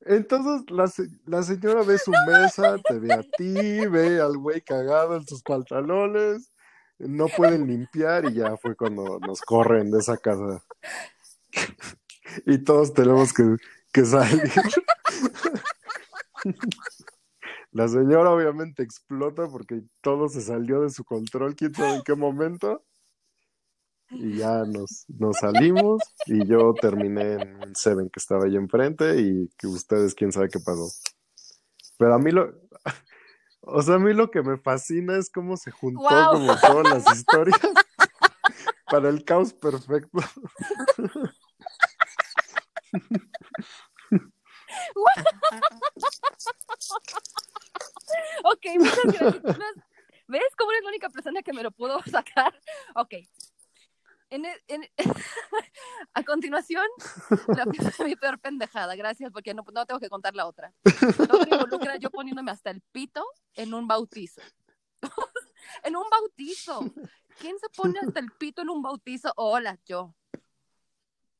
Entonces la, la señora ve su mesa, te ve a ti, ve al güey cagado en sus pantalones, no pueden limpiar y ya fue cuando nos corren de esa casa. Y todos tenemos que, que salir. La señora obviamente explota porque todo se salió de su control, quién sabe en qué momento. Y ya nos, nos salimos y yo terminé en un Seven que estaba ahí enfrente y que ustedes quién sabe qué pasó. Pero a mí lo, o sea, a mí lo que me fascina es cómo se juntó como todas las historias para el caos perfecto. [LAUGHS] Ok, muchas gracias. ¿Ves cómo eres la única persona que me lo pudo sacar? Ok. En e- en- [LAUGHS] a continuación, la, [LAUGHS] mi peor pendejada. Gracias, porque no, no tengo que contar la otra. La otra involucra yo poniéndome hasta el pito en un bautizo. en un bautizo. ¿Quién se pone hasta el pito en un bautizo? Hola, yo.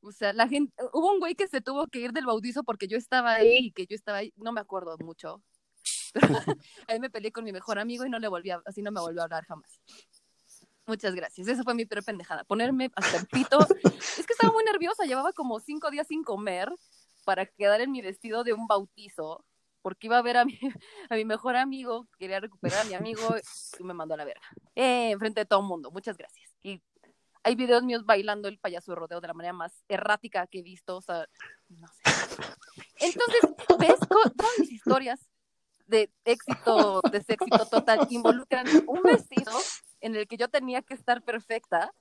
O sea, la gente, hubo un güey que se tuvo que ir del bautizo porque yo estaba ahí y que yo estaba ahí, no me acuerdo mucho. [LAUGHS] Pero ahí me peleé con mi mejor amigo y no le volví a, así no me volvió a hablar jamás. Muchas gracias. Esa fue mi peor pendejada. Ponerme hasta el pito. Es que estaba muy nerviosa. Llevaba como cinco días sin comer para quedar en mi vestido de un bautizo. Porque iba a ver a mi, a mi mejor amigo, quería recuperar a mi amigo y me mandó a la verga. Eh, enfrente de todo el mundo. Muchas gracias. Y hay videos míos bailando el payaso de rodeo de la manera más errática que he visto. O sea, no sé. Entonces, ¿ves? Todas mis historias de éxito, de ese éxito total, involucran un vestido en el que yo tenía que estar perfecta.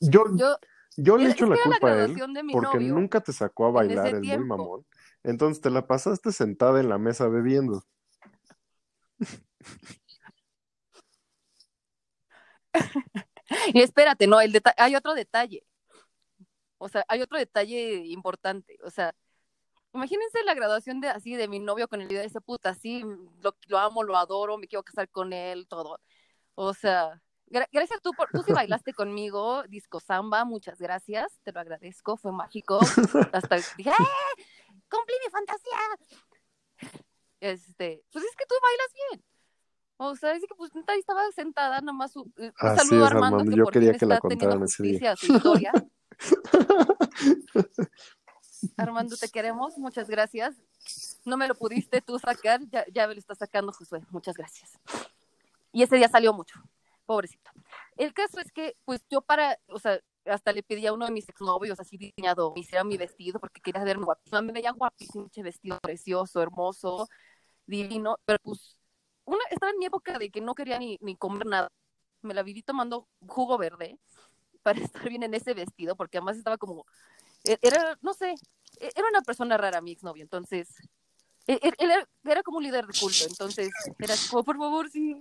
Yo, Yo, yo le echo la era la culpa a él porque novio nunca te sacó a bailar el muy mamón. Entonces te la pasaste sentada en la mesa bebiendo. [LAUGHS] Y espérate, no, el deta- hay otro detalle. O sea, hay otro detalle importante. O sea, imagínense la graduación de así de mi novio con el video de ese puta, así, lo, amo, lo adoro, me quiero casar con él, todo. O sea, gra- gracias tú por, tú sí bailaste conmigo, disco samba, muchas gracias, te lo agradezco, fue mágico. Hasta dije, ¡eh! ¡Cumplí mi fantasía! Este, pues es que tú bailas bien. O sea, es que pues ahí estaba sentada, nomás un, un Así saludo a Armando, Armando, que yo por quería fin que la contaran ese día. su historia. [LAUGHS] Armando, te queremos, muchas gracias. No me lo pudiste tú sacar, ya, ya me lo está sacando Josué, muchas gracias. Y ese día salió mucho, pobrecito. El caso es que, pues yo para, o sea, hasta le pedí a uno de mis exnovios, así diseñado, me hiciera mi vestido porque quería verme guapísima. Me veía guapísimo, ese vestido precioso, hermoso, divino, pero pues una, estaba en mi época de que no quería ni, ni comer nada. me la viví tomando jugo verde [LAUGHS] para estar bien en ese vestido, porque además estaba como, e- era, no sé, e- era una persona rara mi exnovio, entonces, e- era, era como un líder de culto, entonces, era como, por favor, sí,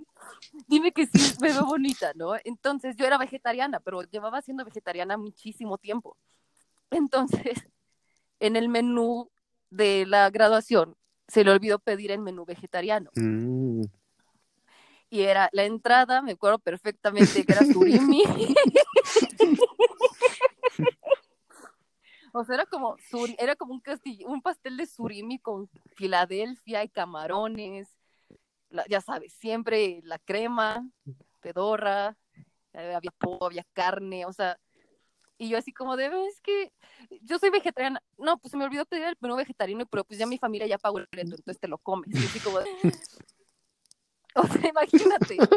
dime que sí, me veo bonita, ¿no? Entonces, yo era vegetariana, pero llevaba siendo vegetariana muchísimo tiempo. Entonces, en el menú de la graduación, se le olvidó pedir el menú vegetariano. Mm. Y era la entrada, me acuerdo perfectamente que era surimi. [LAUGHS] o sea, era como, suri- era como un, castillo, un pastel de surimi con Filadelfia y camarones. la- ya sabes, siempre la crema, pedorra, eh, había pollo, había carne, o sea, y yo así como de, es que yo soy vegetariana. No, pues se me olvidó pedir el menú vegetariano, pero pues ya mi familia ya pagó el reto, entonces te lo comes. Y así como de, [LAUGHS] o sea, imagínate. [LAUGHS]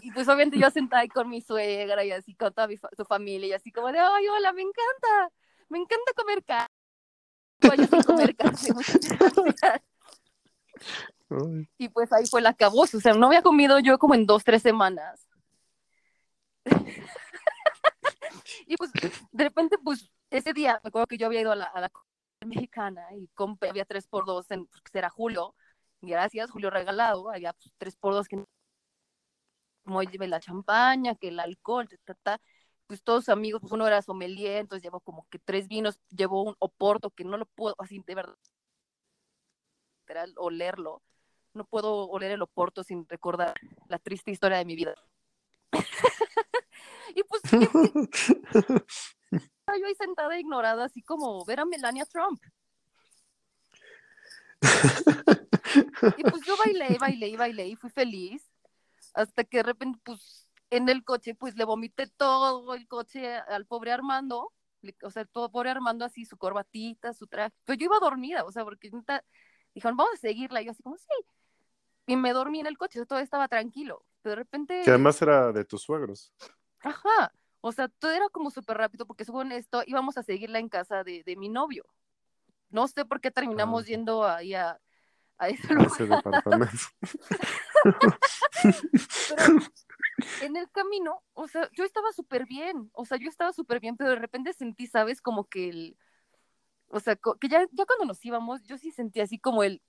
Y pues obviamente yo sentada ahí con mi suegra y así con toda mi fa- su familia y así como de, ay, hola, me encanta, me encanta comer carne. [LAUGHS] Yo comer. Y pues ahí fue la acabó, o sea, no había comido yo como en dos, tres semanas. Y pues de repente, pues ese día, me acuerdo que yo había ido a la, a la mexicana y compré, había tres por dos, en, pues, era Julio, y gracias, Julio regalado, había pues, tres por dos que como llevé la champaña, que el alcohol, ta, ta. pues todos sus amigos, pues uno era sommelier, entonces llevó como que tres vinos, llevó un oporto que no lo puedo, así de verdad, literal, olerlo, no puedo oler el oporto sin recordar la triste historia de mi vida. [LAUGHS] y pues [LAUGHS] estaba yo ahí sentada ignorada, así como ver a Melania Trump. Y pues yo bailé, bailé, bailé y fui feliz. Hasta que de repente, pues, en el coche, pues le vomité todo el coche al pobre Armando. O sea, todo pobre Armando así, su corbatita, su traje. Pero yo iba dormida, o sea, porque dijeron, vamos a seguirla. Y yo así como, sí. Y me dormí en el coche, todo estaba tranquilo. Pero de repente, Que además era de tus suegros. Ajá, o sea, todo era como súper rápido, porque según esto íbamos a seguirla en casa de, de mi novio. No sé por qué terminamos Ah. yendo ahí a, a ese lugar. ese departamento. pero en el camino, o sea, yo estaba súper bien, o sea, yo estaba súper bien, pero de repente sentí, ¿sabes? Como que el, o sea, que ya, ya cuando nos íbamos, yo sí sentí así como el,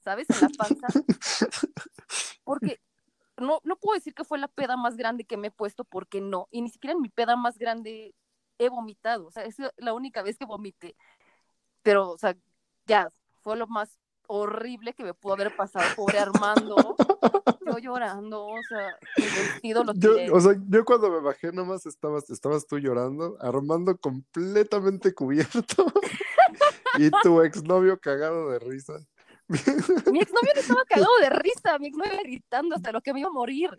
¿sabes? En la panza, [LAUGHS] porque no, no puedo decir que fue la peda más grande que me he puesto, porque no, y ni siquiera en mi peda más grande he vomitado, o sea, es la única vez que vomité, pero, o sea, ya, fue lo más horrible que me pudo haber pasado, pobre Armando, yo llorando, o sea, el vestido lo Yo, tiré. o sea, yo cuando me bajé nomás estabas, estabas tú llorando, Armando completamente cubierto [LAUGHS] y tu exnovio cagado de risa. [LAUGHS] Mi exnovio no estaba cagado de risa, mi exnovio gritando hasta lo que me iba a morir.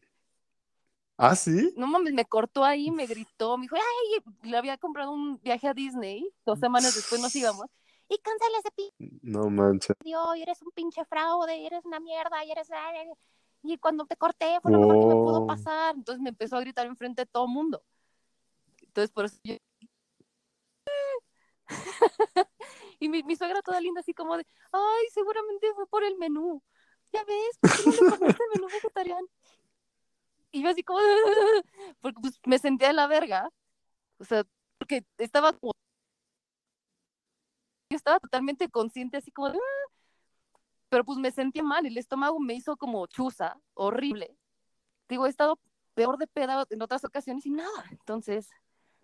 ¿Ah, sí? No mames, me cortó ahí, me gritó, me dijo, ay, le había comprado un viaje a Disney, dos semanas después nos íbamos, y cancela ese No manches. y eres un pinche fraude, eres una mierda, y eres... Y cuando te corté fue lo mejor que me pudo Oh. pasar. Entonces me empezó a gritar enfrente de todo el mundo. Entonces por eso yo... y mi, mi suegra toda linda así como de, ay, seguramente fue por el menú. Ya ves, ¿por qué no le comiste el menú vegetariano? Y yo así como, [LAUGHS] porque pues me sentía de la verga. O sea, porque estaba como... Yo estaba totalmente consciente así como de, "Ah", pero pues me sentía mal, el estómago me hizo como chuza, horrible. Digo, he estado peor de peda en otras ocasiones y nada. Entonces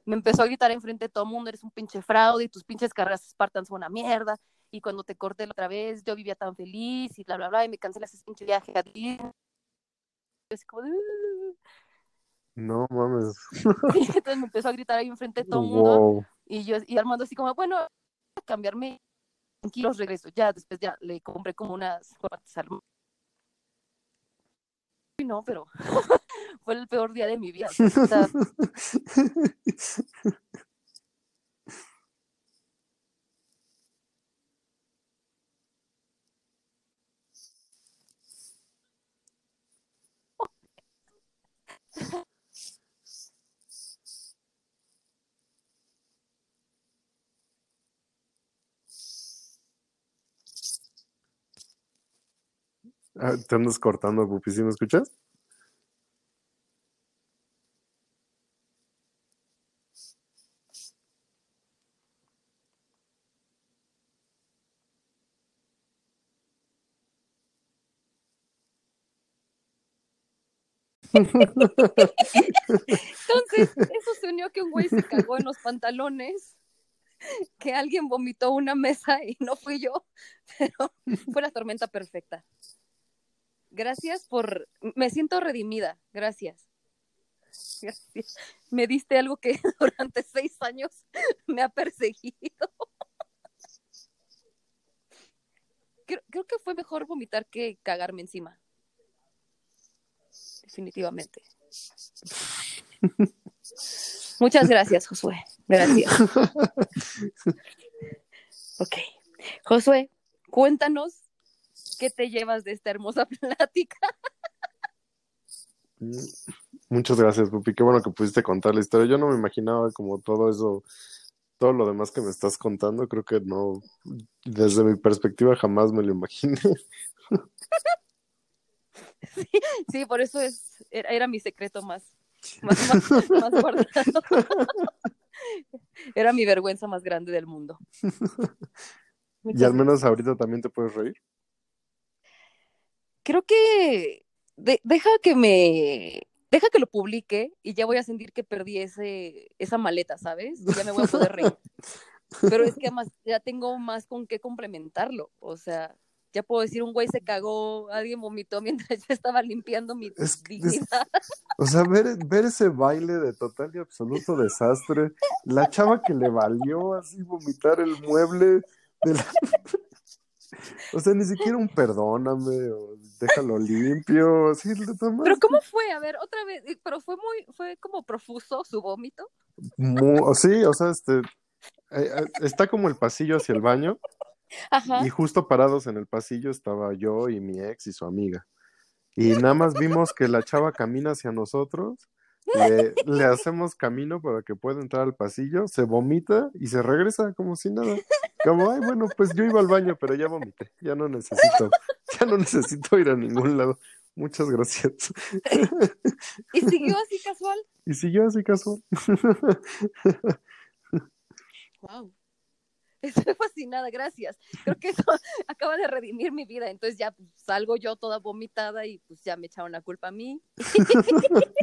me empezó a gritar enfrente de todo el mundo, eres un pinche fraude y tus pinches carreras Spartans son una mierda. Y cuando te corté la otra vez, yo vivía tan feliz y bla, bla, bla, y me cancelas ese pinche viaje a ti. Así como "Ah". No mames. [LAUGHS] Entonces me empezó a gritar ahí enfrente de todo el mundo. Wow. Y yo, y Armando así como, bueno, a cambiarme tranquilos, regreso. Ya, después ya le compré como unas corbatas al no, pero [LAUGHS] fue el peor día de mi vida. o sea, Ah, te andas cortando, Pupi, ¿sí me escuchas? Entonces, eso se unió que un güey se cagó en los pantalones, que alguien vomitó una mesa y no fui yo, pero fue la tormenta perfecta. Gracias por... Me siento redimida, gracias. Me diste algo que [LAUGHS] durante seis años me ha perseguido. Creo que fue mejor vomitar que cagarme encima. Definitivamente. Muchas gracias, Josué. Gracias. Ok. Josué, cuéntanos qué te llevas de esta hermosa [LAUGHS] plática. Mm, Muchas gracias, Pupi. Qué bueno que pudiste contar la historia. Yo no me imaginaba como todo eso, todo lo demás que me estás contando. Creo que no, desde mi perspectiva jamás me lo imaginé. [LAUGHS] Sí, por eso es, era, era mi secreto más, más, más, [LAUGHS] más guardado. Era mi vergüenza más grande del mundo. Y al menos ahorita también te puedes reír. creo que de- deja que me deja que lo publique y ya voy a sentir que perdí ese esa maleta, ¿sabes? Y ya me voy a poder reír. [LAUGHS] Pero es que además ya tengo más con qué complementarlo, o sea, ya puedo decir un güey se cagó, alguien vomitó mientras yo estaba limpiando mi Es- es- dignidad. [LAUGHS] O sea, ver, ver ese baile de total y absoluto desastre, la chava que le valió así vomitar el mueble de la... [LAUGHS] O sea, ni siquiera un perdóname o déjalo limpio, así, nada más. Pero cómo fue? A ver, otra vez, eh, pero fue muy fue como profuso su vómito. Mu- o sí, o sea, este, eh, eh, está como el pasillo hacia el baño Ajá. y justo parados en el pasillo estaba yo y mi ex y su amiga. Y nada más vimos que la chava camina hacia nosotros, le, le hacemos camino para que pueda entrar al pasillo, se vomita y se regresa como si nada. Como, ay, bueno, pues yo iba al baño, pero ya vomité, ya no necesito, ya no necesito ir a ningún lado. Muchas gracias. Y siguió así casual. Y siguió así casual. Wow. Estoy fascinada, gracias. Creo que eso [LAUGHS] acaba de redimir mi vida. Entonces ya pues, salgo yo toda vomitada y pues ya me echaron la culpa a mí. [LAUGHS]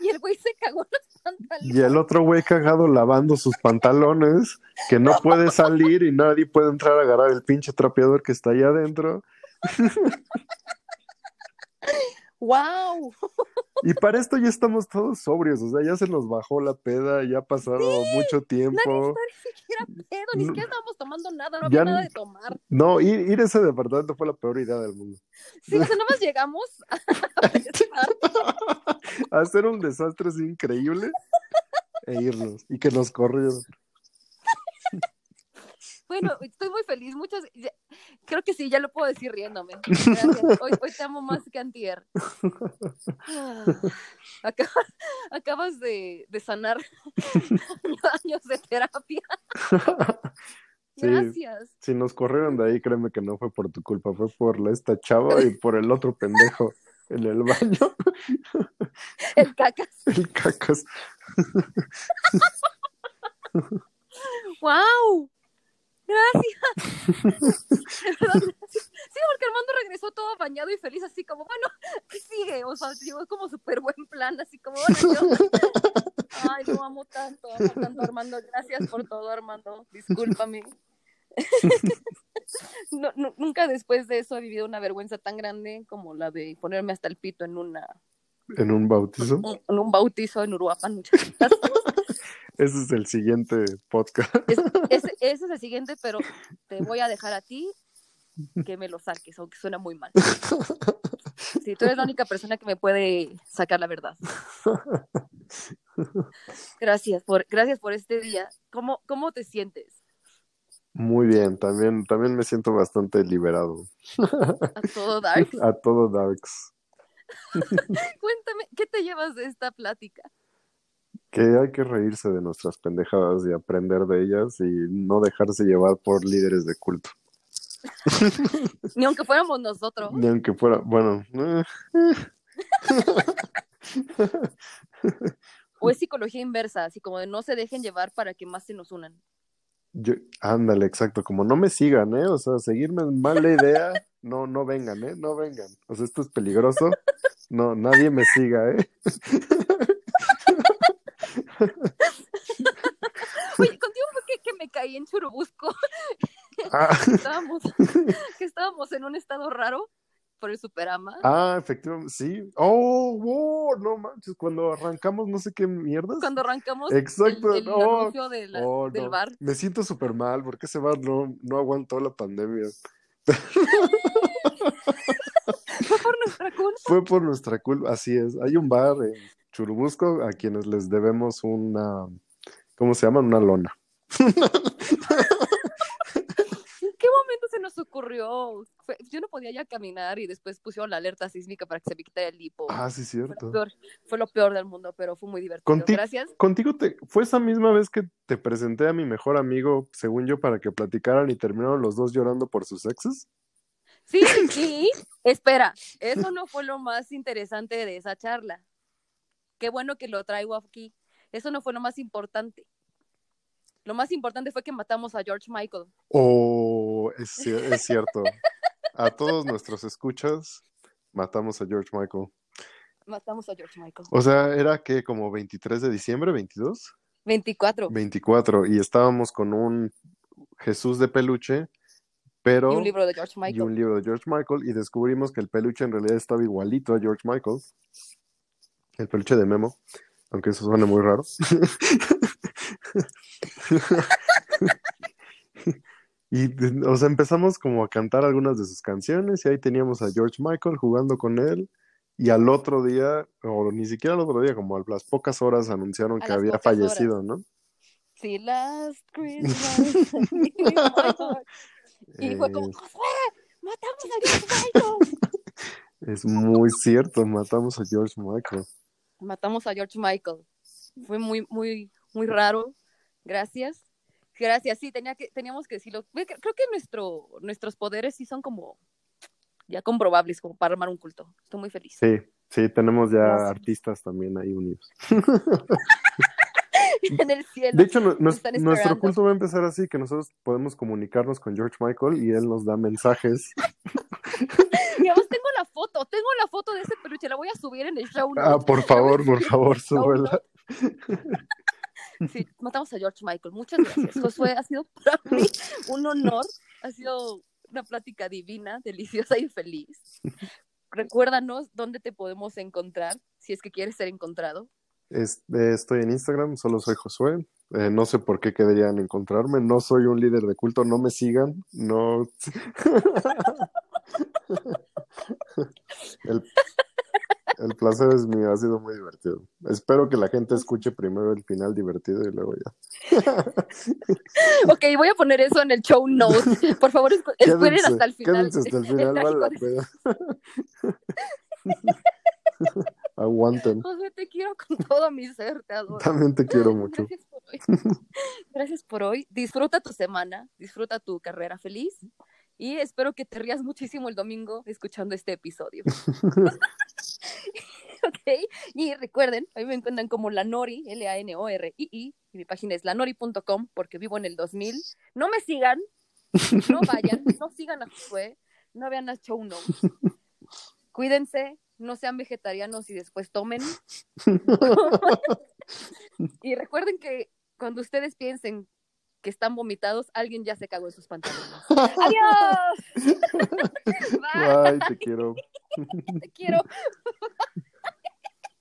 y el güey se cagó los pantalones. Y el otro güey cagado lavando sus pantalones, que no puede salir y nadie puede entrar a agarrar el pinche trapeador que está ahí adentro. [LAUGHS] ¡Wow! Y para esto ya estamos todos sobrios, o sea, ya se nos bajó la peda, ya ha pasado mucho Nadie tiempo. está ni siquiera pedo, ni No. siquiera estábamos tomando nada, no Ya había nada de tomar. No, ir, ir a ese departamento fue la peor idea del mundo. Sí, o sea, nomás llegamos. [LAUGHS] [LAUGHS] A hacer un desastre así increíble e irnos y que nos corrieron. Bueno, estoy muy feliz, muchas, creo que sí, ya lo puedo decir riéndome. Hoy, hoy te amo más que antier. Ah, acabas, acabas de, de sanar [LAUGHS] años de terapia. [LAUGHS] Sí. Gracias. Si nos corrieron de ahí, créeme que no fue por tu culpa, fue por esta chava y por el otro pendejo en el baño, [LAUGHS] El cacas. el cacas. ¡Wow! [LAUGHS] Gracias. Sí, porque Armando regresó todo bañado y feliz, así como, bueno, ¿qué sigue? O sea, llegó como súper buen plan, así como, bueno, yo... Ay, lo amo tanto, amo tanto, Armando. Gracias por todo, Armando. Discúlpame. [LAUGHS] No, nu- nunca después de eso he vivido una vergüenza tan grande como la de ponerme hasta el pito en una En un bautizo. en un bautizo en Uruapan. Muchas gracias. Ese es el siguiente podcast. Es- ese, [LAUGHS] ese es el siguiente, pero te voy a dejar a ti que me lo saques, aunque suena muy mal. Sí, tú eres la única persona que me puede sacar la verdad. Gracias por, gracias por este día. ¿Cómo, cómo te sientes? Muy bien, también, también me siento bastante liberado. A todo dark. [LAUGHS] A todo Darks. [LAUGHS] Cuéntame, ¿qué te llevas de esta plática? Que hay que reírse de nuestras pendejadas y aprender de ellas y no dejarse llevar por líderes de culto. [LAUGHS] Ni aunque fuéramos nosotros. Ni aunque fuera, bueno, eh, O es psicología inversa, así como de no se dejen llevar para que más se nos unan. yo, ándale, exacto, como no me sigan, ¿eh? O sea, seguirme es mala idea no, no vengan, ¿eh? No vengan. O sea, esto es peligroso. No, nadie me siga, ¿eh? [LAUGHS] Oye, contigo fue que, que me caí en Churubusco. [LAUGHS] Ah, Estábamos, que estábamos en un estado raro por el Superama. ah, efectivamente, sí. Oh, wow, no manches, cuando arrancamos no sé qué mierdas. Cuando arrancamos Exacto, el, el no. anuncio de la- Oh, del no. bar. Me siento súper mal porque ese bar no, no aguantó la pandemia. [LAUGHS] Fue por nuestra culpa. Fue por nuestra culpa, así es. Hay un bar en Churubusco a quienes les debemos una, ¿cómo se llama? Una lona. ¿En [LAUGHS] qué momento se nos ocurrió? Yo no podía ya caminar y después pusieron la alerta sísmica para que se me quitara el lipo. Ah, sí, fue, lo cierto. peor, fue lo peor del mundo, pero fue muy divertido. Gracias. Contigo te, fue esa misma vez que te presenté a mi mejor amigo, según yo, para que platicaran y terminaron los dos llorando por sus exes. Sí, sí. Espera, eso no fue lo más interesante de esa charla. Qué bueno que lo traigo aquí. Eso no fue lo más importante. Lo más importante fue que matamos a George Michael. Oh, es, [LAUGHS] es cierto. A todos nuestros escuchas, matamos a George Michael. Matamos a George Michael. O sea, era que como 23 de diciembre, 22, 24. 24, y estábamos con un Jesús de peluche, pero Y un libro de George y Michael. un libro de George Michael, y descubrimos que el peluche en realidad estaba igualito a George Michael. El peluche de Memo, aunque eso suene muy raro. [LAUGHS] Y, o sea, empezamos como a cantar algunas de sus canciones y ahí teníamos a George Michael jugando con él y al otro día, o ni siquiera al otro día, como a las pocas horas anunciaron A que había horas. fallecido, ¿no? Sí, last Christmas. y fue como, Eh, ¡Josué! ¡Matamos a George Michael! [LAUGHS] es muy cierto, matamos a George Michael. Matamos a George Michael. Fue muy, muy, muy raro. Gracias. Gracias, sí, tenía que, teníamos que decirlo. Creo que nuestro, nuestros poderes sí son como ya comprobables, como para armar un culto. Estoy muy feliz. Sí, sí, tenemos ya Gracias. artistas también ahí unidos. [LAUGHS] [LAUGHS] en el cielo. De hecho, nuestro culto va a empezar así, que nosotros podemos comunicarnos con George Michael y él nos da mensajes. [LAUGHS] Y además tengo la foto, tengo la foto de ese peluche, la voy a subir en el show. Ah, por [LAUGHS] favor, por favor, súbela. [LAUGHS] Sí, matamos a George Michael. Muchas gracias. Josué, ha sido para mí un honor. Ha sido una plática divina, deliciosa y feliz. Recuérdanos dónde te podemos encontrar si es que quieres ser encontrado. Este, estoy en Instagram, solo soy Josué. Eh, no sé por qué querían encontrarme. No soy un líder de culto, no me sigan. No. [LAUGHS] [LAUGHS] El, el placer es mío, ha sido muy divertido. Espero que la gente escuche primero el final divertido y luego ya. [LAUGHS] Ok, voy a poner eso en el show notes. Por favor, escu- [LAUGHS] esperen hasta el final. quédense hasta el final, trágico vale la de- pena. Aguanten. Te quiero con todo mi ser, te adoro. También te quiero mucho. Gracias por hoy. Gracias por hoy. Disfruta tu semana, disfruta tu carrera feliz y espero que te rías muchísimo el domingo escuchando este episodio. [LAUGHS] [LAUGHS] ok, y recuerden, a mí me encuentran como Lanori, L-A-N-O-R-I-I, y mi página es lanori.com porque vivo en el 2000. No me sigan, no vayan, [LAUGHS] no sigan a Josué, no vean las show notes. Cuídense, no sean vegetarianos y después tomen. Y recuerden que cuando ustedes piensen que están vomitados, alguien ya se cagó en sus pantalones. [LAUGHS] ¡Adiós! [LAUGHS] Bye, [LAUGHS] Bye, te quiero. te quiero.